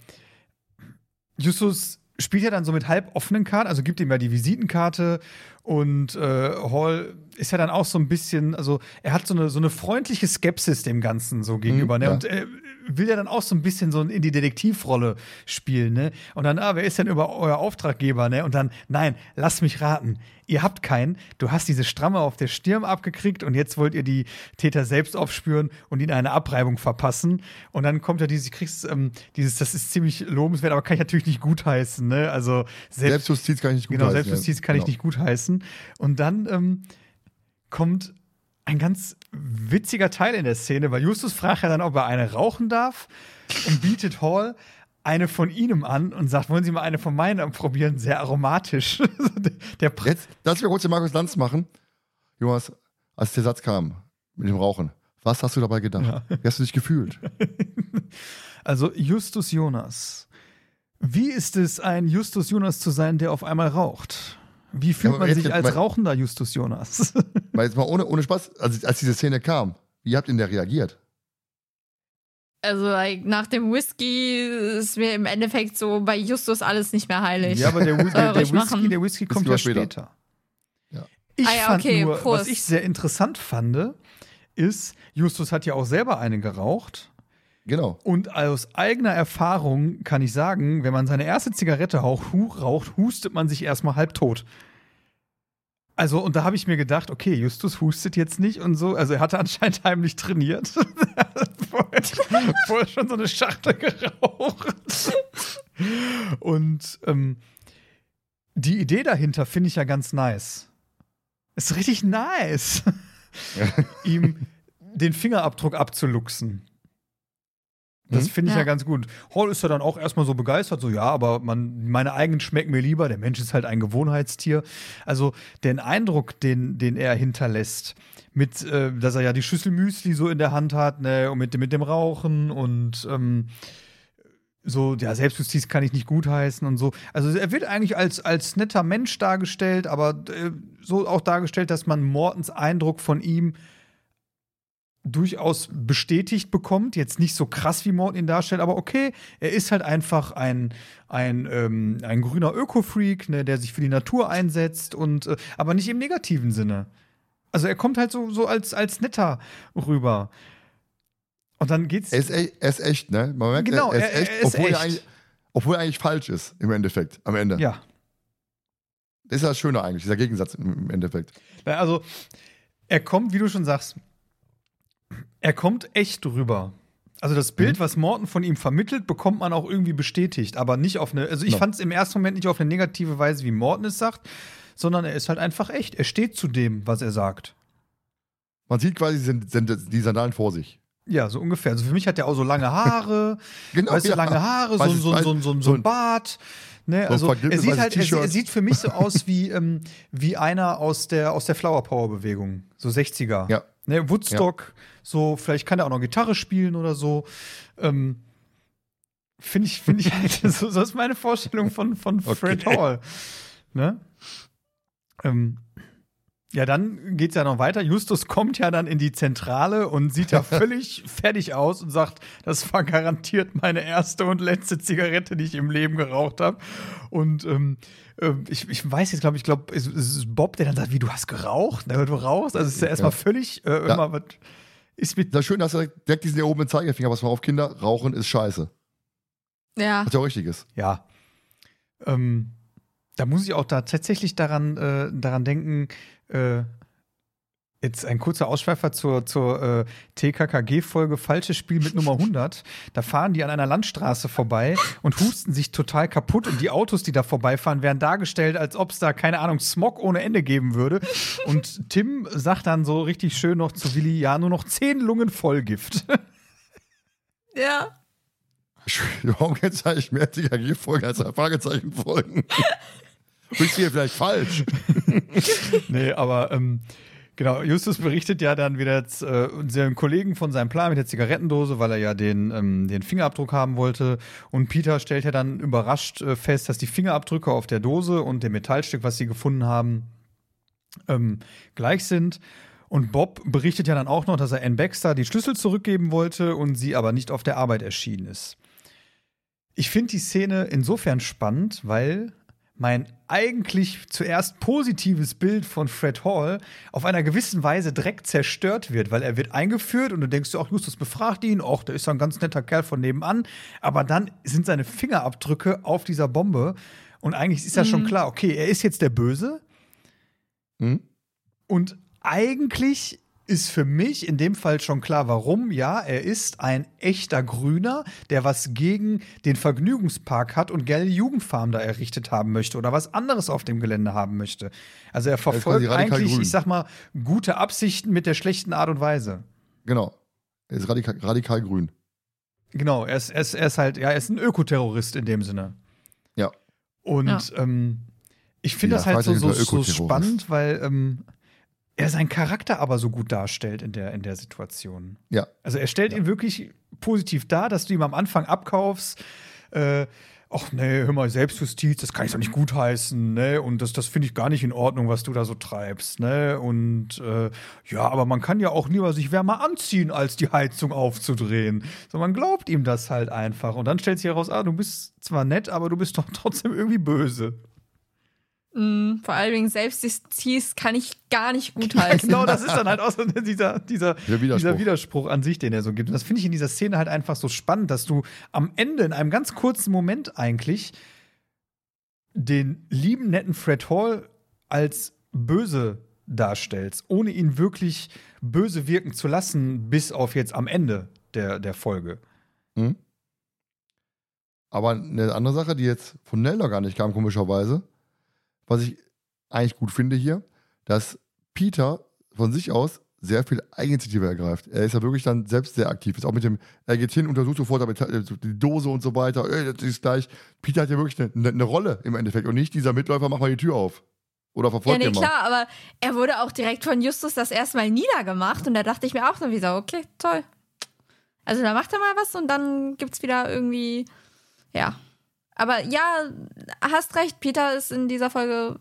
Justus spielt ja dann so mit halb offenen Karten, also gibt ihm ja die Visitenkarte und äh, Hall ist ja dann auch so ein bisschen, also er hat so eine, so eine freundliche Skepsis dem Ganzen so gegenüber, ne? ja. Und er will ja dann auch so ein bisschen so in die Detektivrolle spielen, ne? Und dann, ah, wer ist denn über euer Auftraggeber, ne? Und dann, nein, lass mich raten. Ihr habt keinen, du hast diese Stramme auf der Stirn abgekriegt und jetzt wollt ihr die Täter selbst aufspüren und ihnen eine Abreibung verpassen. Und dann kommt ja dieses, kriegst, ähm, dieses, das ist ziemlich lobenswert, aber kann ich natürlich nicht gutheißen, ne? Also selbst, Selbstjustiz kann ich nicht gut Genau, heißen, Selbstjustiz ja. kann ich Genau. nicht gutheißen. Und dann ähm, kommt ein ganz witziger Teil in der Szene, weil Justus fragt ja dann, ob er eine rauchen darf und bietet Hall eine von ihnen an und sagt, wollen Sie mal eine von meinen probieren? Sehr aromatisch. der Pre Jetzt, das wir kurz den Markus Lanz machen. Jonas, als der Satz kam mit dem Rauchen, was hast du dabei gedacht? Wie hast du dich gefühlt? Also Justus Jonas. Wie ist es, ein Justus Jonas zu sein, der auf einmal raucht? Wie fühlt aber man jetzt- sich als weil- rauchender Justus Jonas? Weil jetzt mal ohne, ohne Spaß, als, als diese Szene kam, wie habt ihr denn da reagiert? Also like, nach dem Whisky ist mir im Endeffekt so bei Justus alles nicht mehr heilig. Ja, aber der, der, der, Whisky, der Whisky kommt ja später. später. Ja. Ich Ah ja, fand okay, nur, Prost. was ich sehr interessant fand, ist, Justus hat ja auch selber einen geraucht. Genau. Und aus eigener Erfahrung kann ich sagen, wenn man seine erste Zigarette raucht, hu raucht hustet man sich erstmal halb tot. Also, und da habe ich mir gedacht, okay, Justus hustet jetzt nicht und so. Also, er hatte anscheinend heimlich trainiert. Er hat vorher, vorher schon so eine Schachtel geraucht. Und ähm, die Idee dahinter finde ich ja ganz nice. Ist richtig nice, ihm den Fingerabdruck abzuluxen. Das Mhm. finde ich ja. Ja. ganz gut. Hall ist ja dann auch erstmal so begeistert, so ja, aber man, meine eigenen schmecken mir lieber. Der Mensch ist halt ein Gewohnheitstier. Also den Eindruck, den, den er hinterlässt, mit, äh, dass er ja die Schüssel Müsli so in der Hand hat, ne, und mit, dem- mit dem Rauchen und ähm, so, ja, Selbstjustiz kann ich nicht gutheißen und so. Also er wird eigentlich als, als netter Mensch dargestellt, aber äh, so auch dargestellt, dass man Mortens Eindruck von ihm durchaus bestätigt bekommt. Jetzt nicht so krass, wie Morton ihn darstellt, aber okay, er ist halt einfach ein, ein, ähm, ein grüner Öko-Freak, ne, der sich für die Natur einsetzt und äh, aber nicht im negativen Sinne. Also er kommt halt so, so als, als netter rüber. Und dann geht's. Er ist, e- er ist echt, ne? Man merkt, Genau, er, er ist echt, er ist obwohl, echt. Er eigentlich, obwohl er eigentlich falsch ist, im Endeffekt, am Ende. ja. Das ist ja das Schöne eigentlich, dieser Gegensatz im Endeffekt. Also, er kommt, wie du schon sagst, er kommt echt rüber. Also das Bild, was Morton von ihm vermittelt, bekommt man auch irgendwie bestätigt, aber nicht auf eine, also ich No. fand es im ersten Moment nicht auf eine negative Weise, wie Morton es sagt, sondern er ist halt einfach echt. Er steht zu dem, was er sagt. Man sieht quasi die Sandalen vor sich. Ja, so ungefähr. Also für mich hat er auch so lange Haare, Genau, weißt du, ja. lange Haare, so, so, so, so, so ein Bart. Ne? Also er sieht weißes halt, er, er sieht für mich so aus wie, ähm, wie einer aus der, aus der Flower Power Bewegung, so 60er. Ja. Ne, Woodstock, so, vielleicht kann er auch noch Gitarre spielen oder so. Ähm, Finde ich, finde ich halt, so, so ist meine Vorstellung von, von Fred Okay. Hall. Ne? Ähm, ja, dann geht's ja noch weiter. Justus kommt ja dann in die Zentrale und sieht ja völlig fertig aus und sagt, das war garantiert meine erste und letzte Zigarette, die ich im Leben geraucht habe. Und ähm, ähm, ich, ich weiß jetzt, glaube ich, glaube, es, es ist Bob, der dann sagt, wie du hast geraucht, ne, du rauchst. Also es ist ja erstmal Ja. völlig äh, immer was. Ist mit Das ist schön, dass er direkt diesen erhobenen Zeigefinger, was mal auf Kinder, Rauchen ist scheiße. Ja. Was ja auch richtig ist. Ja. Ähm, da muss ich auch da tatsächlich daran, äh, daran denken, äh, jetzt ein kurzer Ausschweifer zur, zur äh, TKKG-Folge Falsches Spiel mit Nummer 100. Da fahren die an einer Landstraße vorbei und husten sich total kaputt und die Autos, die da vorbeifahren, werden dargestellt, als ob es da, keine Ahnung, Smog ohne Ende geben würde. Und Tim sagt dann so richtig schön noch zu Willi, ja, nur noch zehn Lungen Vollgift. Ja. Eigentlich mehr TKG-Folgen als Fragezeichen-Folgen? Bist hier vielleicht falsch? nee, aber ähm, genau, Justus berichtet ja dann wieder jetzt, äh, seinem Kollegen von seinem Plan mit der Zigarettendose, weil er ja den, ähm, den Fingerabdruck haben wollte. Und Peter stellt ja dann überrascht äh, fest, dass die Fingerabdrücke auf der Dose und dem Metallstück, was sie gefunden haben, ähm, gleich sind. Und Bob berichtet ja dann auch noch, dass er Ann Baxter die Schlüssel zurückgeben wollte und sie aber nicht auf der Arbeit erschienen ist. Ich finde die Szene insofern spannend, weil mein eigentlich zuerst positives Bild von Fred Hall auf einer gewissen Weise direkt zerstört wird, weil er wird eingeführt und du denkst dir auch, Justus befragt ihn, auch der ist doch ein ganz netter Kerl von nebenan, aber dann sind seine Fingerabdrücke auf dieser Bombe und eigentlich ist ja schon klar, okay, er ist jetzt der Böse. Hm? und eigentlich ist für mich in dem Fall schon klar, warum. Ja, er ist ein echter Grüner, der was gegen den Vergnügungspark hat und gerne Jugendfarm da errichtet haben möchte oder was anderes auf dem Gelände haben möchte. Also er verfolgt radikal eigentlich, grün. ich sag mal, gute Absichten mit der schlechten Art und Weise. Genau. Er ist radikal, radikal grün. Genau, er ist, er ist, er ist halt, ja, er ist ein Ökoterrorist in dem Sinne. Ja. Und Ja. ähm, ich finde Ja, das halt so, so, spannend, weil ähm, er seinen Charakter aber so gut darstellt in der, in der Situation. Ja. Also er stellt ihn wirklich positiv dar, dass du ihm am Anfang abkaufst, äh, ach nee, hör mal, Selbstjustiz, das kann ich doch nicht gutheißen, ne? Und das, das finde ich gar nicht in Ordnung, was du da so treibst, ne? Und äh, ja, aber man kann ja auch lieber sich wärmer anziehen, als die Heizung aufzudrehen. So, man glaubt ihm das halt einfach. Und dann stellt sich heraus, ah, du bist zwar nett, aber du bist doch trotzdem irgendwie böse. Mm, vor allen Dingen Selbstjustiz kann ich gar nicht gut heißen. genau, das ist dann halt auch so dieser, dieser, Der Widerspruch. dieser Widerspruch an sich, den er so gibt. Und das finde ich in dieser Szene halt einfach so spannend, dass du am Ende, in einem ganz kurzen Moment eigentlich, den lieben, netten Fred Hall als böse darstellst, ohne ihn wirklich böse wirken zu lassen, bis auf jetzt am Ende der, der Folge. Hm? Aber eine andere Sache, die jetzt von Nell noch gar nicht kam, komischerweise, was ich eigentlich gut finde hier, dass Peter von sich aus sehr viel Eigeninitiative ergreift. Er ist ja wirklich dann selbst sehr aktiv. Ist auch mit dem, er geht hin, untersucht sofort damit, äh, die Dose und so weiter. Ey, das ist gleich. Peter hat ja wirklich eine, eine, eine Rolle im Endeffekt und nicht dieser Mitläufer, mach mal die Tür auf. Oder Ja, verfolgt nee, ihn mal. klar, aber er wurde auch direkt von Justus das erste Mal niedergemacht und da dachte ich mir auch so wie so, okay, toll. Also da macht er mal was und dann gibt's wieder irgendwie, ja. Aber ja, hast recht, Peter ist in dieser Folge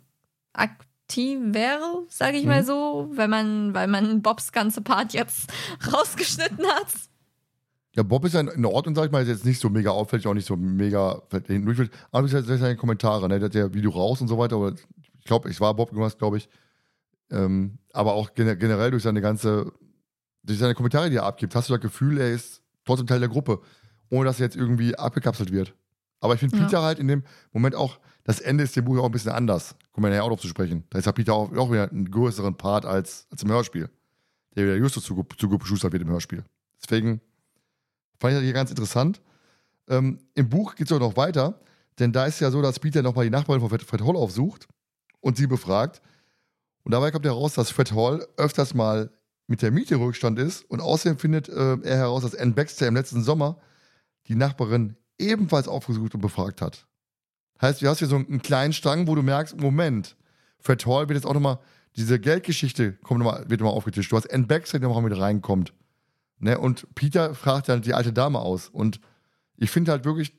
aktiver, sage ich mal Mhm. so, wenn man, weil man Bobs ganze Part jetzt rausgeschnitten hat. Ja, Bob ist ja in- Ordnung, sag ich mal, ist jetzt nicht so mega auffällig, auch nicht so mega hinten durchfällt. Aber es ist seine Kommentare, ne? Der hat ja Video raus und so weiter, aber ich glaube, ich war Bob gemacht, glaube ich. Ähm, aber auch gene- generell durch seine ganze, durch seine Kommentare, die er abgibt, hast du das Gefühl, er ist trotzdem Teil der Gruppe, ohne dass er jetzt irgendwie abgekapselt wird. Aber ich finde Ja. Peter halt in dem Moment auch, das Ende ist dem Buch ja auch ein bisschen anders. Kommen wir nachher auch drauf zu sprechen. Da ist ja Peter auch, auch wieder einen größeren Part als, als im Hörspiel. Der wieder Justus zu, zu geschustert wird im Hörspiel. Deswegen fand ich das hier ganz interessant. Ähm, Im Buch geht es auch noch weiter, denn da ist ja so, dass Peter nochmal die Nachbarin von Fred, Fred Hall aufsucht und sie befragt. Und dabei kommt heraus, dass Fred Hall öfters mal mit der Miete Rückstand ist und außerdem findet äh, er heraus, dass Ann Baxter im letzten Sommer die Nachbarin ebenfalls aufgesucht und befragt hat. Heißt, du hast hier so einen kleinen Strang, wo du merkst, Moment, Fred Hall wird jetzt auch nochmal, diese Geldgeschichte kommt noch mal, wird nochmal aufgetischt. Du hast Ann Baxter, die nochmal mit reinkommt. Ne? Und Peter fragt dann die alte Dame aus. Und ich finde halt wirklich,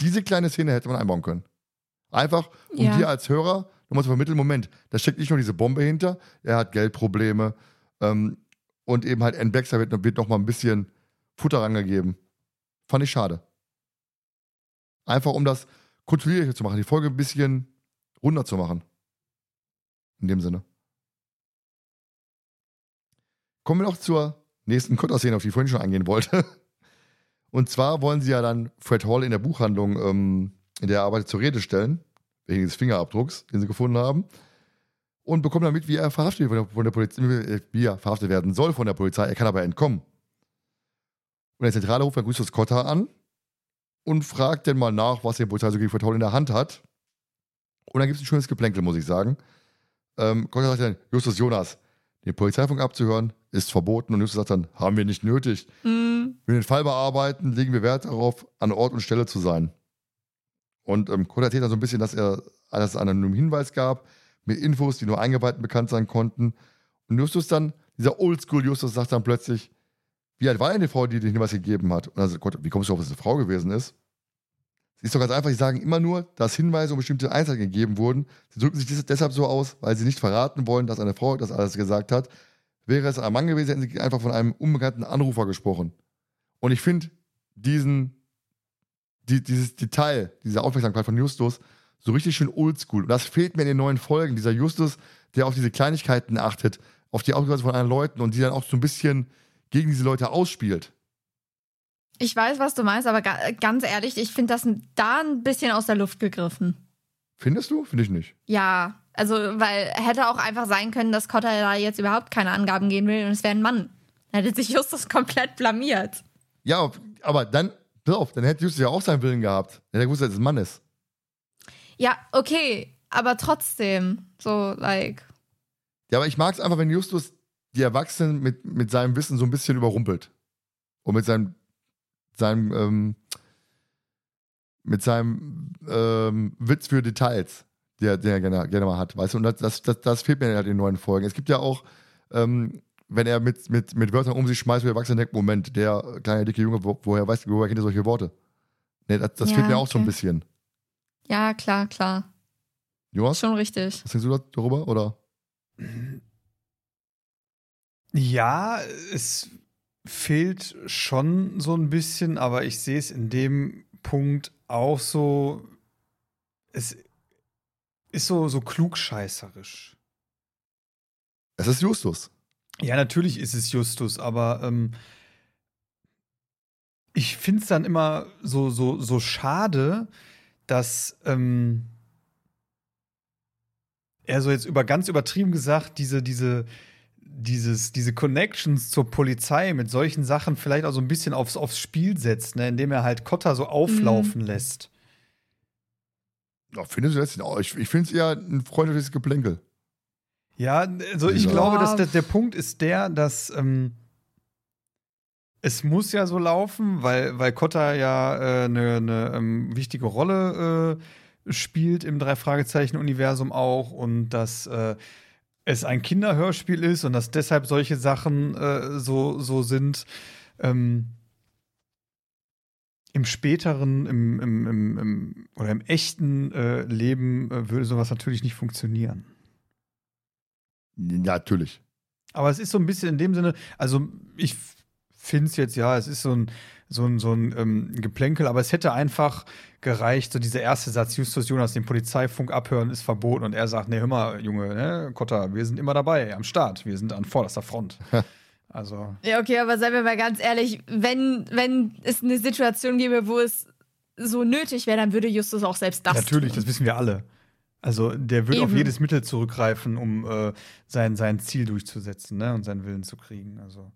diese kleine Szene hätte man einbauen können. Einfach, um Ja. dir als Hörer nochmal zu vermitteln, Moment, da steckt nicht nur diese Bombe hinter, er hat Geldprobleme ähm, und eben halt Ann Baxter wird, wird nochmal ein bisschen Futter rangegeben. Fand ich schade. Einfach um das kontrollierter zu machen, die Folge ein bisschen runder zu machen. In dem Sinne. Kommen wir noch zur nächsten Kotter-Szene, auf die ich vorhin schon eingehen wollte. Und zwar wollen sie ja dann Fred Hall in der Buchhandlung, ähm, in der er arbeitet, zur Rede stellen, wegen des Fingerabdrucks, den sie gefunden haben. Und bekommen damit, wie er verhaftet, wird von der Polizei, wie er verhaftet werden soll von der Polizei. Er kann aber entkommen. Und der Zentrale ruft dann Justus Cotter an und fragt dann mal nach, was Polizei so gegen Hall in der Hand hat. Und dann gibt es ein schönes Geplänkel, muss ich sagen. Ähm, Cotter sagt dann, Justus Jonas, den Polizeifunk abzuhören, ist verboten. Und Justus sagt dann, haben wir nicht nötig. Mm, Wenn wir den Fall bearbeiten, legen wir Wert darauf, an Ort und Stelle zu sein. Und ähm, Cotter erzählt dann so ein bisschen, dass er dass es einen anonymen Hinweis gab, mit Infos, die nur Eingeweihten bekannt sein konnten. Und Justus dann, dieser Oldschool-Justus sagt dann plötzlich, wie alt war denn die Frau, die den Hinweis gegeben hat? Und sagt Gott, wie kommst du auf, dass es eine Frau gewesen ist? Sie ist doch ganz einfach, sie sagen immer nur, dass Hinweise um bestimmte Einzelheiten gegeben wurden. Sie drücken sich des- deshalb so aus, weil sie nicht verraten wollen, dass eine Frau das alles gesagt hat. Wäre es ein Mann gewesen, hätten sie einfach von einem unbekannten Anrufer gesprochen. Und ich finde diesen, die, dieses Detail, diese Aufmerksamkeit von Justus so richtig schön oldschool. Und das fehlt mir in den neuen Folgen. Dieser Justus, der auf diese Kleinigkeiten achtet, auf die Ausgabe von anderen Leuten und die dann auch so ein bisschen gegen diese Leute ausspielt. ich weiß, was du meinst, aber ga ganz ehrlich, ich finde das da ein bisschen aus der Luft gegriffen. Findest du? Finde ich nicht. Ja, also, weil hätte auch einfach sein können, dass Cotter da jetzt überhaupt keine Angaben geben will und es wäre ein Mann. Dann hätte sich Justus komplett blamiert. Ja, aber dann, pass auf, dann hätte Justus ja auch seinen Willen gehabt. Dann hätte er gewusst, dass es ein Mann ist. Ja, okay, aber trotzdem, so, like, Ja, aber ich mag es einfach, wenn Justus die Erwachsenen mit, mit seinem Wissen so ein bisschen überrumpelt. Und mit seinem, seinem, ähm, mit seinem ähm, Witz für Details, der, der er gerne, gerne mal hat, weißt du? Und das, das, das, das fehlt mir halt in den neuen Folgen. Es gibt ja auch, ähm, wenn er mit, mit, mit Wörtern um sich schmeißt, wo der Erwachsene denkt, Moment, der kleine dicke Junge, wo, woher weißt du, woher kennt er solche Worte? Nee, das, das Ja, fehlt mir auch so ein okay. bisschen. ja, klar, klar. Jonas, Schon richtig. was denkst du da- darüber? Oder? Ja, es fehlt schon so ein bisschen, aber ich sehe es in dem Punkt auch so. Es ist so, so klugscheißerisch. Es ist Justus. Ja, natürlich ist es Justus, aber ähm, ich finde es dann immer so, so, so schade, dass ähm, er so jetzt über ganz übertrieben gesagt, diese, diese, dieses, diese Connections zur Polizei mit solchen Sachen vielleicht auch so ein bisschen aufs, aufs Spiel setzt, ne, indem er halt Cotta so auflaufen lässt. Ja, findest du das? Ich, ich finde es eher ein freundliches Geplänkel. Ja, also ich Ja. glaube, dass der, der Punkt ist der, dass ähm, es muss ja so laufen, weil, weil Kotta ja eine äh, ne, ne, ähm, wichtige Rolle äh, spielt im Drei-Fragezeichen-Universum auch und dass äh, es ein Kinderhörspiel ist und dass deshalb solche Sachen äh, so, so sind. Ähm, Im späteren, im, im, im, im oder im echten äh, Leben äh, würde sowas natürlich nicht funktionieren. Natürlich. Aber es ist so ein bisschen in dem Sinne, also ich finde es jetzt, ja, es ist so ein, so ein, so ein ähm, Geplänkel, aber es hätte einfach gereicht, so dieser erste Satz, Justus Jonas, den Polizeifunk abhören, ist verboten und er sagt, nee, hör mal, Junge, ne, Kotter, wir sind immer dabei, am Start, wir sind an vorderster Front. Also, Ja, okay, aber seien wir mal ganz ehrlich, wenn, wenn es eine Situation gäbe, wo es so nötig wäre, dann würde Justus auch selbst das natürlich, tun. das wissen wir alle. Also, der wird auf jedes Mittel zurückgreifen, um äh, sein, sein Ziel durchzusetzen ne? und seinen Willen zu kriegen. Also,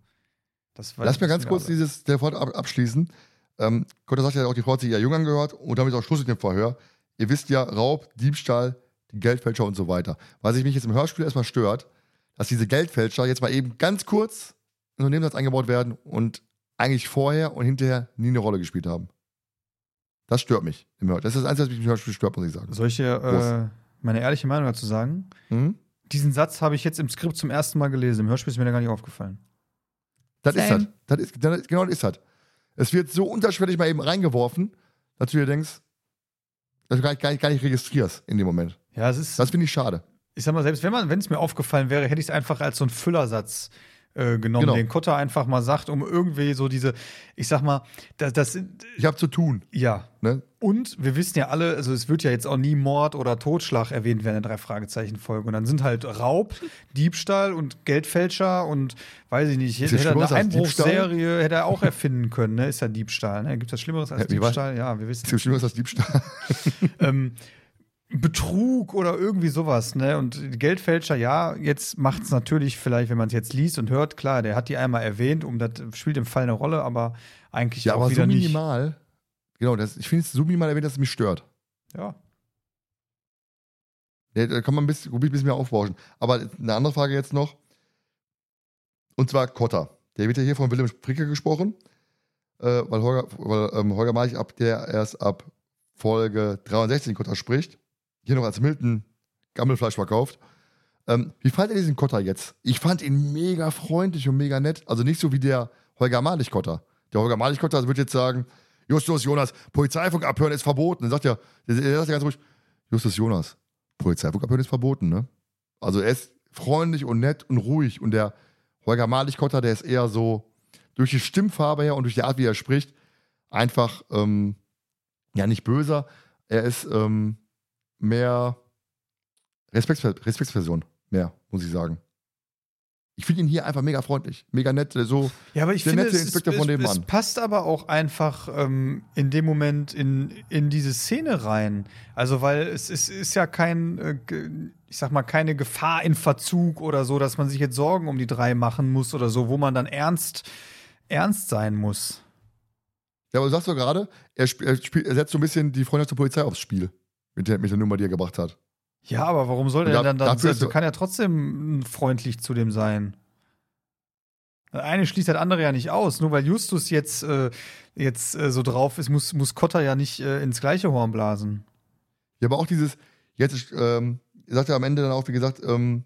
Lass mir ganz kurz alle. dieses Telefon ab, abschließen. Ähm, Gott sagt ja auch, die Frau hat sich ja jung angehört und damit ist auch Schluss mit dem Verhör. Ihr wisst ja, Raub, Diebstahl, die Geldfälscher und so weiter. Was sich mich jetzt im Hörspiel erstmal stört, dass diese Geldfälscher jetzt mal eben ganz kurz in so einen Nebensatz eingebaut werden und eigentlich vorher und hinterher nie eine Rolle gespielt haben. Das stört mich im Hörspiel. Das ist das Einzige, was mich im Hörspiel stört, muss ich sagen. Soll ich dir äh, meine ehrliche Meinung dazu sagen? Mhm. Diesen Satz habe ich jetzt im Skript zum ersten Mal gelesen. Im Hörspiel ist mir da gar nicht aufgefallen. Das ist Same. das. das ist, das ist, genau das ist das. Es wird so unterschwellig mal eben reingeworfen, dass du dir denkst, dass du gar nicht, gar nicht, gar nicht registrierst in dem Moment. Ja, es ist. Das finde ich schade. ich sag mal, selbst wenn man, wenn es mir aufgefallen wäre, hätte ich es einfach als so einen Füllersatz äh, genommen, Genau. den Kotter einfach mal sagt, um irgendwie so diese, ich sag mal, das, das Ich habe zu tun. ja. Ne? Und wir wissen ja alle, also es wird ja jetzt auch nie Mord oder Totschlag erwähnt werden in der drei Fragezeichen Folge. Und dann sind halt Raub, Diebstahl und Geldfälscher und weiß ich nicht, hätte er eine Schlimmeres als Einbruchsserie hätte er auch erfinden können, ne? Ist ja Diebstahl, ne? Gibt es Schlimmeres als Ja, Diebstahl? Ja, wir wissen. Ist schlimmer als das Diebstahl. ähm, Betrug oder irgendwie sowas, ne? Und Geldfälscher, ja, jetzt macht es natürlich vielleicht, wenn man es jetzt liest und hört, klar, der hat die einmal erwähnt, um das spielt im Fall eine Rolle, aber eigentlich Ja, auch aber wieder so nicht. minimal. Genau, das, ich finde es so minimal erwähnt, dass es mich stört. Ja. Ja, Da kann man ein bisschen, ein bisschen mehr aufbauschen. Aber eine andere Frage jetzt noch. Und zwar Kotter. Der wird ja hier von Willem Spricke gesprochen. Äh, weil Holger, weil, ähm, Holger March ab der erst ab Folge 63 Kotter spricht. Hier noch als Milton Gammelfleisch verkauft. Ähm, wie fand ihr diesen Kotter jetzt? Ich fand ihn mega freundlich und mega nett. Also nicht so wie der Holger Malich-Kotter. Der Holger Malich-Kotter wird jetzt sagen, Justus Jonas, Polizeifunk abhören ist verboten. Dann sagt er, der sagt ja ganz ruhig, Justus Jonas, Polizeifunk abhören ist verboten, ne? Also er ist freundlich und nett und ruhig. Und der Holger Malich-Kotter, der ist eher so durch die Stimmfarbe her und durch die Art, wie er spricht, einfach, ähm, ja, nicht böser. Er ist ähm, mehr Respekts Respektsperson, mehr, muss ich sagen. Ich finde ihn hier einfach mega freundlich, mega nett, so. Ja, aber ich Der finde, nette es, Inspektor es, von dem es Mann. passt aber auch einfach ähm, in dem Moment in, in diese Szene rein. Also, weil es, es ist ja kein, äh, ich sag mal, keine Gefahr in Verzug oder so, dass man sich jetzt Sorgen um die drei machen muss oder so, wo man dann ernst, ernst sein muss. Ja, aber du sagst doch gerade, er, er, er setzt so ein bisschen die Freundschaft zur Polizei aufs Spiel. Mit der, mit der Nummer, die er gebracht hat. Ja, aber warum soll da- dann, dann dafür ist also so- kann er trotzdem freundlich zu dem sein? Das eine schließt das andere ja nicht aus. Nur weil Justus jetzt, äh, jetzt äh, so drauf ist, muss, muss Kotter ja nicht äh, ins gleiche Horn blasen. Ja, aber auch dieses, jetzt ähm, er sagt ja am Ende dann auch, wie gesagt, ähm,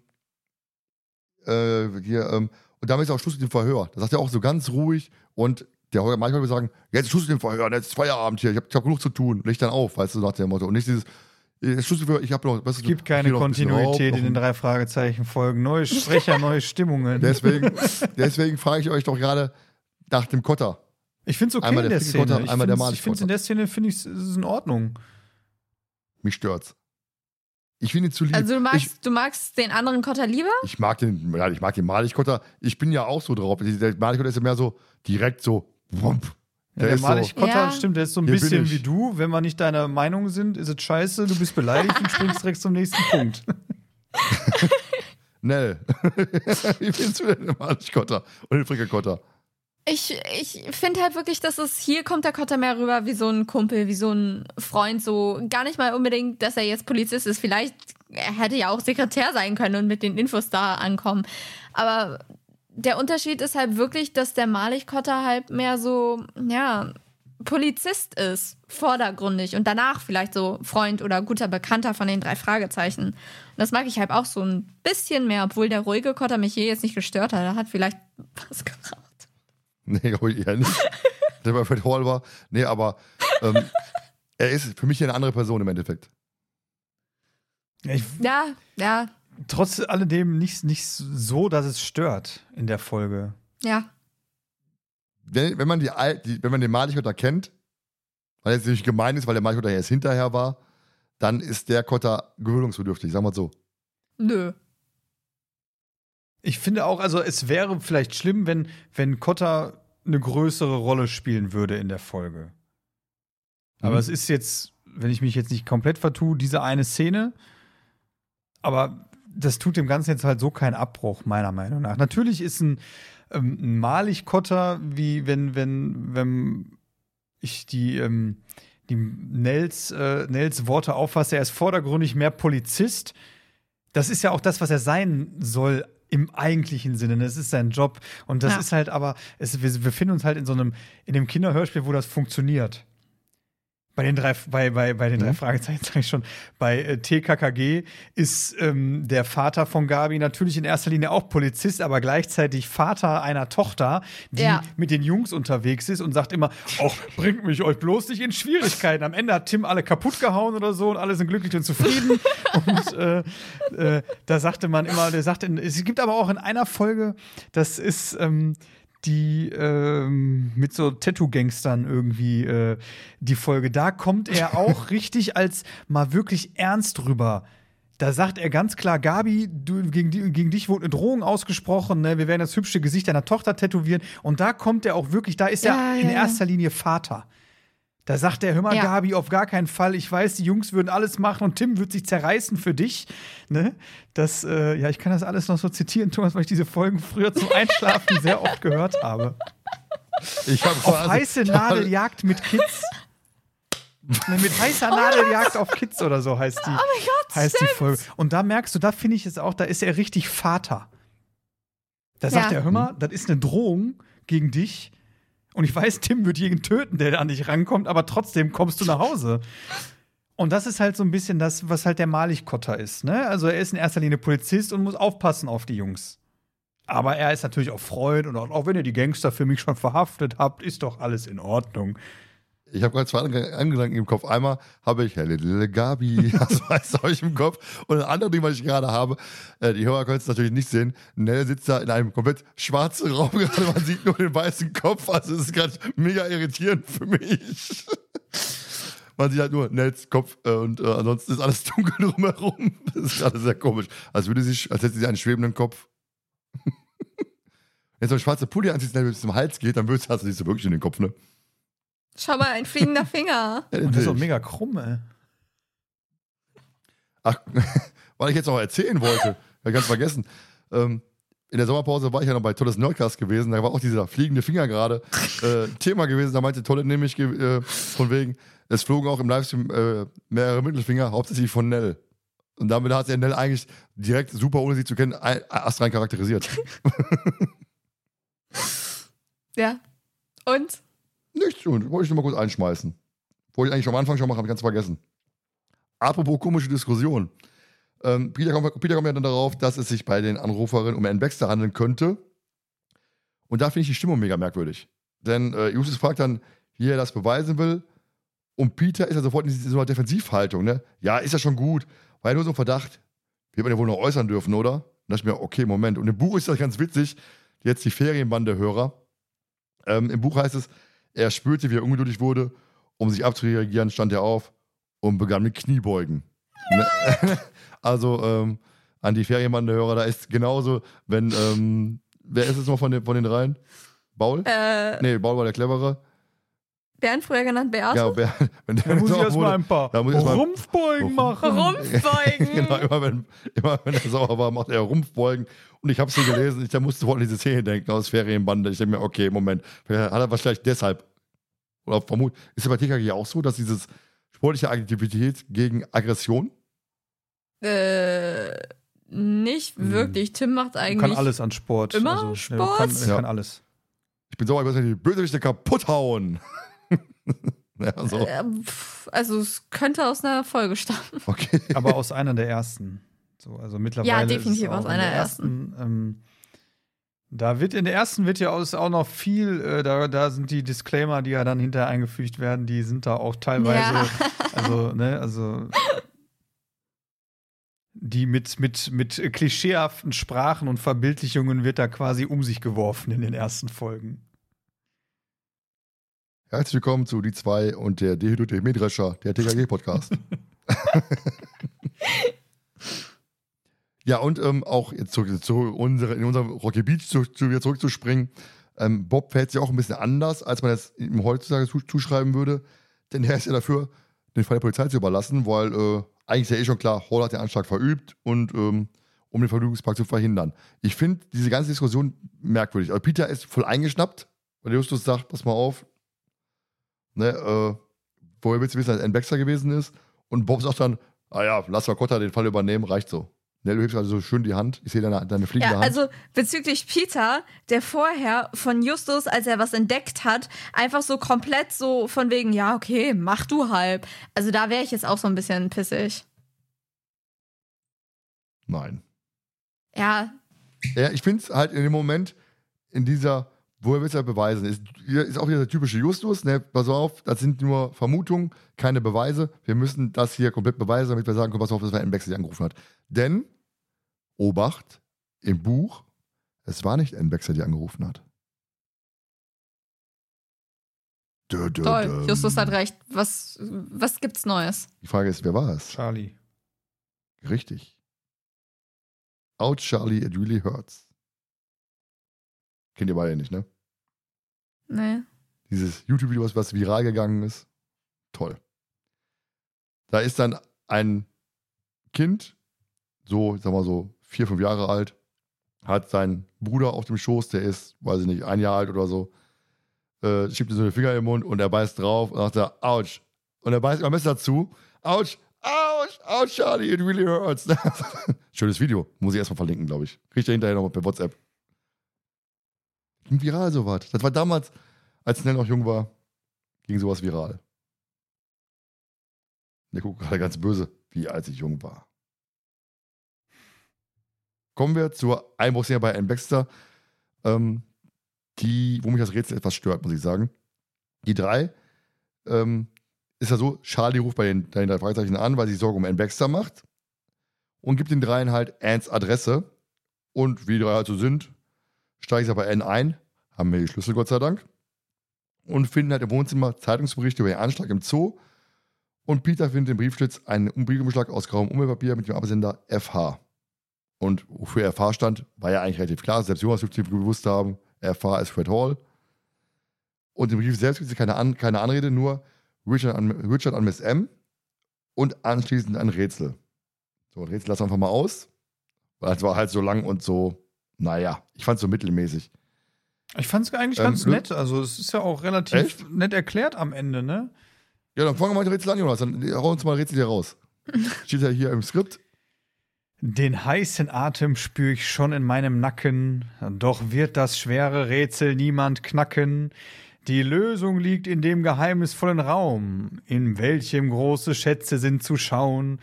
äh, hier, ähm, und damit ist auch Schluss mit dem Verhör. Da sagt er auch so ganz ruhig und der Holger manchmal würde sagen, jetzt ist Schluss mit dem Verhör, jetzt ist Feierabend hier, ich habe hab genug zu tun, leg dann auf, weißt du, nach dem Motto. Und nicht dieses, jetzt ist Schluss mit dem Verhör, ich habe noch, weißt Es gibt keine Kontinuität in den drei Fragezeichen-Folgen. Neue Sprecher, neue Stimmungen. Deswegen, deswegen frage ich euch doch gerade nach dem Kotter. Ich finde es okay Einmal in der der Szene. Ich einmal der finde es in der Szene, finde ich, es ist in Ordnung. Mich stört's. Ich finde ihn zu lieb. Also du ich, magst, du magst den anderen Kotter lieber? ich mag den, ja, ich mag den Malig-Kotter. Ich bin ja auch so drauf. Der Malig-Kotter ist ja mehr so direkt so, wump. Ja, Der der ist so- Malich Kotter, Ja. stimmt, der ist so ein Hier bisschen wie du. Wenn wir nicht deiner Meinung sind, ist es scheiße, du bist beleidigt und springst direkt zum nächsten Punkt. Nell. Wie findest du denn den Malig-Kotter und den Fricke-Kotter? Ich, ich finde halt wirklich, dass es hier kommt der Kotter mehr rüber wie so ein Kumpel, wie so ein Freund, so gar nicht mal unbedingt, dass er jetzt Polizist ist. Vielleicht er hätte ja auch Sekretär sein können und mit den Infos da ankommen. Aber der Unterschied ist halt wirklich, dass der Malig-Kotter halt mehr so, ja, Polizist ist, vordergründig und danach vielleicht so Freund oder guter Bekannter von den drei Fragezeichen. Und das mag ich halt auch so ein bisschen mehr, obwohl der ruhige Kotter mich hier jetzt nicht gestört hat. Er hat vielleicht was geraucht. Nee, glaube ich eher nicht. Der bei Fred Hall war. Nee, aber ähm, er ist für mich hier eine andere Person im Endeffekt. Ich, Ja, ja, trotz alledem nicht, nicht so, dass es stört in der Folge. ja. Wenn, wenn, man, die, die, wenn man den Malig-Kotter kennt, weil er jetzt nicht gemein ist, weil der Malig-Kotter erst hinterher war, dann ist der Kotter gewöhnungsbedürftig, sagen wir mal so. Nö. Ich finde auch, also es wäre vielleicht schlimm, wenn, wenn Kotta eine größere Rolle spielen würde in der Folge. Aber Mhm. es ist jetzt, wenn ich mich jetzt nicht komplett vertue, diese eine Szene. Aber das tut dem Ganzen jetzt halt so keinen Abbruch, meiner Meinung nach. Natürlich ist ein, ähm, ein Malig-Kotter, wie wenn, wenn, wenn ich die, ähm, die Nels, äh, Nels Worte auffasse, er ist vordergründig mehr Polizist. Das ist ja auch das, was er sein soll im eigentlichen Sinne. Das ist sein Job. Und das Ja. ist halt aber, es, wir befinden uns halt in so einem, in dem Kinderhörspiel, wo das funktioniert. Bei den drei, bei, bei, bei den drei Mhm. Fragezeichen sage ich schon, bei äh, TKKG ist ähm, der Vater von Gabi natürlich in erster Linie auch Polizist, aber gleichzeitig Vater einer Tochter, die Ja. mit den Jungs unterwegs ist und sagt immer, ach, bringt mich euch bloß nicht in Schwierigkeiten. Am Ende hat Tim alle kaputt gehauen oder so und alle sind glücklich und zufrieden. und äh, äh, da sagte man immer, der sagte, es gibt aber auch in einer Folge, das ist ähm, die ähm, mit so Tattoo-Gangstern irgendwie äh, die Folge. Da kommt er auch richtig als mal wirklich ernst rüber. Da sagt er ganz klar, Gabi, du, gegen, die, gegen dich wurde eine Drohung ausgesprochen, ne? wir werden das hübsche Gesicht deiner Tochter tätowieren. Und da kommt er auch wirklich, da ist Ja, er in ja, ja. erster Linie Vater. Da sagt er, hör mal, Ja. Gabi, auf gar keinen Fall. Ich weiß, die Jungs würden alles machen und Tim wird sich zerreißen für dich. Ne? Das, äh, ja, ich kann das alles noch so zitieren, Thomas, weil ich diese Folgen früher zum Einschlafen sehr oft gehört habe. Ich habe Auf heiße Nadeljagd mit Kids. Ne, mit heißer Nadeljagd auf Kids oder so heißt die, Gott, heißt die Folge. Und da merkst du, da finde ich es auch, da ist er richtig Vater. Da sagt Ja. er, hör mal, das ist eine Drohung gegen dich. Und ich weiß, Tim wird jeden töten, der an dich rankommt, aber trotzdem kommst du nach Hause. Und das ist halt so ein bisschen das, was halt der Malig-Kotter ist. Ne? Also er ist in erster Linie Polizist und muss aufpassen auf die Jungs. Aber er ist natürlich auch Freund und auch, auch wenn ihr die Gangster für mich schon verhaftet habt, ist doch alles in Ordnung. Ich habe gerade zwei andere Gedanken im Kopf. Einmal habe ich Herr Little Gabi, das weiß euch im Kopf. Und ein anderes Ding, was ich gerade habe, äh, die Hörer können es natürlich nicht sehen. Nell sitzt da in einem komplett schwarzen Raum gerade, man sieht nur den weißen Kopf. Also es ist gerade mega irritierend für mich. Man sieht halt nur Nels Kopf äh, und äh, ansonsten ist alles dunkel drumherum. Das ist alles sehr komisch. Als würde sie, als hätte sie einen schwebenden Kopf. Wenn so ein schwarzer Pulli anzieht, der bis zum Hals geht, dann würdest du hast du nicht so wirklich in den Kopf, ne? Schau mal, ein fliegender Finger. Ja, Und das ist natürlich. mega krumm, ey. Ach, weil ich jetzt noch erzählen wollte, hab ich ganz vergessen. Ähm, in der Sommerpause war ich ja noch bei Tolles Nerdcast gewesen, da war auch dieser fliegende Finger gerade äh, Thema gewesen. Da meinte Tolle nämlich äh, von wegen, es flogen auch im Livestream äh, mehrere Mittelfinger, hauptsächlich von Nell. Und damit hat er Nell eigentlich direkt super, ohne sie zu kennen, ein- astrein charakterisiert. Ja. Und? Nichts, und wollte ich nur mal kurz einschmeißen. Wollte ich eigentlich am Anfang schon machen, habe ich ganz vergessen. Apropos komische Diskussion. Ähm, Peter, kommt, Peter kommt ja dann darauf, dass es sich bei den Anruferinnen um Ann Baxter handeln könnte. Und da finde ich die Stimmung mega merkwürdig. Denn äh, Justus fragt dann, wie er das beweisen will. Und Peter ist ja sofort in so einer Defensivhaltung. Ne? Ja, ist ja schon gut. War ja nur so ein Verdacht. Wird man ja wohl noch äußern dürfen, oder? Und da dachte ich mir, okay, Moment. Und im Buch ist das ganz witzig. Jetzt die Ferienbande-Hörer. Ähm, Im Buch heißt es, er spürte, wie er ungeduldig wurde. Um sich abzureagieren, stand er auf und begann mit Kniebeugen. Ne? also ähm, an die Ferienbande-Hörer, da ist genauso, wenn, ähm, wer ist es noch von den, von den dreien? Baul? Äh, Nee, Baul war der Clevere. Bernd früher genannt Beate? Ja, wenn der Da muss ich erstmal ein paar da muss ich erst mal- Rumpfbeugen machen. Rumpfbeugen. genau, immer wenn, immer wenn er sauer war, macht er Rumpfbeugen. Und ich habe es so gelesen, ich da musste wohl an diese Szene denken aus Ferienbande. Ich denke mir, okay, Moment, vielleicht hat er wahrscheinlich deshalb. Oder vermut, ist es bei TKG auch so, dass dieses sportliche Aktivität gegen Aggression? Äh, nicht wirklich. Tim macht eigentlich. Kann alles an Sport. Immer also, Sport? Er kann, Ja. kann alles. Ich bin sauer, ich muss die Bösewichte kaputt hauen. ja, so. Äh, also, es könnte aus einer Folge stammen. Okay. Aber aus einer der ersten. So, also mittlerweile. Ja, ist es definitiv aus in einer der der ersten. Ähm, da wird in der ersten wird ja auch noch viel, äh, da, da sind die Disclaimer, die ja dann hinterher eingefügt werden, die sind da auch teilweise, Ja. also, ne, also die mit, mit, mit klischeehaften Sprachen und Verbildlichungen wird da quasi um sich geworfen in den ersten Folgen. Herzlich willkommen zu Die 2 und der Dehydrierte Mähdrescher, der TKG-Podcast. Ja, und ähm, auch jetzt zurück zu unsere, in unserem Rocky Beach zu, zu, wieder zurückzuspringen. Ähm, Bob verhält sich auch ein bisschen anders, als man es ihm heutzutage zu, zuschreiben würde. Denn er ist ja dafür, den Fall der Polizei zu überlassen, weil äh, eigentlich ist ja eh schon klar, Hall hat den Anschlag verübt und ähm, um den Vergnügungspark zu verhindern. Ich finde diese ganze Diskussion merkwürdig. Also Peter ist voll eingeschnappt, weil Justus sagt, pass mal auf, ne, äh, woher willst du wissen, dass Ann Baxter gewesen ist? Und Bob sagt dann, ah ja, lass mal Cotta den Fall übernehmen, reicht so. Ne, du hebst also so schön die Hand, ich sehe deine, deine fliegende Ja, Hand. also bezüglich Peter, der vorher von Justus, als er was entdeckt hat, einfach so komplett so von wegen, ja, okay, mach du halb. Also da wäre ich jetzt auch so ein bisschen pissig. Nein. Ja, Ja, ich finde es halt in dem Moment, in dieser, woher willst du das beweisen? Ist, ist auch wieder der typische Justus, ne? Pass auf, das sind nur Vermutungen, keine Beweise. Wir müssen das hier komplett beweisen, damit wir sagen können, pass auf, dass wer N. Baxter angerufen hat. Denn, Obacht, im Buch, es war nicht N. Baxter, die angerufen hat. Dö, dö, toll. dö. Justus hat recht. Was, was gibt's Neues? Die Frage ist, wer war es? Charlie. Richtig. Out Charlie, it really hurts. Kennt ihr beide nicht, ne? Nee. Dieses YouTube-Video, was, viral gegangen ist. Toll. Da ist dann ein Kind, so, ich sag mal so, vier, fünf Jahre alt, hat seinen Bruder auf dem Schoß, der ist, weiß ich nicht, ein Jahr alt oder so, äh, schiebt ihm so den Finger in den Mund und er beißt drauf und sagt er, ouch. Und er beißt immer Messer zu. Ouch, ouch, ouch, Charlie, it really hurts. Schönes Video. Muss ich erstmal verlinken, glaube ich. Kriegt ihr hinterher nochmal per WhatsApp. Ging viral sowas. Das war damals, als Snell noch jung war, ging sowas viral. Der guckt gerade ganz böse, wie als ich jung war. Kommen wir zur Einbruchsszene bei Ann Baxter, ähm, die, wo mich das Rätsel etwas stört, muss ich sagen. Die drei, ähm, ist ja so, Charlie ruft bei den, den drei Fragezeichen an, weil sie Sorge um Ann Baxter macht und gibt den dreien halt Anns Adresse und wie die drei halt so sind, steigen sie bei Ann ein, haben wir die Schlüssel, Gott sei Dank, und finden halt im Wohnzimmer Zeitungsberichte über den Anschlag im Zoo und Peter findet im Briefschlitz einen Briefumschlag aus grauem Umweltpapier mit dem Absender FH. Und wofür FH stand, war ja eigentlich relativ klar. Selbst Jonas dürfte gewusst haben, FH ist Fred Hall. Und im Brief selbst gibt es keine, an, keine Anrede, nur Richard an, Richard an Miss M und anschließend ein Rätsel. So, ein Rätsel lassen wir einfach mal aus. Weil es war halt so lang und so, naja, ich fand es so mittelmäßig. Ich fand es eigentlich Ähm, ganz Lü- nett. Also, es ist ja auch relativ Echt? nett erklärt am Ende, ne? Ja, dann fangen wir mal dem Rätsel an, Jonas. Dann hau uns mal Rätsel hier raus. Steht ja hier im Skript. Den heißen Atem spür ich schon in meinem Nacken, doch wird das schwere Rätsel niemand knacken. Die Lösung liegt in dem geheimnisvollen Raum, in welchem große Schätze sind zu schauen.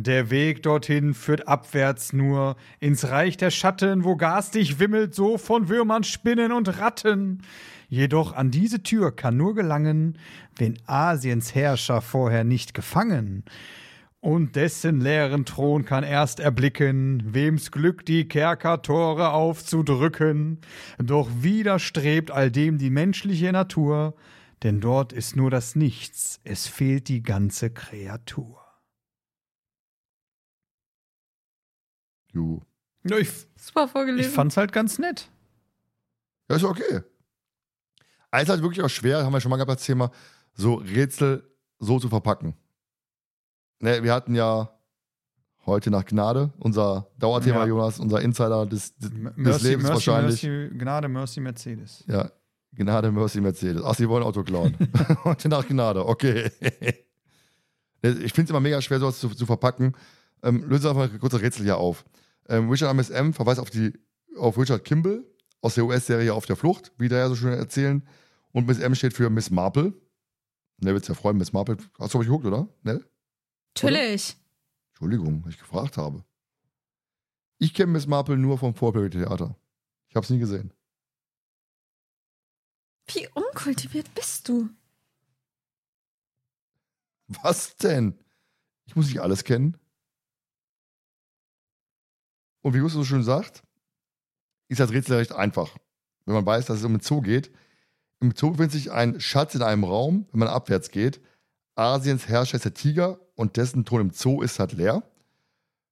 Der Weg dorthin führt abwärts nur ins Reich der Schatten, wo garstig wimmelt so von Würmern, Spinnen und Ratten. Jedoch an diese Tür kann nur gelangen, wenn Asiens Herrscher vorher nicht gefangen und dessen leeren Thron kann erst erblicken, wem's Glück die Kerkertore aufzudrücken. Doch widerstrebt all dem die menschliche Natur, denn dort ist nur das Nichts, es fehlt die ganze Kreatur. Jo. Ja, ich, Super ich vorgelesen. fand's halt ganz nett. Ja, ist okay. Also ist halt wirklich auch schwer, haben wir schon mal gehabt, das Thema, so Rätsel so zu verpacken. Ne, wir hatten ja heute nach Gnade, unser Dauerthema, Ja. Jonas, unser Insider des, des, des Mercy, Lebens Mercy, wahrscheinlich. Mercy, Gnade, Mercy, Mercedes. Ja, Gnade, Mercy, Mercedes. Ach, sie wollen Auto klauen. heute nach Gnade, okay. ich finde es immer mega schwer, sowas zu, zu verpacken. Ähm, löse einfach mal kurz das Rätsel hier auf. Ähm, Richard MSM verweist auf, die, auf Richard Kimball aus der US-Serie Auf der Flucht, wie da ja so schön erzählen. Und Miss M steht für Miss Marple. Ne, wird's ja freuen, Miss Marple. Hast du euch geguckt, oder? Ne? Natürlich. Entschuldigung, weil ich gefragt habe. Ich kenne Miss Marple nur vom Vorbild-Theater. Ich habe es nie gesehen. Wie unkultiviert bist du? Was denn? Ich muss nicht alles kennen. Und wie Gustav so schön sagt, ist das Rätsel recht einfach. Wenn man weiß, dass es um den Zoo geht. Im Zoo befindet sich ein Schatz in einem Raum, wenn man abwärts geht. Asiens Herrscher ist der Tiger und dessen Thron im Zoo ist halt leer.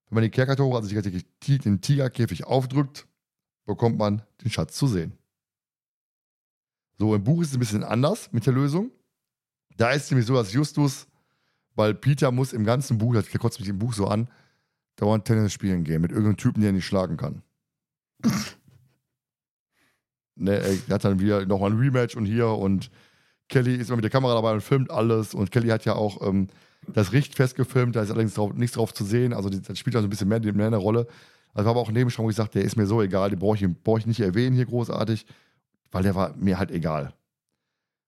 Wenn man die Kerkertore, also den Tigerkäfig aufdrückt, bekommt man den Schatz zu sehen. So, im Buch ist es ein bisschen anders mit der Lösung. Da ist es nämlich so, dass Justus, weil Peter muss im ganzen Buch, das kotzt mich im Buch so an, dauernd Tennis spielen gehen mit irgendeinem Typen, der nicht schlagen kann. ne, er hat dann wieder nochmal ein Rematch und hier und Kelly ist immer mit der Kamera dabei und filmt alles und Kelly hat ja auch ähm, das Richtfest gefilmt, da ist allerdings drauf, nichts drauf zu sehen, also das spielt auch so ein bisschen mehr, mehr eine Rolle. Das war aber auch ein Nebenschau, wo ich sagte, der ist mir so egal, den brauche ich, brauch ich nicht erwähnen hier großartig, weil der war mir halt egal.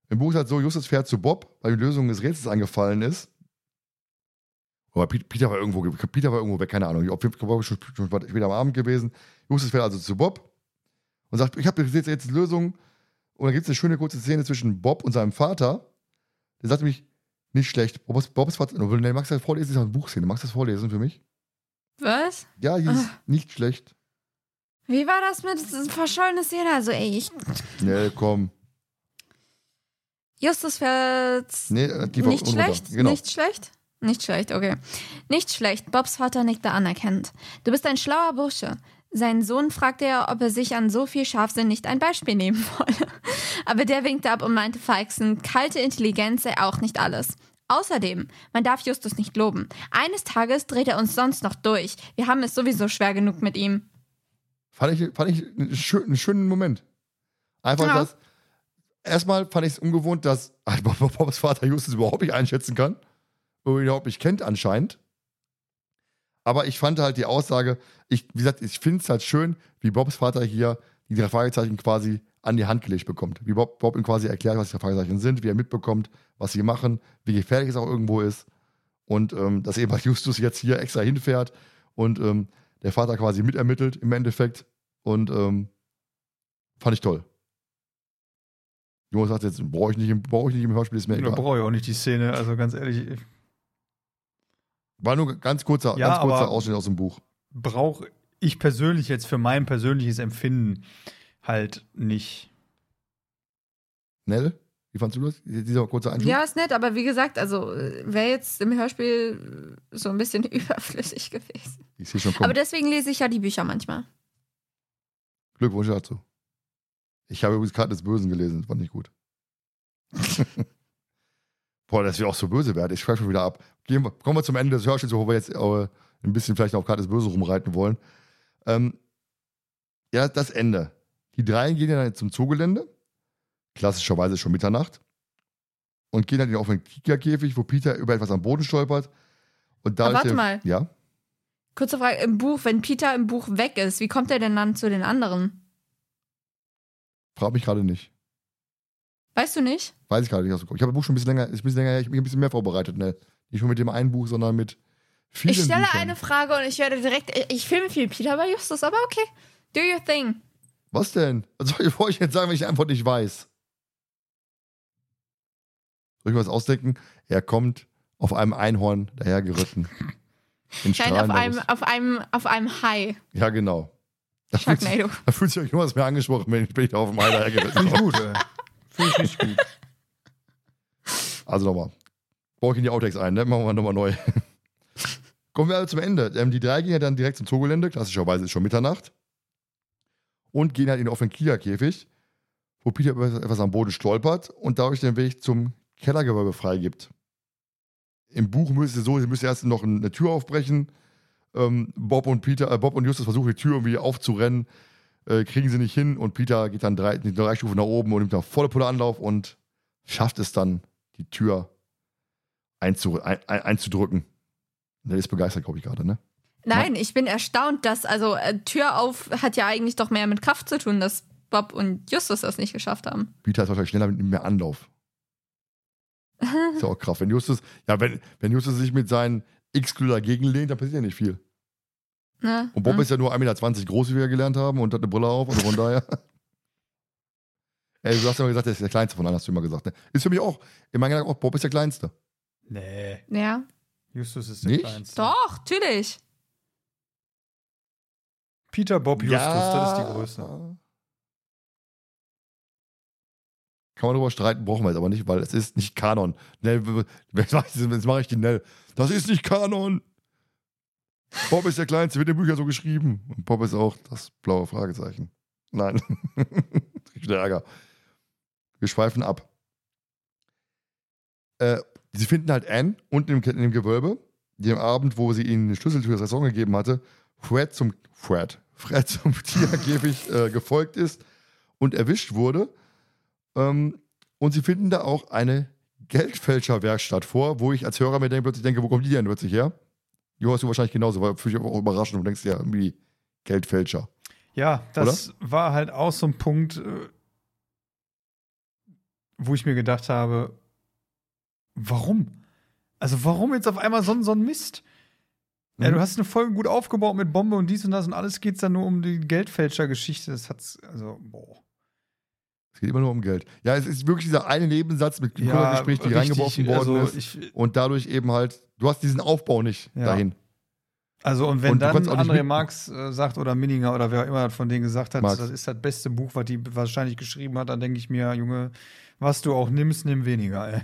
Im Buch ist halt so, Justus fährt zu Bob, weil die Lösung des Rätsels angefallen ist. Aber Peter war irgendwo, Peter war irgendwo weg, keine Ahnung. Ich war schon, schon später am Abend gewesen. Justus fährt also zu Bob und sagt, ich habe jetzt, jetzt eine Lösung. Und dann gibt es eine schöne kurze Szene zwischen Bob und seinem Vater. Der sagt nämlich, nicht schlecht. Bob ist, ist Vater. Nee, magst du das vorlesen? Das ist eine Buchszene. Magst du das vorlesen für mich? Was? Ja, hieß Ach. nicht schlecht. Wie war das mit verschollener Szene? Also, ey, ich. Nee, komm. Justus fährt. Nee, die war nicht schlecht? Genau. Nicht schlecht? Nicht schlecht, okay. Nicht schlecht. Bobs Vater nickte anerkennend. Du bist ein schlauer Bursche. Seinen Sohn fragte er, ob er sich an so viel Scharfsinn nicht ein Beispiel nehmen wolle. Aber der winkte ab und meinte feixend, kalte Intelligenz sei auch nicht alles. Außerdem, man darf Justus nicht loben. Eines Tages dreht er uns sonst noch durch. Wir haben es sowieso schwer genug mit ihm. Fand ich, fand ich einen, schön, einen schönen Moment. Einfach ja. das. Erstmal fand ich es ungewohnt, dass Bobs Vater Justus überhaupt nicht einschätzen kann. Überhaupt nicht kennt anscheinend. Aber ich fand halt die Aussage, ich, wie gesagt, ich finde es halt schön, wie Bobs Vater hier die drei Fragezeichen quasi an die Hand gelegt bekommt. Wie Bob, Bob ihm quasi erklärt, was die drei Fragezeichen sind, wie er mitbekommt, was sie machen, wie gefährlich es auch irgendwo ist. Und ähm, dass eben Justus jetzt hier extra hinfährt und ähm, der Vater quasi mitermittelt im Endeffekt. Und ähm, fand ich toll. Jonas sagt jetzt, brauche ich, nicht, brauch ich nicht im Hörspiel, ist mir egal. brauche ich auch nicht die Szene, also ganz ehrlich. War nur ganz kurzer, ja, ganz kurzer Ausschnitt aus dem Buch. Brauche ich persönlich jetzt für mein persönliches Empfinden halt nicht. Nell? Wie fandest du das? Dieser kurze Einschub? Ja, ist nett, aber wie gesagt, also wäre jetzt im Hörspiel so ein bisschen überflüssig gewesen. Ich sehe schon kommen. Aber deswegen lese ich ja die Bücher manchmal. Glückwunsch dazu. Ich habe übrigens Karten des Bösen gelesen, das fand ich gut. Boah, das wird auch so böse werden. Ich schreibe schon wieder ab. Gehen wir, kommen wir zum Ende des Hörspiels, wo wir jetzt äh, ein bisschen vielleicht auf Karte des Bösen rumreiten wollen. Ähm, ja, das Ende. Die drei gehen dann zum Zoogelände. Klassischerweise schon Mitternacht. Und gehen dann auf den Kika-Käfig, wo Peter über etwas am Boden stolpert. Und da Aber warte mal. Ja. Kurze Frage: Im Buch, wenn Peter im Buch weg ist, wie kommt er denn dann zu den anderen? Frag mich gerade nicht. Weißt du nicht? Weiß ich gerade nicht. Ich habe das Buch schon ein bisschen länger, ist ein bisschen länger, ich habe mich ein bisschen mehr vorbereitet, ne? Nicht nur mit dem einen Buch, sondern mit vielen Ich stelle Büchern. eine Frage und ich werde direkt, ich filme viel Peter bei Justus, aber okay. Do your thing. Was denn? Was soll ich, euch jetzt sagen, wenn ich die Antwort nicht weiß? Soll ich mir was ausdenken? Er kommt auf einem Einhorn dahergeritten. In Nein, auf einem, auf, einem, auf einem Hai. Ja, genau. Da. Fühlt, da fühlt sich euch irgendwas mehr angesprochen, wenn ich, bin ich da auf dem Hai dahergeritten ich gut, ey. Also nochmal. Baue ich in die Outtakes ein, ne? Machen wir nochmal neu. Kommen wir also zum Ende. Ähm, die drei gehen ja dann direkt zum Zoogelände. Klassischerweise ist schon Mitternacht. Und gehen halt in den offenen Kia-Käfig, wo Peter etwas am Boden stolpert und dadurch den Weg zum Kellergewölbe freigibt. Im Buch müsste es so, sie müssen erst noch eine Tür aufbrechen. Ähm, Bob und Peter, äh, Bob und Justus versuchen die Tür irgendwie aufzurennen, äh, kriegen sie nicht hin und Peter geht dann drei, drei Stufen nach oben und nimmt da volle Pulle Anlauf und schafft es dann, die Tür einzu, ein, einzudrücken. Der ist begeistert, glaube ich, gerade, ne? Nein, ich bin erstaunt, dass, also äh, Tür auf hat ja eigentlich doch mehr mit Kraft zu tun, dass Bob und Justus das nicht geschafft haben. Peter ist wahrscheinlich schneller mit mehr Anlauf. ist ja auch Kraft. Wenn Justus, ja, wenn, wenn Justus sich mit seinen X-Glüh dagegen lehnt, dann passiert ja nicht viel. Na, und Bob na. ist ja nur 1,20 Meter groß, wie wir gelernt haben, und hat eine Brille auf, also von daher. Ey, du hast ja immer gesagt, er ist der Kleinste von allen, hast du immer gesagt. Ne? Ist für mich auch. In meinen Gedanken auch, Bob ist der Kleinste. Nee. Ja. Justus ist der Nicht? Kleinste. Doch, natürlich. Peter Bob Justus, das ist die Größe. Kann man darüber streiten, brauchen wir jetzt aber nicht, weil es ist nicht Kanon. Nell, jetzt mache ich die Nell. Das ist nicht Kanon. Bob ist der Kleinste, wird in den Büchern so geschrieben. Und Bob ist auch das blaue Fragezeichen. Nein. Krieg wieder Ärger. Wir schweifen ab. Äh, sie finden halt Anne unten im, in dem Gewölbe, dem Abend, wo sie ihnen den Schlüssel für das Restaurant gegeben hatte, Fred zum Fred, Fred zum Tierkäfig äh, gefolgt ist und erwischt wurde. Ähm, und sie finden da auch eine Geldfälscherwerkstatt vor, wo ich als Hörer mir denke, plötzlich denke, wo kommt die denn plötzlich her? Die hörst du wahrscheinlich genauso, weil für mich auch überraschend und denkst ja irgendwie Geldfälscher. Ja, das war halt auch so ein Punkt, äh, wo ich mir gedacht habe, warum? Also warum jetzt auf einmal so, ein- so ein Mist? Ja, Mhm. du hast eine Folge gut aufgebaut mit Bombe und dies und das und alles geht's dann nur um die Geldfälscher-Geschichte. Das hat's, also, boah. Es geht immer nur um Geld. Ja, es ist wirklich dieser eine Nebensatz mit Ja, Gespräch, die richtig, reingeworfen worden also ist. ich- Und dadurch eben halt, du hast diesen Aufbau nicht Ja. dahin. Also, und wenn Und dann André Marx äh, sagt oder Minninger oder wer auch immer von denen gesagt hat, Marx. das ist das beste Buch, was die wahrscheinlich geschrieben hat, dann denke ich mir, Junge, was du auch nimmst, nimm weniger, ey.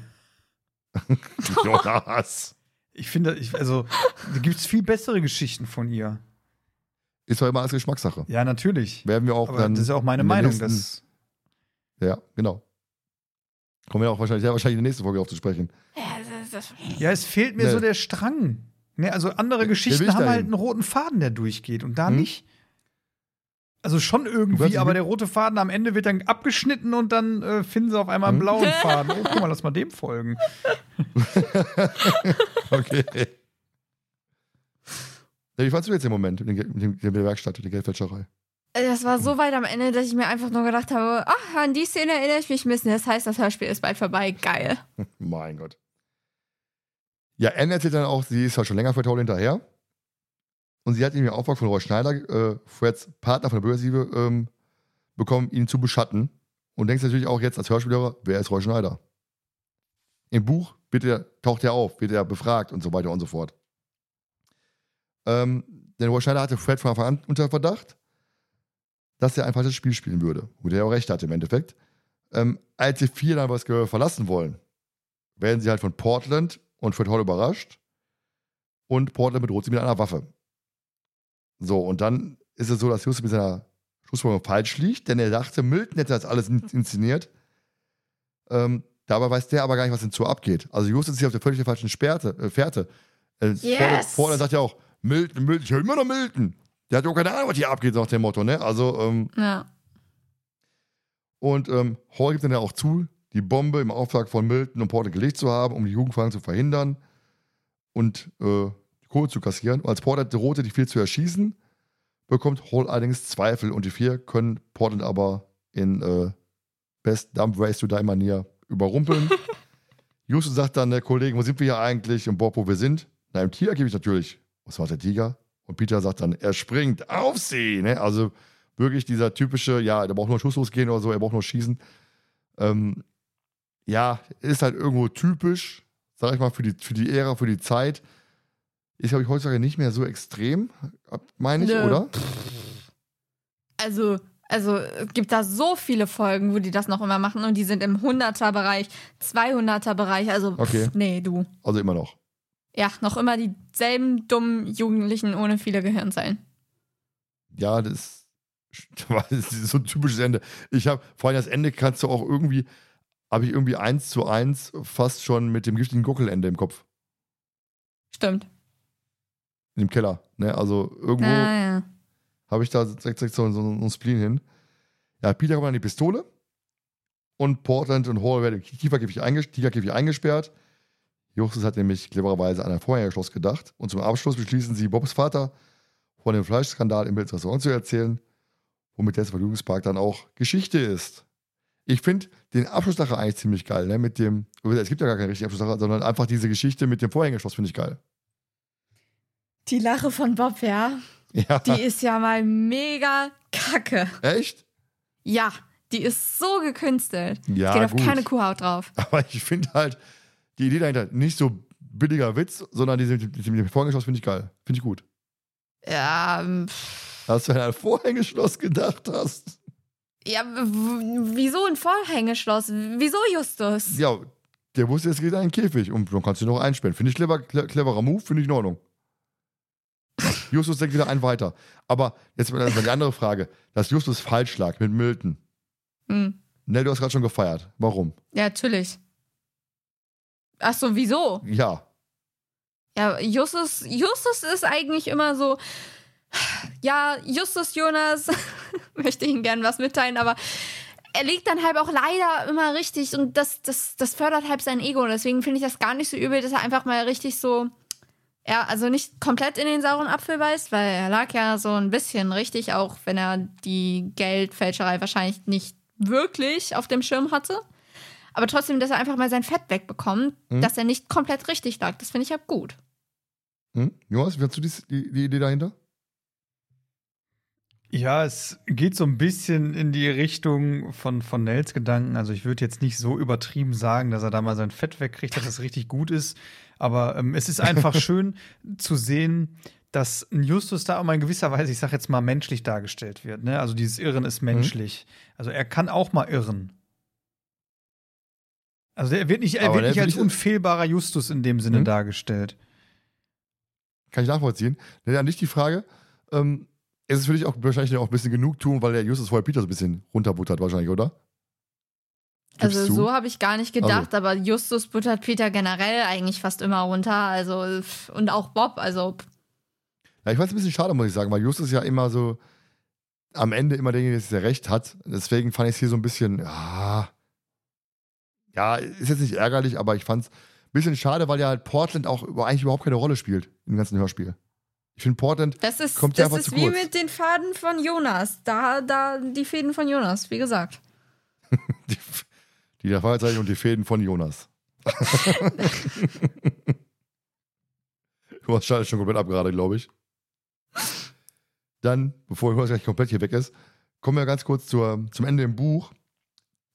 Jonas. Ich finde, ich, also, da gibt es viel bessere Geschichten von ihr. Ist doch immer alles Geschmackssache. Ja, natürlich. Werden wir auch Aber dann. das ist ja auch meine Meinung. nächsten- dass, Ja, genau. Kommen wir auch wahrscheinlich, sehr wahrscheinlich in der nächsten Folge auf zu sprechen. Ja, es fehlt mir Nee. so der Strang. Ne, also andere Geschichten will ich haben halt einen roten Faden, der durchgeht und da Hm? nicht. Also schon irgendwie, aber der rote Faden am Ende wird dann abgeschnitten und dann äh, finden sie auf einmal einen Hm? blauen Faden. Oh, guck mal, lass mal dem folgen. Okay. Wie fandst du jetzt den Moment mit, der Werkstatt, der Geldfälscherei? Das war so weit am Ende, dass ich mir einfach nur gedacht habe, ach, an die Szene erinnere ich mich ein bisschen. Das heißt, das Hörspiel ist bald vorbei. Geil. Mein Gott. Ja, Anne erzählt dann auch, sie ist halt schon länger Fred Howell hinterher. Und sie hat ihm den Auftrag von Roy Schneider, äh, Freds Partner von der Bürgersiebe, ähm, bekommen, ihn zu beschatten. Und denkst natürlich auch jetzt als Hörspielhörer, wer ist Roy Schneider? Im Buch er, taucht er auf, wird er befragt und so weiter und so fort. Ähm, denn Roy Schneider hatte Fred von Anfang an unter Verdacht, dass er ein falsches Spiel spielen würde. Wo der auch recht hatte im Endeffekt. Ähm, als die vier dann das Gehör verlassen wollen, werden sie halt von Portland und Fred Hall überrascht. Und Portland bedroht sie mit einer Waffe. So, und dann ist es so, dass Houston mit seiner Schlussfolgerung falsch liegt, denn er dachte, Milton hätte das alles in- inszeniert. Ähm, dabei weiß der aber gar nicht, was hinzu abgeht. Also Houston ist hier auf der völlig falschen Sperrte, äh, Fährte. Äh, Yes! Portland sagt ja auch, Milton, Milton, ich höre immer noch Milton. Der hat auch keine Ahnung, was hier abgeht, nach dem Motto, ne? Also, ähm, Ja. und ähm, Hall gibt dann ja auch zu, die Bombe im Auftrag von Milton und Porter gelegt zu haben, um die Jugendfragen zu verhindern und äh, die Kohle zu kassieren. Und als Porter drohte, die vier zu erschießen, bekommt Hall allerdings Zweifel und die vier können Portland aber in äh, Best Dump Race to Die Manier überrumpeln. Houston sagt dann der Kollege, wo sind wir hier eigentlich? Und Bob, wo wir sind? Na, im Tiger gebe ich natürlich. Was macht der Tiger? Und Peter sagt dann, er springt auf sie. Ne? Also wirklich dieser typische, ja, der braucht nur Schuss losgehen oder so, er braucht nur schießen. Ähm, ja, ist halt irgendwo typisch, sag ich mal, für die, für die Ära, für die Zeit. Ist, glaube ich, heutzutage nicht mehr so extrem, meine ich, Nö. oder? Also, also es gibt da so viele Folgen, wo die das noch immer machen und die sind im 100er-Bereich, 200er-Bereich. Also, pff, Okay. nee, du. Also immer noch. Ja, noch immer dieselben dummen Jugendlichen ohne viele Gehirnzellen. Ja, das, das ist so ein typisches Ende. Ich habe, vor allem das Ende kannst du auch irgendwie, habe ich irgendwie eins zu eins fast schon mit dem giftigen Gockelende im Kopf. Stimmt. In dem Keller. Ne? Also irgendwo. Ah, ja. habe ich da direkt, direkt so, so, so einen Spleen hin. Ja, Peter kommt an die Pistole und Portland und Hall werden Tigerkäfig eingesperrt. Justus hat nämlich clevererweise an ein Vorhängerschloss gedacht und zum Abschluss beschließen sie, Bobs Vater von dem Fleischskandal im Restaurant zu erzählen, womit der Vergnügungspark dann auch Geschichte ist. Ich finde den Abschlusssache eigentlich ziemlich geil, ne? Mit dem, es gibt ja gar keine richtige Abschlusssache, sondern einfach diese Geschichte mit dem Vorhängerschloss finde ich geil. Die Lache von Bob, ja, Ja, die ist ja mal mega kacke. echt? Ja, die ist so gekünstelt. Ja, Geht auf gut. keine Kuhhaut drauf. Aber ich finde halt die Idee dahinter nicht so billiger Witz, sondern diese mit dem Vorhängeschloss finde ich geil. Finde ich gut. Ja, ähm. Dass du an ein Vorhängeschloss gedacht hast. ja, wieso ein Vorhängeschloss? Wieso Justus? Ja, der wusste, es geht in einen Käfig und dann kannst du noch einsperren. Finde ich clever, cle- cleverer Move, finde ich in Ordnung. Justus denkt wieder ein weiter. Aber jetzt mal die andere Frage. Dass Justus falsch lag mit Milton. Hm. Nell, du hast gerade schon gefeiert. Warum? Ja, natürlich. Ach so, wieso? Ja. Ja, Justus, Justus ist eigentlich immer so. Ja, Justus Jonas möchte Ihnen gern was mitteilen, aber er liegt dann halt auch leider immer richtig und das, das, das fördert halt sein Ego. Deswegen finde ich das gar nicht so übel, dass er einfach mal richtig so. Ja, also nicht komplett in den sauren Apfel beißt, weil er lag ja so ein bisschen richtig, auch wenn er die Geldfälscherei wahrscheinlich nicht wirklich auf dem Schirm hatte. Aber trotzdem, dass er einfach mal sein Fett wegbekommt, Mhm. dass er nicht komplett richtig lag, das finde ich ja gut. Hm? Jonas, wie hast du die, die, die Idee dahinter? Ja, es geht so ein bisschen in die Richtung von, von Nels Gedanken. Also ich würde jetzt nicht so übertrieben sagen, dass er da mal sein Fett wegkriegt, dass das richtig gut ist. Aber ähm, es ist einfach schön zu sehen, dass ein Justus da auch mal in gewisser Weise, ich sag jetzt mal, menschlich dargestellt wird. Ne? Also dieses Irren ist menschlich. Also er kann auch mal irren. Also er wird nicht, er Aber wird nicht als ich- unfehlbarer Justus in dem Sinne Mhm. dargestellt. Kann ich nachvollziehen. An dich die Frage. Ähm, es ist für dich auch wahrscheinlich auch ein bisschen genug tun, weil der Justus vorher Peter so ein bisschen runterbuttert, wahrscheinlich, oder? Gibst Also du? so habe ich gar nicht gedacht, aber Justus buttert Peter generell eigentlich fast immer runter. Also und auch Bob. Also Ja, ich fand es ein bisschen schade, muss ich sagen, weil Justus ja immer so am Ende immer derjenige, der recht hat. Deswegen fand ich es hier so ein bisschen, ja, ja, ist jetzt nicht ärgerlich, aber ich fand es ein bisschen schade, weil ja halt Portland auch eigentlich überhaupt keine Rolle spielt im ganzen Hörspiel. Ich finde Portland, das ist, Kommt ja das einfach ist zu wie kurz. mit den Faden von Jonas. Da, da die Fäden von Jonas, wie gesagt. die, die der Feuerzeichen und die Fäden von Jonas. Jonas schaltet schon komplett ab gerade, glaube ich. Dann, bevor Jonas gleich komplett hier weg ist, kommen wir ganz kurz zur, zum Ende im Buch.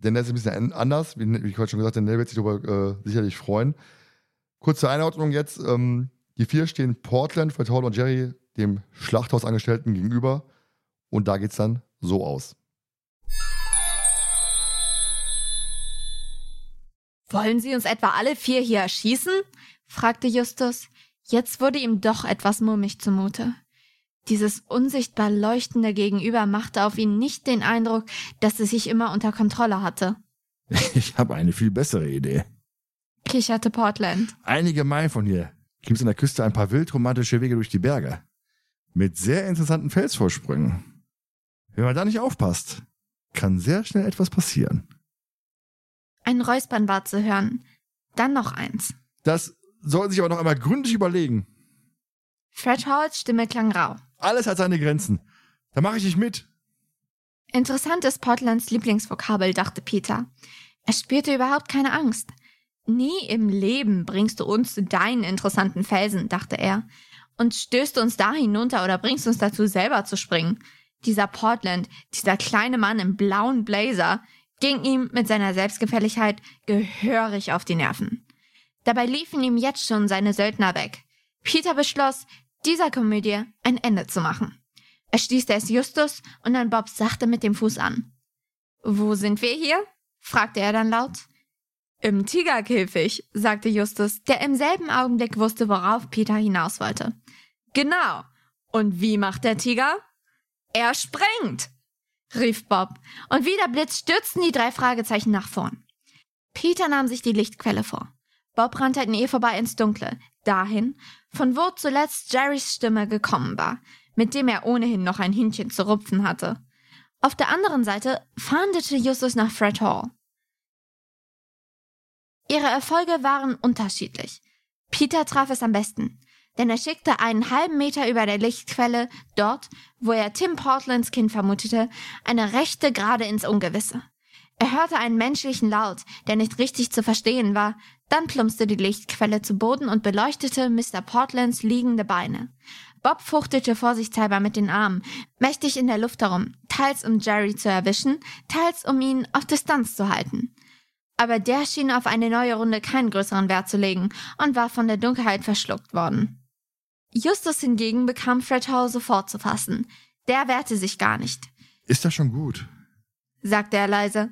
Denn das ist ein bisschen an- anders. Wie, wie ich heute schon gesagt habe, Nell wird sich darüber äh, sicherlich freuen. Kurze Einordnung jetzt. Ähm, die vier stehen Portland, Fred Hall und Jerry dem Schlachthausangestellten gegenüber. Und da geht's dann so aus. Wollen Sie uns etwa alle vier hier erschießen? fragte Justus. Jetzt wurde ihm doch etwas mulmig zumute. Dieses unsichtbar leuchtende Gegenüber machte auf ihn nicht den Eindruck, dass es sich immer unter Kontrolle hatte, Ich habe eine viel bessere Idee. kicherte Portland. Einige Meilen von hier gibt es an der Küste ein paar wildromantische Wege durch die Berge. Mit sehr interessanten Felsvorsprüngen. Wenn man da nicht aufpasst, kann sehr schnell etwas passieren. Ein Räuspern war zu hören. Dann noch eins. Das sollten Sie sich aber noch einmal gründlich überlegen. Fred Halls Stimme klang rau. Alles hat seine Grenzen. Da mache ich nicht mit. Interessant ist Portlands Lieblingsvokabel, dachte Peter. Er spürte überhaupt keine Angst. Nie im Leben bringst du uns zu deinen interessanten Felsen, dachte er, und stößt uns da hinunter oder bringst uns dazu, selber zu springen. Dieser Portland, dieser kleine Mann im blauen Blazer, ging ihm mit seiner Selbstgefälligkeit gehörig auf die Nerven. Dabei liefen ihm jetzt schon seine Söldner weg. Peter beschloss, dieser Komödie ein Ende zu machen. Er stieß es Justus und dann Bob sachte mit dem Fuß an. Wo sind wir hier? fragte er dann laut. Im Tigerkäfig, sagte Justus, der im selben Augenblick wusste, worauf Peter hinaus wollte. Genau. Und wie macht der Tiger? Er springt, rief Bob, und wie der Blitz stürzten die drei Fragezeichen nach vorn. Peter nahm sich die Lichtquelle vor. Bob rannte an ihr vorbei ins Dunkle, dahin, von wo zuletzt Jerrys Stimme gekommen war, mit dem er ohnehin noch ein Hühnchen zu rupfen hatte. Auf der anderen Seite fahndete Justus nach Fred Hall. Ihre Erfolge waren unterschiedlich. Peter traf es am besten, denn er schickte einen halben Meter über der Lichtquelle, dort, wo er Tim Portlands Kind vermutete, eine rechte gerade ins Ungewisse. Er hörte einen menschlichen Laut, der nicht richtig zu verstehen war, dann plumpste die Lichtquelle zu Boden und beleuchtete Mr. Portlands liegende Beine. Bob fuchtelte vorsichtshalber mit den Armen, mächtig in der Luft herum, teils um Jerry zu erwischen, teils um ihn auf Distanz zu halten. Aber der schien auf eine neue Runde keinen größeren Wert zu legen und war von der Dunkelheit verschluckt worden. Justus hingegen bekam Fred Hall sofort zu fassen. Der wehrte sich gar nicht, Ist das schon gut? sagte er leise.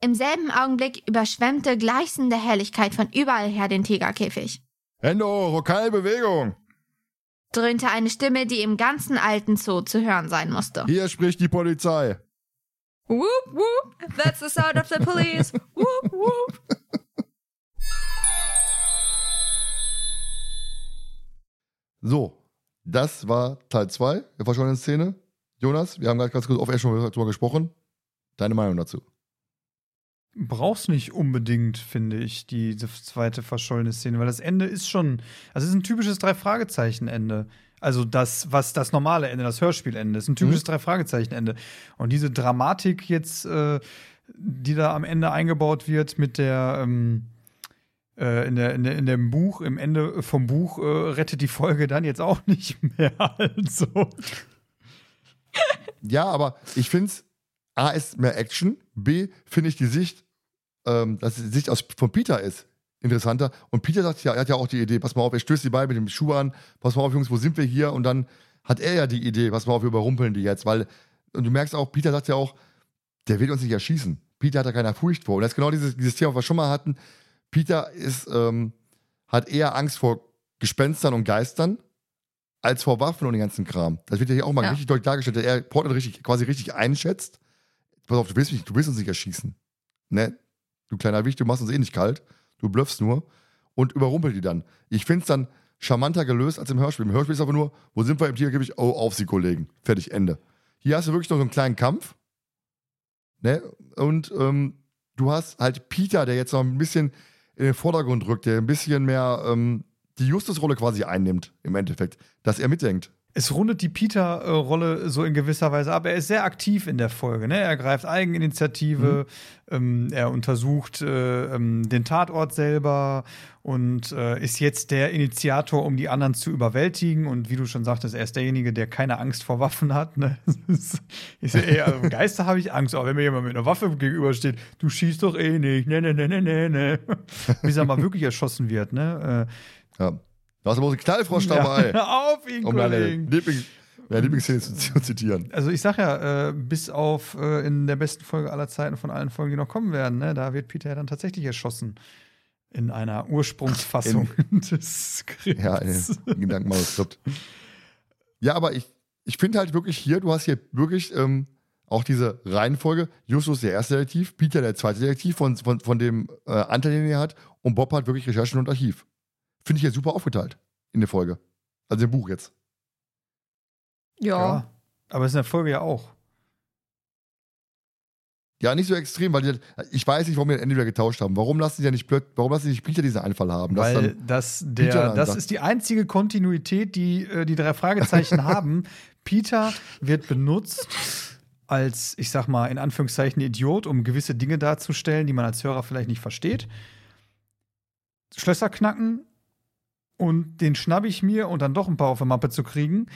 Im selben Augenblick überschwemmte gleißende Helligkeit von überall her den Tigerkäfig. Hände hoch, keine Bewegung. dröhnte eine Stimme, die im ganzen alten Zoo zu hören sein musste. Hier spricht die Polizei. Whoop, whoop, that's the sound of the police. Whoop, whoop. So, das war Teil 2 der verschollenen Szene. Jonas, wir haben gerade ganz kurz auf Air schon darüber gesprochen. Deine Meinung dazu? Brauchst nicht unbedingt, finde ich, die zweite verschollene Szene, weil das Ende ist schon, also es ist ein typisches Drei-Fragezeichen-Ende. Also das, was das normale Ende, das Hörspielende, ist ein typisches Mhm. Drei-Fragezeichen-Ende. Und diese Dramatik jetzt, äh, die da am Ende eingebaut wird mit der, ähm, äh, in, der, in, der, in dem Buch, im Ende vom Buch, äh, rettet die Folge dann jetzt auch nicht mehr. Also. Ja, aber ich finde es, A ist mehr Action, B finde ich die Sicht, ähm, dass die Sicht aus, von Peter ist, interessanter. Und Peter sagt ja, er hat ja auch die Idee, pass mal auf, er stößt die beiden mit dem Schuh an, pass mal auf, Jungs, wo sind wir hier? Und dann hat er ja die Idee, pass mal auf, wir überrumpeln die jetzt, weil, und du merkst auch, Peter sagt ja auch, der will uns nicht erschießen. Peter hat da keine Furcht vor. Und das ist genau dieses, dieses Thema, was wir schon mal hatten. Peter ist, ähm, hat eher Angst vor Gespenstern und Geistern als vor Waffen und den ganzen Kram. Das wird ja hier auch mal Ja. richtig deutlich dargestellt, dass er Portland richtig, quasi richtig einschätzt. Pass auf, du willst, mich, du willst uns nicht erschießen. Ne? Du kleiner Wicht, du machst uns eh nicht kalt. Du bluffst nur. Und überrumpelt die dann. Ich finde es dann charmanter gelöst als im Hörspiel. Im Hörspiel ist aber nur, wo sind wir im Tiger, gebe ich, oh, auf sie, Kollegen. Fertig, Ende. Hier hast du wirklich noch so einen kleinen Kampf. Ne? Und ähm, du hast halt Peter, der jetzt noch ein bisschen in den Vordergrund rückt, der ein bisschen mehr ähm, die Justus-Rolle quasi einnimmt, im Endeffekt, dass er mitdenkt. Es rundet die Peter-Rolle so in gewisser Weise ab. Er ist sehr aktiv in der Folge. Ne? Er greift Eigeninitiative, ähm, er untersucht äh, ähm, den Tatort selber und äh, ist jetzt der Initiator, um die anderen zu überwältigen. Und wie du schon sagtest, er ist derjenige, der keine Angst vor Waffen hat. Ne? ist ja eher, also, Geister habe ich Angst, aber wenn mir jemand mit einer Waffe gegenübersteht, du schießt doch eh nicht. Ne, ne, ne, ne, ne, ne. Bis er mal wirklich erschossen wird. Ne? Ja. Da hast du einen Knallfrosch dabei, ja, auf ihn, um Kollegen. Lieblings ja, Lieblingsszene zu, zu zitieren. Also ich sag ja, äh, bis auf äh, in der besten Folge aller Zeiten von allen Folgen, die noch kommen werden, ne, da wird Peter ja dann tatsächlich erschossen. In einer Ursprungsfassung des Skripts. Ja, in Gedankenmanuskript. Ja, aber ich, ich finde halt wirklich hier, du hast hier wirklich ähm, auch diese Reihenfolge. Justus der erste Detektiv, Peter der zweite Detektiv von, von, von dem äh, Anteil, den er hat, und Bob hat wirklich Recherchen und Archiv. Finde ich hier super aufgeteilt in der Folge. Also im Buch jetzt. Ja. Ja. Aber ist in der Folge ja auch. Ja, nicht so extrem, weil die, ich weiß nicht, warum wir Ende wieder getauscht haben. Warum lassen sie ja nicht blöd, warum lassen sie nicht Peter diesen Einfall haben? Weil das, der, das ist die einzige Kontinuität, die äh, die drei Fragezeichen haben. Peter wird benutzt als, ich sag mal, in Anführungszeichen Idiot, um gewisse Dinge darzustellen, die man als Hörer vielleicht nicht versteht. Schlösser knacken und den schnapp ich mir und dann doch ein paar auf der Mappe zu kriegen.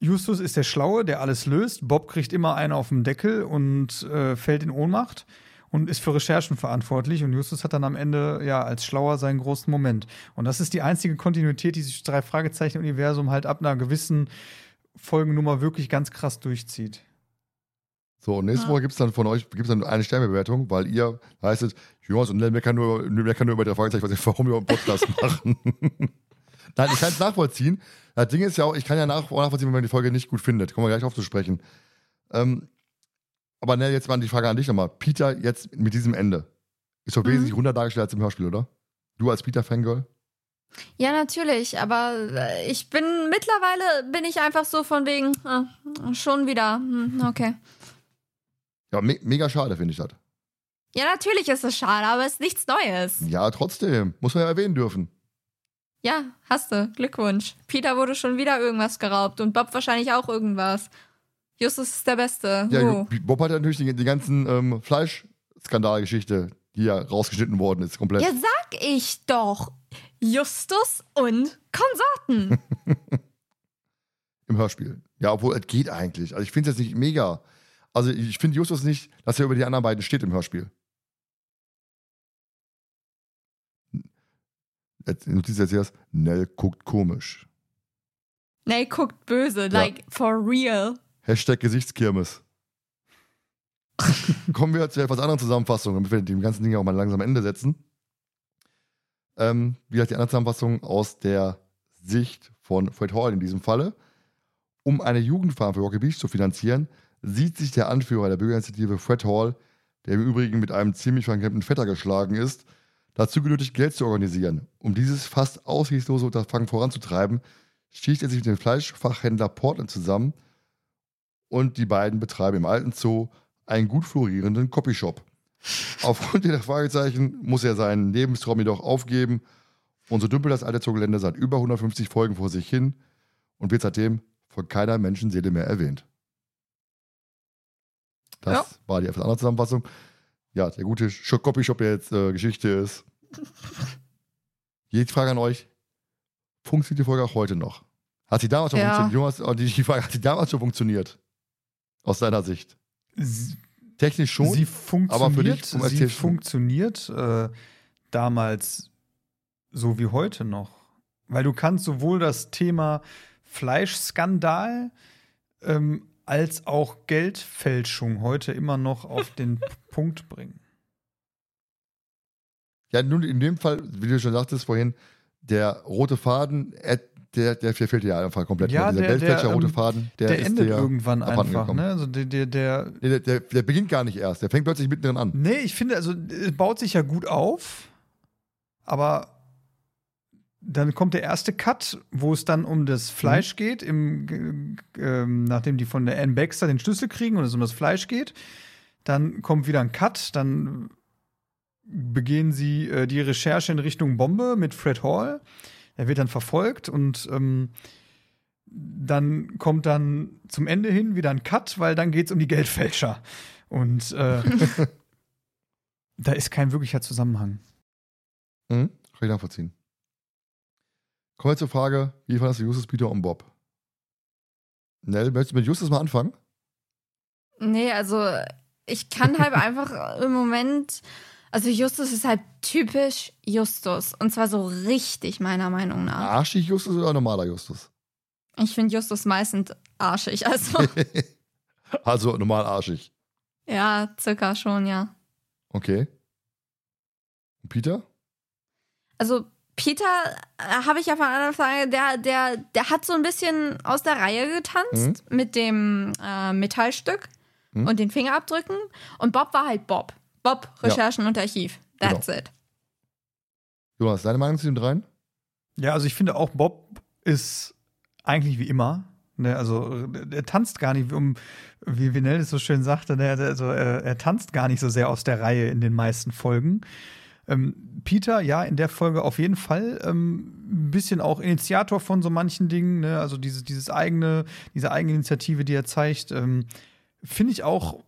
Justus ist der Schlaue, der alles löst. Bob kriegt immer einen auf den Deckel und äh, fällt in Ohnmacht und ist für Recherchen verantwortlich. Und Justus hat dann am Ende ja als Schlauer seinen großen Moment. Und das ist die einzige Kontinuität, die sich drei Fragezeichen-Universum halt ab einer gewissen Folgennummer wirklich ganz krass durchzieht. So, und nächste Ja. Woche gibt es dann von euch gibt's dann eine Sternebewertung, weil ihr heißt Jonas und Nell meckern nur, meckern nur über der Fragezeichen, was ich, warum wir einen Podcast machen. Nein, ich kann es nachvollziehen. Das Ding ist ja auch, ich kann ja nach, nachvollziehen, wenn man die Folge nicht gut findet. Kommen wir gleich drauf zu sprechen. Ähm, aber Nell, jetzt mal die Frage an dich nochmal. Peter jetzt mit diesem Ende. Ist doch Mhm. wesentlich runder dargestellt als im Hörspiel, oder? Du als Peter-Fangirl? Ja, natürlich, aber äh, ich bin mittlerweile bin ich einfach so von wegen ah, schon wieder. Hm, okay. Ja, me mega schade, finde ich das. Ja, natürlich ist es schade, aber es ist nichts Neues. Ja, trotzdem. Muss man ja erwähnen dürfen. Ja, hast du. Glückwunsch. Peter wurde schon wieder irgendwas geraubt und Bob wahrscheinlich auch irgendwas. Justus ist der Beste. Ja, Oh. Bob hat ja natürlich die, die ganzen ähm, Fleischskandalgeschichte, die ja rausgeschnitten worden ist, komplett. Ja, sag ich doch. Justus und Konsorten. Im Hörspiel. Ja, obwohl es geht eigentlich. Also ich finde es jetzt nicht mega. Also ich finde Justus nicht, dass er über die anderen beiden steht im Hörspiel. Jetzt Notiz jetzt erst, Nell guckt komisch. nee, guckt böse, like for real. Hashtag Gesichtskirmes. Kommen wir zu etwas anderen Zusammenfassung, damit wir dem ganzen Ding auch mal langsam Ende setzen. Ähm, wie gesagt, die andere Zusammenfassung aus der Sicht von Fred Hall in diesem Falle. Um eine Jugendfarm für Rocky Beach zu finanzieren, sieht sich der Anführer der Bürgerinitiative Fred Hall, der im Übrigen mit einem ziemlich verklemmten Vetter geschlagen ist, dazu genötigt, Geld zu organisieren. Um dieses fast aussichtslose Unterfangen voranzutreiben, schießt er sich mit dem Fleischfachhändler Portland zusammen und die beiden betreiben im alten Zoo einen gut florierenden Copyshop. Aufgrund der Fragezeichen muss er seinen Lebenstraum jedoch aufgeben und so dümpelt das alte Zoogelände seit über 150 Folgen vor sich hin und wird seitdem von keiner Menschenseele mehr erwähnt. Das Ja. war die etwas andere Zusammenfassung. Ja, der gute Copyshop, der jetzt äh, Geschichte ist. Jetzt Frage an euch: Funktioniert die Folge auch heute noch? Hat sie damals schon Ja. funktioniert? Jonas, oh, die, die Frage, hat sie damals schon funktioniert? Aus deiner Sicht? Sie, Technisch schon? sie aber für dich funktioniert, vom sie funktioniert äh, damals so wie heute noch. Weil du kannst sowohl das Thema Fleischskandal ähm, als auch Geldfälschung heute immer noch auf den Punkt bringen. Ja, nun in dem Fall, wie du schon sagtest vorhin, der rote Faden, der, der fehlt ja einfach komplett. Ja, Dieser der- der, Geldfälscher rote ähm, Faden, der, Der, ist endet ja irgendwann einfach. Ne? Also der, der, der, Nee, der, der beginnt gar nicht erst. Der fängt plötzlich mittendrin an. Nee, ich finde, also es baut sich ja gut auf, aber dann kommt der erste Cut, wo es dann um das Fleisch geht, im, ähm, nachdem die von der Ann Baxter den Schlüssel kriegen und es um das Fleisch geht. Dann kommt wieder ein Cut, dann begehen sie äh, die Recherche in Richtung Bombe mit Fred Hall. Er wird dann verfolgt und ähm, dann kommt dann zum Ende hin wieder ein Cut, weil dann geht es um die Geldfälscher. Und äh, da ist kein wirklicher Zusammenhang. Mhm. Kann ich nachvollziehen. Kommen wir zur Frage, wie fandest du Justus, Peter und Bob? Nell, möchtest du mit Justus mal anfangen? Nee, also ich kann halt einfach im Moment. Also Justus ist halt typisch Justus. Und zwar so richtig, meiner Meinung nach. Arschig Justus oder normaler Justus? Ich finde Justus meistens arschig. Also also normal arschig. ja, circa schon, ja. Okay. Und Peter? Also Peter äh, habe ich ja von Anfang an, der, der, der hat so ein bisschen aus der Reihe getanzt mit dem äh, Metallstück Mhm. und den Fingerabdrücken. Und Bob war halt Bob. Bob, Recherchen und Archiv. That's it. Jonas, deine Meinung zu den dreien? Ja, also ich finde auch, Bob ist eigentlich wie immer. Ne, also er tanzt gar nicht, um, wie Vinell es so schön sagte, ne, also, er, er tanzt gar nicht so sehr aus der Reihe in den meisten Folgen. Ähm, Peter, ja, in der Folge auf jeden Fall ähm, ein bisschen auch Initiator von so manchen Dingen, ne? also dieses, dieses eigene, diese eigene Initiative, die er zeigt, ähm, finde ich auch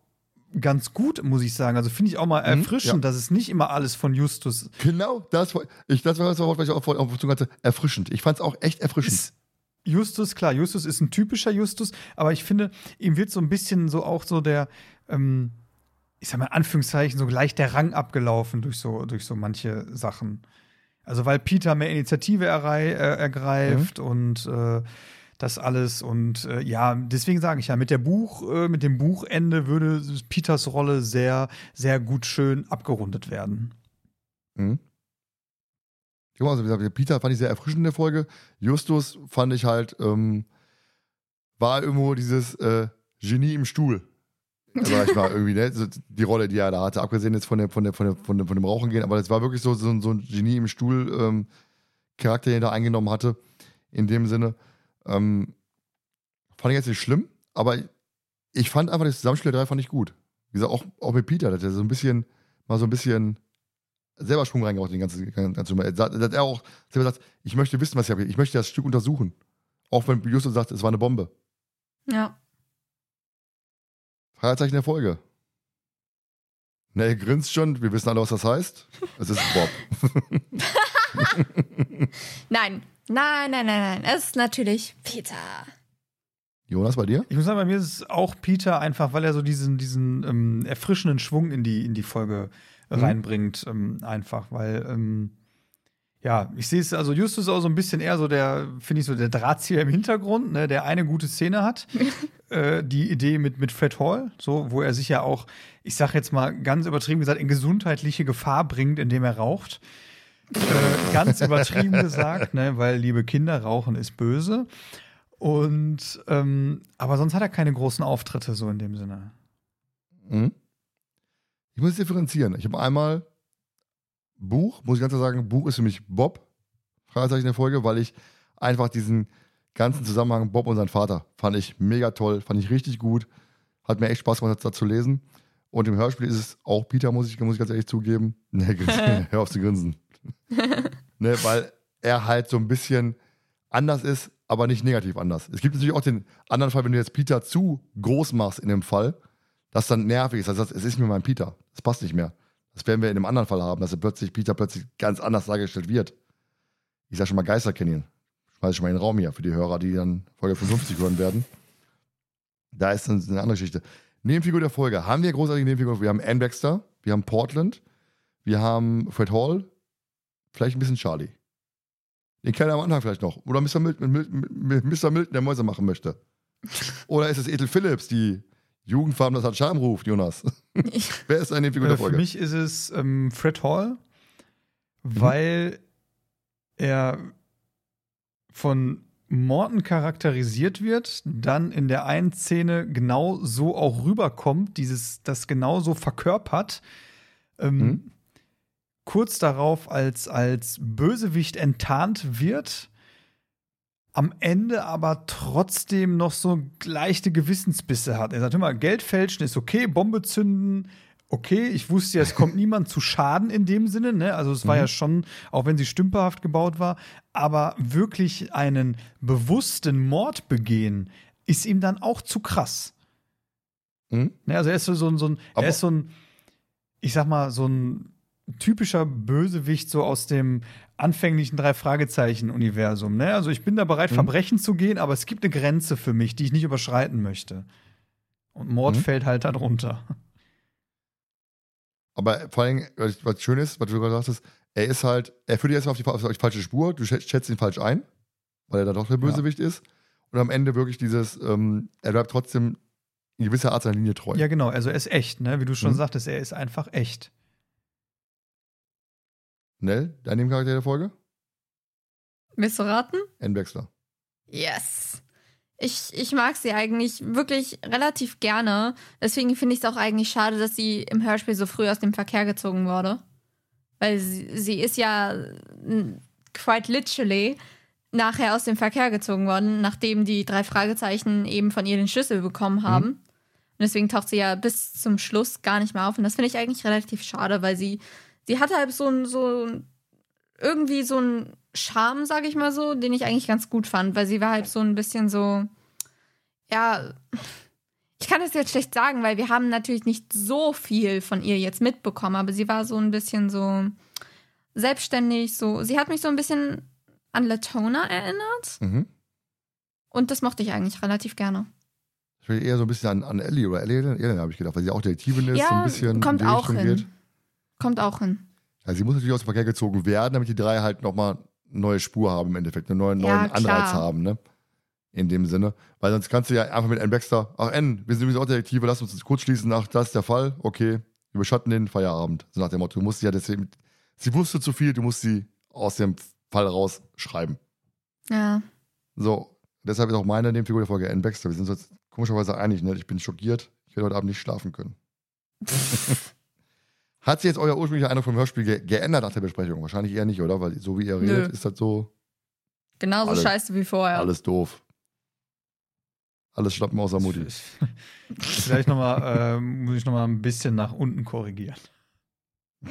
ganz gut, muss ich sagen. Also finde ich auch mal Mhm, erfrischend, ja. dass es nicht immer alles von Justus Genau, das, war- ich, das war das Wort, was ich auch vorhin auf Zunge hatte. Erfrischend. Ich fand es auch echt erfrischend. ist Justus, klar, Justus ist ein typischer Justus, aber ich finde, ihm wird so ein bisschen so auch so der, ähm, ich sag mal in Anführungszeichen, so gleich der Rang abgelaufen durch so, durch so manche Sachen. Also weil Peter mehr Initiative errei äh, ergreift und äh, das alles und äh, ja, deswegen sage ich ja, mit der Buch, äh, mit dem Buchende würde Peters Rolle sehr, sehr gut schön abgerundet werden. Mhm. Guck mal, Also, wie gesagt, Peter fand ich sehr erfrischend in der Folge. Justus fand ich halt, ähm, war irgendwo dieses äh, Genie im Stuhl. Sag ich mal, irgendwie, ne? Die Rolle, die er da hatte, abgesehen jetzt von, der, von, der, von, der, von, dem, Rauchen gehen, aber das war wirklich so, so, ein- so ein Genie im Stuhl ähm, Charakter, den er da eingenommen hatte. In dem Sinne. Ähm, fand ich jetzt nicht schlimm, aber ich fand einfach das Zusammenspiel der drei fand ich gut. Wie gesagt, auch, auch mit Peter, dass er so ein bisschen, mal so ein bisschen selber Schwung reingebracht, den ganzen, ganzen Dass er auch selber sagt, ich möchte wissen, was ich habe. Ich möchte das Stück untersuchen. Auch wenn Justus sagt, es war eine Bombe. Ja. Fragezeichen der Folge. Nell grinst schon, wir wissen alle, was das heißt. Es ist Bob. Nein. Nein, nein, nein, nein. Es ist natürlich Peter. Jonas, bei dir? Ich muss sagen, bei mir ist es auch Peter einfach, weil er so diesen, diesen ähm, erfrischenden Schwung in die, in die Folge Mhm. reinbringt, ähm, einfach, weil, ähm, ja, ich sehe es, also Justus ist auch so ein bisschen eher so der, finde ich so, der Drahtzieher im Hintergrund, ne, der eine gute Szene hat. äh, die Idee mit, mit Fred Hall, so, wo er sich ja auch, ich sag jetzt mal ganz übertrieben gesagt, in gesundheitliche Gefahr bringt, indem er raucht. Äh, ganz übertrieben gesagt, ne, weil liebe Kinder, Rauchen ist böse. Und ähm, aber sonst hat er keine großen Auftritte so in dem Sinne. Mhm. Ich muss differenzieren. Ich habe einmal Buch, muss ich ganz klar sagen, Buch ist für mich Bob, Fragezeichen der Folge, weil ich einfach diesen ganzen Zusammenhang Bob und sein Vater fand ich mega toll, fand ich richtig gut, hat mir echt Spaß gemacht, das zu lesen. Und im Hörspiel ist es auch Peter, muss ich, muss ich ganz ehrlich zugeben. Nee, hör auf zu grinsen. ne, weil er halt so ein bisschen anders ist, aber nicht negativ anders. Es gibt natürlich auch den anderen Fall, wenn du jetzt Peter zu groß machst in dem Fall, das dann nervig ist. Also es ist mir mein Peter. Das passt nicht mehr. Das werden wir in einem anderen Fall haben, dass er plötzlich Peter plötzlich ganz anders dargestellt wird. Ich sag schon mal Geister kennen ihn. Schmeiß ich schon mal in den Raum hier für die Hörer, die dann Folge 55 hören werden. Da ist dann eine andere Geschichte. Nebenfigur der Folge. Haben wir großartige Nebenfiguren? Wir haben Ann Baxter, wir haben Portland, wir haben Fred Hall, vielleicht ein bisschen Charlie. Den kennen wir am Anfang vielleicht noch. Oder Mr. Milton, Mr. Milton, der Mäuse machen möchte. Oder ist es Ethel Phillips, die Jugendfarben das hat Charme ruft, Jonas? Wer ist eine Nebenfigur Äh, der für Folge? mich ist es ähm, Fred Hall, Mhm. weil er von Morton charakterisiert wird, dann in der einen Szene genau so auch rüberkommt, dieses, das genau so verkörpert. Ähm, Mhm. Kurz darauf als, als Bösewicht enttarnt wird, am Ende aber trotzdem noch so leichte Gewissensbisse hat. Er sagt immer, Geld fälschen ist okay, Bombe zünden, okay. Ich wusste ja, es kommt niemand zu Schaden in dem Sinne, ne? Also es war Mhm. ja schon, auch wenn sie stümperhaft gebaut war, aber wirklich einen bewussten Mord begehen, ist ihm dann auch zu krass. Mhm. Ne, also er ist so, so, so ein, Aber- er ist so ein, ich sag mal, so ein typischer Bösewicht so aus dem anfänglichen drei Fragezeichen Universum. Ne? Also ich bin da bereit, Mhm. Verbrechen zu gehen, aber es gibt eine Grenze für mich, die ich nicht überschreiten möchte. Und Mord Mhm. fällt halt darunter. Aber vor allem, was, was schön ist, was du gerade sagtest, er ist halt, er führt dich erstmal auf die, auf die falsche Spur, du schätzt, ihn falsch ein, weil er da doch der Bösewicht ist. Und am Ende wirklich dieses, ähm, er bleibt trotzdem in gewisser Art seiner Linie treu. Ja, genau. Also er ist echt, ne? Wie du schon Mhm. sagtest, er ist einfach echt. Nell, dein Nebencharakter der Folge? Willst du raten? Ann Baxter. Yes. Ich, ich mag sie eigentlich wirklich relativ gerne. Deswegen finde ich es auch eigentlich schade, dass sie im Hörspiel so früh aus dem Verkehr gezogen wurde. Weil sie, sie ist ja quite literally nachher aus dem Verkehr gezogen worden, nachdem die drei Fragezeichen eben von ihr den Schlüssel bekommen haben. Und deswegen taucht sie ja bis zum Schluss gar nicht mehr auf. Und das finde ich eigentlich relativ schade, weil sie, sie hat halt so ein, so ein- irgendwie so ein Charme, sage ich mal so, den ich eigentlich ganz gut fand, weil sie war halt so ein bisschen so, ja, ich kann das jetzt schlecht sagen, weil wir haben natürlich nicht so viel von ihr jetzt mitbekommen, aber sie war so ein bisschen so selbstständig, so, sie hat mich so ein bisschen an Latona erinnert Mhm. und das mochte ich eigentlich relativ gerne. Ich will eher so ein bisschen an, an Ellie oder Ellie, Ellie habe ich gedacht, weil sie auch Detektivin ist, so ein ja, bisschen kommt auch hin. geht. Kommt auch hin. Ja, sie muss natürlich aus dem Verkehr gezogen werden, damit die drei halt nochmal eine neue Spur haben im Endeffekt, einen neuen, Ja, neuen Anreiz haben, ne? In dem Sinne. Weil sonst kannst du ja einfach mit Ann Baxter, ach Ann, wir sind übrigens auch Detektive, lass uns das kurz schließen, ach, das ist der Fall, okay, wir beschatten den Feierabend. So nach dem Motto, du musst sie ja deswegen, sie wusste zu viel, du musst sie aus dem Fall rausschreiben. Ja. So, deshalb ist auch meine Nebenfigur der Folge Ann Baxter. Wir sind uns jetzt komischerweise einig, ne? Ich bin schockiert, ich werde heute Abend nicht schlafen können. Hat sich jetzt euer ursprünglicher Eindruck vom Hörspiel ge geändert nach der Besprechung? Wahrscheinlich eher nicht, oder? Weil so wie ihr redet, Nö. ist das so Genauso Alle- scheiße wie vorher. alles doof. Alles schlappen außer Mutti. Vielleicht noch mal, ähm, muss ich noch mal ein bisschen nach unten korrigieren.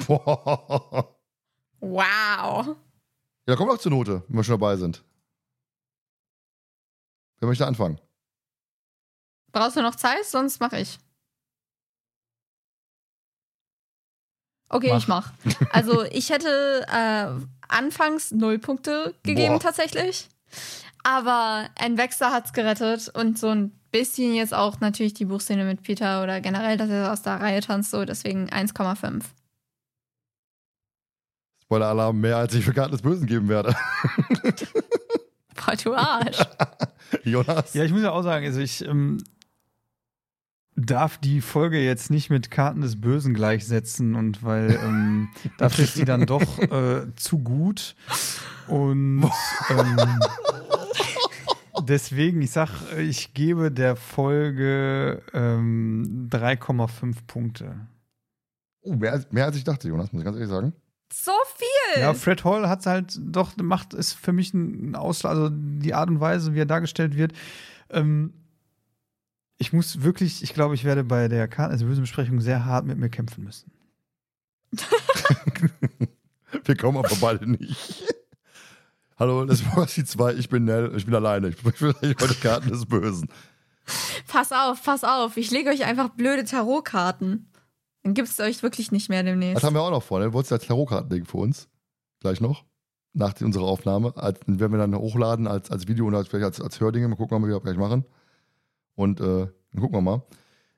Boah. Wow. Ja, kommt auch zur Note, wenn wir schon dabei sind. Wer möchte anfangen? Brauchst du noch Zeit? Sonst mache ich. Okay, Mach. ich mach. Also ich hätte äh, anfangs null Punkte gegeben Boah. tatsächlich. Aber ein Wechsler hat's gerettet und so ein bisschen jetzt auch natürlich die Buchszene mit Peter oder generell, dass er aus der Reihe tanzt, so deswegen 1,5. Spoiler-Alarm, mehr als ich für Karten des Bösen geben werde. Boah, du Arsch. Jonas? Ja, ich muss ja auch sagen, also ich, ähm, darf die Folge jetzt nicht mit Karten des Bösen gleichsetzen und weil ähm, dafür ist die dann doch äh, zu gut. Und ähm, deswegen, ich sag, ich gebe der Folge ähm, 3,5 Punkte. Oh, mehr, als- mehr als ich dachte, Jonas, muss ich ganz ehrlich sagen. So viel! Ja, Fred Hall hat halt doch macht ist für mich ein Ausschlag, also die Art und Weise, wie er dargestellt wird. Ähm, ich muss wirklich, ich glaube, ich werde bei der Karten also bösen Besprechung sehr hart mit mir kämpfen müssen. Wir kommen aber beide nicht. Hallo, das war die zwei. Ich bin Nell, ich bin alleine. Ich bei den Karten des Bösen. Pass auf, pass auf. Ich lege euch einfach blöde Tarotkarten. Dann gibt es euch wirklich nicht mehr demnächst. Das haben wir auch noch vor. Ne? Wolltest du als Tarotkarten legen für uns? Gleich noch? Nach unserer Aufnahme. Als, werden wir dann hochladen als, als Video und als, vielleicht als, als Hördinge. Mal gucken, was wir gleich machen. Und äh, dann gucken wir mal.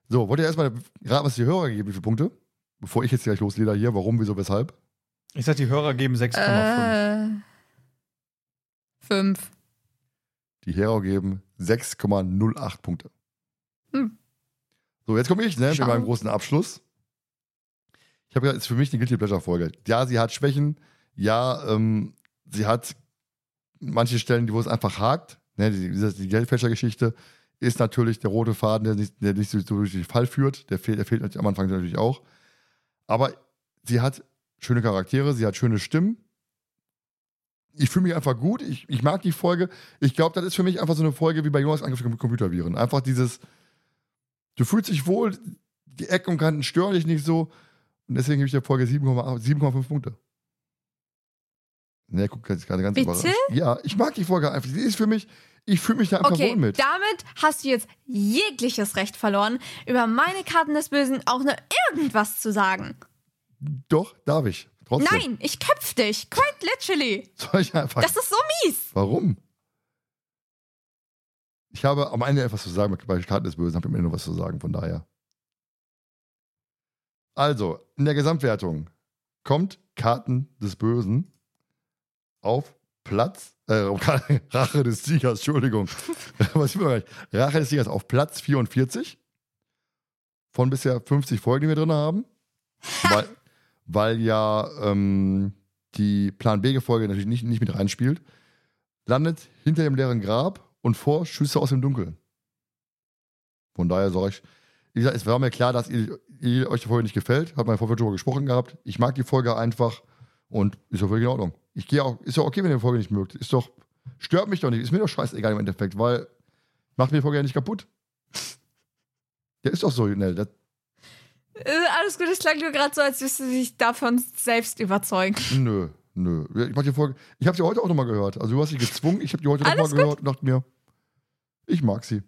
So, wollt ihr erstmal raten, was die Hörer geben, wie viele Punkte? Bevor ich jetzt gleich losleder hier. Warum, wieso, weshalb? Ich sag, die Hörer geben 6,5. äh, fünf. Die Hörer geben 6,08 Punkte. Hm. So, jetzt komme ich, ne, mit Schau. meinem großen Abschluss. Ich habe gesagt, es ist für mich eine Guilty Pleasure Folge. Ja, sie hat Schwächen. Ja, ähm, sie hat manche Stellen, wo es einfach hakt. Ne, die, diese- die Geldfälscher-Geschichte ist natürlich der rote Faden, der nicht, der nicht so durch den Fall führt. Der fehlt, der fehlt natürlich am Anfang natürlich auch. Aber sie hat schöne Charaktere, sie hat schöne Stimmen. Ich fühle mich einfach gut. Ich, ich mag die Folge. Ich glaube, das ist für mich einfach so eine Folge wie bei Jonas Angriff mit Computerviren. Einfach dieses, du fühlst dich wohl, die Ecken und Kanten stören dich nicht so. Und deswegen gebe ich der Folge 7,8 7,5 Punkte. Ne, guck, jetzt gerade ganz Bitte? überrascht. Ja, ich mag die Folge einfach. Die ist für mich, ich fühle mich da einfach Okay, wohl mit. damit hast du jetzt jegliches Recht verloren, über meine Karten des Bösen auch nur irgendwas zu sagen. Doch, darf ich. Trotzdem. Nein, ich köpf dich. Quite literally. Soll ich einfach. Das ist so mies. Warum? Ich habe am Ende etwas zu sagen, bei Karten des Bösen habe ich am Ende was zu sagen, von daher. Also, in der Gesamtwertung kommt Karten des Bösen auf Platz, äh, Rache des Tigers, Entschuldigung. was ich gar nicht. Rache des Tigers auf Platz 44 von bisher 50 Folgen, die wir drin haben. weil, weil ja ähm, die Plan B-Folge natürlich nicht, nicht mit reinspielt. Landet hinter dem leeren Grab und vor Schüsse aus dem Dunkeln. Von daher sage ich, wie gesagt, es war mir klar, dass ihr, ihr euch die Folge nicht gefällt. Hat mein Vorfeld schon mal gesprochen gehabt. Ich mag die Folge einfach und ist doch völlig in Ordnung. Ich gehe auch, ist doch okay, wenn ihr die Folge nicht mögt. Ist doch, stört mich doch nicht. Ist mir doch scheißegal im Endeffekt, weil macht mir die Folge ja nicht kaputt. Der ist doch so, ne, das, Äh, Alles gut, es klang nur gerade so, als wirst du dich davon selbst überzeugen. Nö, nö. Ich mach die Folge. Ich habe sie heute auch nochmal gehört. Also du hast sie gezwungen. Ich habe die heute nochmal gehört und dachte mir, ich mag sie.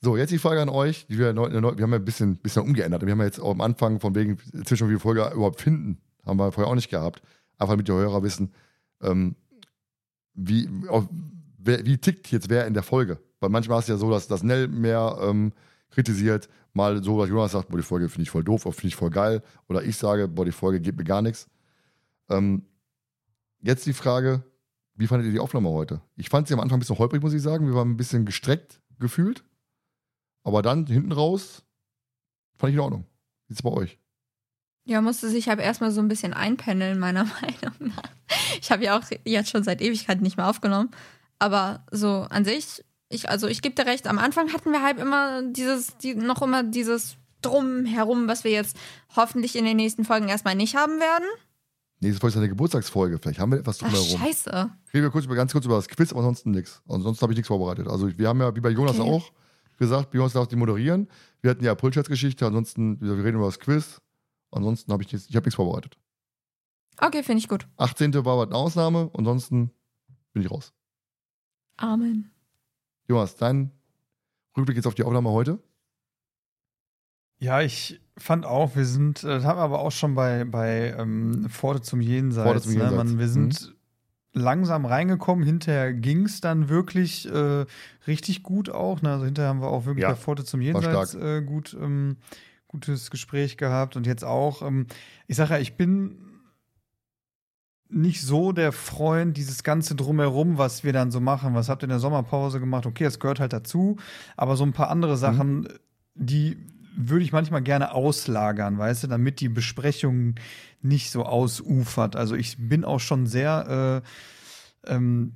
So, jetzt die Frage an euch. Die wir, neu, neu, wir haben ja ein bisschen, bisschen umgeändert. Wir haben ja jetzt auch am Anfang von wegen zwischen wie Folge überhaupt finden. Haben wir vorher auch nicht gehabt. Einfach damit die Hörer wissen, ähm, wie, auf, wer, wie tickt jetzt wer in der Folge. Weil manchmal ist es ja so, dass das Nell mehr ähm, kritisiert, mal so, dass Jonas sagt, boah, die Folge finde ich voll doof, oder finde ich voll geil. Oder ich sage, boah, die Folge geht mir gar nichts. Ähm, jetzt die Frage, wie fandet ihr die Aufnahme heute? Ich fand sie am Anfang ein bisschen holprig, muss ich sagen. Wir waren ein bisschen gestreckt gefühlt. Aber dann hinten raus fand ich in Ordnung. Wie ist es bei euch? Ja, musste sich halt erstmal so ein bisschen einpendeln, meiner Meinung nach. Ich habe ja auch jetzt schon seit Ewigkeiten nicht mehr aufgenommen. Aber so an sich, ich, also ich gebe dir recht, am Anfang hatten wir halt immer dieses, die, noch immer dieses Drumherum, was wir jetzt hoffentlich in den nächsten Folgen erstmal nicht haben werden. Nächste Folge ist eine Geburtstagsfolge. Vielleicht haben wir etwas Ach, drumherum. scheiße. Reden wir kurz ganz kurz über das Quiz, aber ansonsten nichts. Ansonsten habe ich nichts vorbereitet. Also wir haben ja, wie bei Jonas Okay. auch, gesagt, Jonas darf die moderieren. Wir hatten ja Pulschatz-Geschichte, ansonsten, wir reden über das Quiz. Ansonsten habe ich nichts, ich habe nichts vorbereitet. Okay, finde ich gut. 18. war was eine Ausnahme, ansonsten bin ich raus. Amen. Jonas, dein Rückblick jetzt auf die Aufnahme heute? Ja, ich fand auch, wir sind, äh, das haben wir aber auch schon bei, bei ähm, Pforte zum Jenseits. Pforte zum Ne? Jenseits. Man, wir sind langsam reingekommen, hinterher ging es dann wirklich äh, richtig gut auch. Ne? Also hinterher haben wir auch wirklich Ja, bei Pforte zum Jenseits äh, gut, ähm, gutes Gespräch gehabt und jetzt auch, ähm, ich sage ja, ich bin nicht so der Freund, dieses ganze Drumherum, was wir dann so machen. Was habt ihr in der Sommerpause gemacht? Okay, das gehört halt dazu. Aber so ein paar andere Sachen, die würde ich manchmal gerne auslagern, weißt du, damit die Besprechung nicht so ausufert. Also ich bin auch schon sehr, äh, ähm,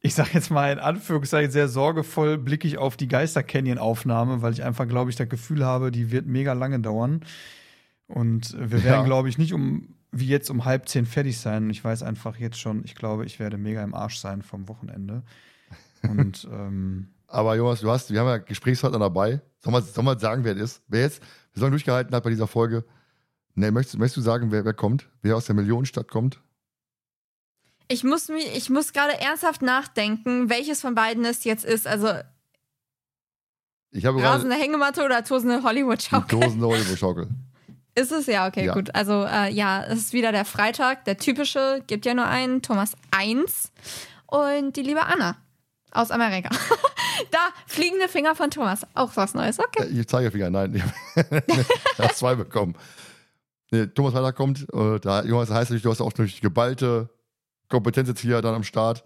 ich sag jetzt mal in Anführungszeichen, sehr sorgevoll blicke ich auf die Geister Canyon-Aufnahme, weil ich einfach, glaube ich, das Gefühl habe, die wird mega lange dauern. Und wir werden, Ja. glaube ich, nicht um wie jetzt um halb zehn fertig sein. Und ich weiß einfach jetzt schon, ich glaube, ich werde mega im Arsch sein vom Wochenende. Und ähm, Aber Jonas, du hast, wir haben ja Gesprächspartner dabei. Soll man, soll man sagen, wer es ist? Wer jetzt, wir sollen durchgehalten hat bei dieser Folge. Ne, möchtest, möchtest du sagen, wer, wer kommt? Wer aus der Millionenstadt kommt? Ich muss, mich, ich muss gerade ernsthaft nachdenken, welches von beiden es jetzt ist. Also Ich habe rasende Hängematte oder tosende Hollywood-Schaukel. Dosen Hollywood-Schaukel. Ist es ja, okay, Ja. gut. Also, äh, ja, es ist wieder der Freitag, der typische, gibt ja nur einen, Thomas 1 und die liebe Anna aus Amerika. da, fliegende Finger von Thomas. Auch was Neues, okay. Ich zeige Finger, nein. Ich habe zwei bekommen. Nee, Thomas Weiter kommt. Äh, da, Jonas, das heißt natürlich, du hast auch natürlich geballte Kompetenz jetzt hier dann am Start.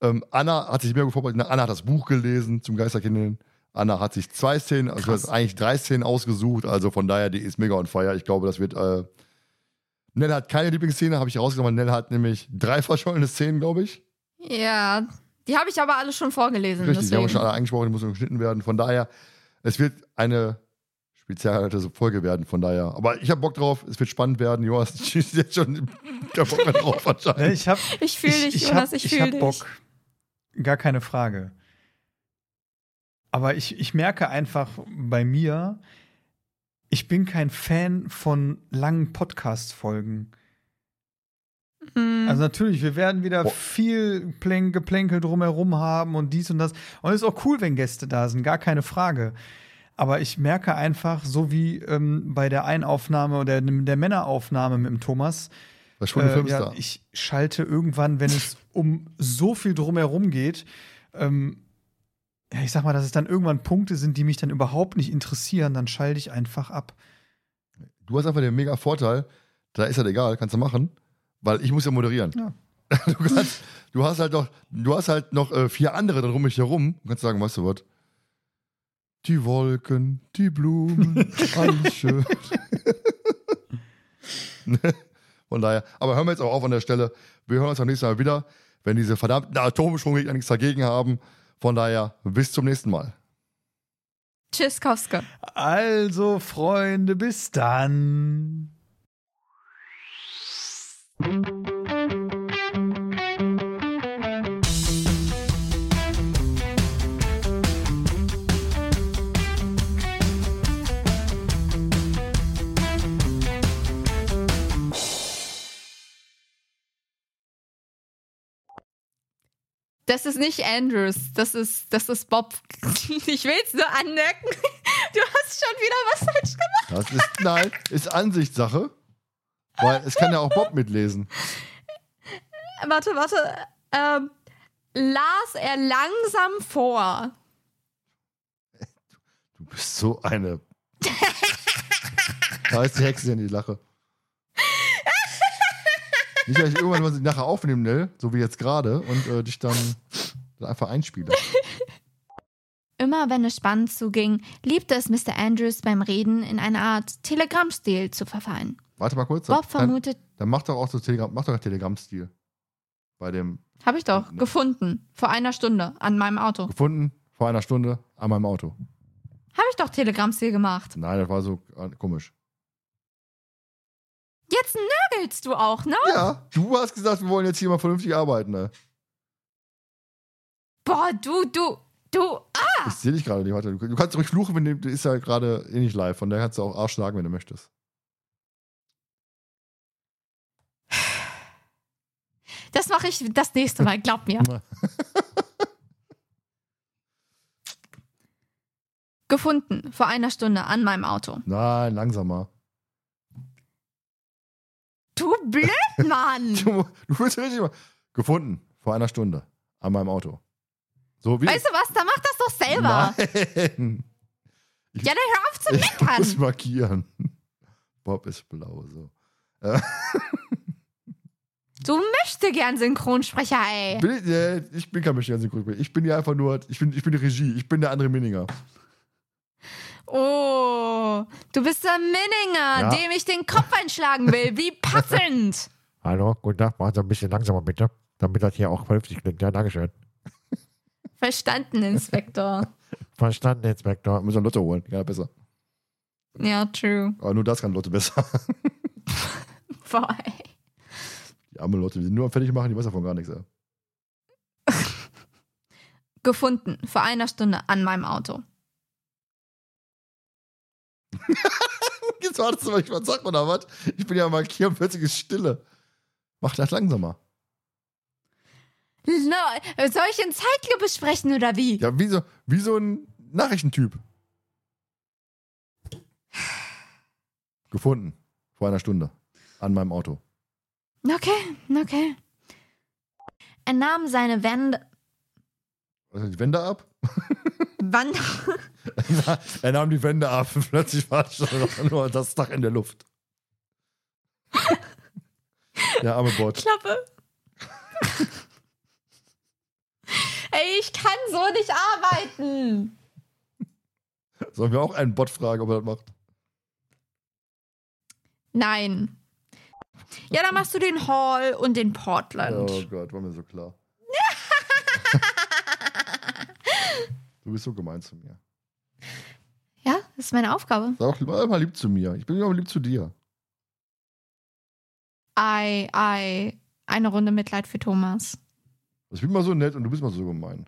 Ähm, Anna hat sich mehr vorbereitet. Anna hat das Buch gelesen zum Geisterkindeln. Anna hat sich zwei Szenen, also hat eigentlich drei Szenen ausgesucht. Also von daher, die ist mega on fire. Ich glaube, das wird. Äh, Nell hat keine Lieblingsszene, habe ich rausgenommen. Nell hat nämlich drei verschollene Szenen, glaube ich. Ja, die habe ich aber alle schon vorgelesen. Richtig, die haben wir deswegen. schon alle angesprochen, die müssen geschnitten werden. Von daher, es wird eine spezielle Folge werden. Von daher, aber ich habe Bock drauf, es wird spannend werden. Jonas schießt jetzt schon der Bock mehr drauf ne, anscheinend. ich habe Ich fühle dich, ich Jonas, hab, ich ich fühle hab dich. Bock. Gar keine Frage. Aber ich, ich merke einfach bei mir, ich bin kein Fan von langen Podcast-Folgen. Hm. Also natürlich, wir werden wieder Boah. viel Plän Geplänkel drumherum haben und dies und das. Und es ist auch cool, wenn Gäste da sind, gar keine Frage. Aber ich merke einfach, so wie ähm, bei der Einaufnahme oder der Männeraufnahme mit dem Thomas, äh, ja, ich schalte irgendwann, wenn es um so viel drumherum geht, ähm, ja, ich sag mal, dass es dann irgendwann Punkte sind, die mich dann überhaupt nicht interessieren, dann schalte ich einfach ab. Du hast einfach den mega Vorteil, da ist halt egal, kannst du machen, weil ich muss ja moderieren. Ja. Du, kannst, du hast halt noch, du hast halt noch äh, vier andere dann um mich herum. Du kannst sagen, weißt du was? Die Wolken, die Blumen, alles schön. Von daher, aber hören wir jetzt auch auf an der Stelle. Wir hören uns beim nächsten Mal wieder, wenn diese verdammten Atombeschwunggegner nichts dagegen haben. Von daher, bis zum nächsten Mal. Tschüss, Kowske. Also, Freunde, bis dann. Das ist nicht Andrews, das ist, das ist Bob. Ich will es nur anmerken. Du hast schon wieder was falsch gemacht. Das ist, nein, ist Ansichtssache. Weil es kann ja auch Bob mitlesen. Warte, warte. Ähm, las er langsam vor. Du bist so eine. da ist die Hexe in die Lache. Nicht, dass ich irgendwann mal nachher aufnehmen, Nell, so wie jetzt gerade, und äh, dich dann, dann einfach einspiele. Immer wenn es spannend zuging, liebte es Mr. Andrews beim Reden in eine Art Telegrammstil zu verfallen. Warte mal kurz. Bob dann, vermutet, dann mach doch auch so Telegram, mach doch Telegram-Stil. Bei dem Habe ich doch gefunden. Vor einer Stunde an meinem Auto. gefunden vor einer Stunde an meinem Auto. Habe ich doch Telegrammstil gemacht. Nein, das war so äh, komisch. Jetzt nörgelst du auch, ne? Ja, du hast gesagt, wir wollen jetzt hier mal vernünftig arbeiten, ne? Boah, du, du, du. Ah, Ich sehe dich gerade nicht. Warte, du, kannst ruhig fluchen, wenn du, du ist ja gerade eh nicht live. Von daher kannst du auch Arsch sagen, wenn du möchtest. das mache ich das nächste Mal, glaub mir. Gefunden. Vor einer Stunde an meinem Auto. Nein, langsamer. Du Blödmann! Du, du willst richtig mal. Gefunden vor einer Stunde an meinem Auto. So wie. weißt du was? Dann mach das doch selber. Nein. Ja, dann hör auf zu Ich muss meckern. markieren. Bob ist blau, so. Äh, Du möchte gern Synchronsprecher, ey. Bin ich, nee, ich bin kein Michigan Synchronsprecher. Ich bin ja einfach nur, ich bin, ich bin die Regie. Ich bin der andere Minninger. Oh, du bist der Minninger, Ja. dem ich den Kopf einschlagen will. Wie passend. Hallo, guten Tag, machen Sie ein bisschen langsamer bitte, damit das hier auch vernünftig klingt. Ja, Dankeschön. Verstanden, Inspektor. Verstanden, Inspektor. Müssen wir Lotte holen. Ja, besser. Ja, true. Aber nur das kann Lotte besser. Boah, ey. Die arme Lotte, die sind nur am fertig machen, die weiß davon gar nichts. Gefunden, vor einer Stunde an meinem Auto. Jetzt wartest du, was ich was sag oder was? Ich bin ja markiert und plötzlich ist Stille. Mach das langsamer. No, soll ich in Zeitlupe sprechen oder wie? Ja, wie so, wie so ein Nachrichtentyp. Gefunden. Vor einer Stunde. An meinem Auto. Okay, okay. Er nahm seine Wände. Also die Wände ab? Wann? er nahm die Wände ab und plötzlich war schon nur das Dach in der Luft. Der arme Bot. Klappe. Ey, ich kann so nicht arbeiten. Sollen wir auch einen Bot fragen, ob er das macht? Nein. Ja, dann machst du den Hall und den Portland. Oh Gott, war mir so klar. Du bist so gemein zu mir. Ja, das ist meine Aufgabe. Sei auch mal, mal lieb zu mir. Ich bin immer lieb zu dir. Ei, ei. Eine Runde Mitleid für Thomas. Ich bin mal so nett und du bist mal so gemein.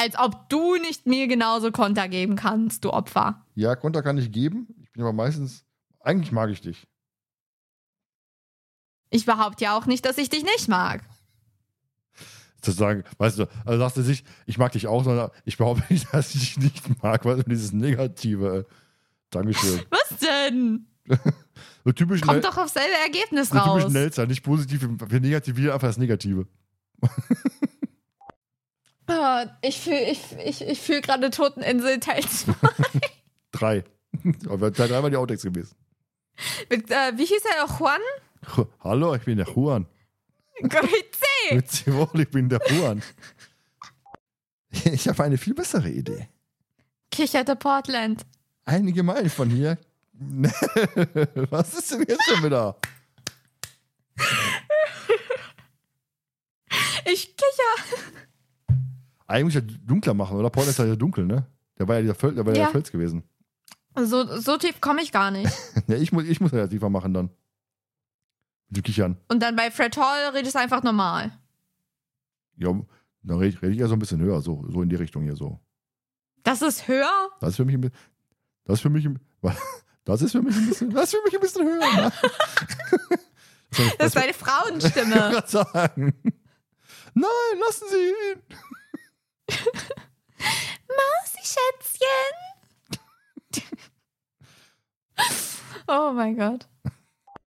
Als ob du nicht mir genauso Konter geben kannst, du Opfer. Ja, Konter kann ich geben. Ich bin aber meistens. Eigentlich mag ich dich. Ich behaupte ja auch nicht, dass ich dich nicht mag. Zu sagen, weißt du, also sagst du sich, ich mag dich auch, sondern ich behaupte nicht, dass ich dich nicht mag, weil du dieses Negative. Äh, Dankeschön. Was denn? So typisch, Kommt doch auf selbe Ergebnis so typisch raus. Nelzer, nicht positiv, für negativ wieder einfach das Negative. Ah, ich fühle ich, ich, ich fühl gerade Toteninsel Teil 2. Drei. Aber Teil drei war die Outtakes gewesen. Mit, äh, wie hieß er? Juan? Hallo, ich bin der Juan. Grüezi. Grüezi wohl, ich bin der Juan. Ich habe eine viel bessere Idee. Kicherte Portland. Einige Meilen von hier. Was ist denn jetzt schon wieder? Ich kicher. Eigentlich ja dunkler machen, oder? Paul ist ja dunkel, ne? Der war ja dieser Föl, der war. Ja. der Fels gewesen. So, so tief komme ich gar nicht. Ja, ich muss, ich muss ja tiefer machen dann. Mit dem Kichern. Und dann bei Fred Hall redest du einfach normal. Ja, dann rede ich, red ich ja so ein bisschen höher, so, so in die Richtung hier so. Das ist höher? Das ist für mich ein bisschen. Das ist für mich ein, das ist für mich ein bisschen. Das ist für mich ein bisschen höher. Ne? Das ist deine Frauenstimme. gerade sagen. Nein, lassen Sie ihn. Mausi, Schätzchen. oh mein Gott.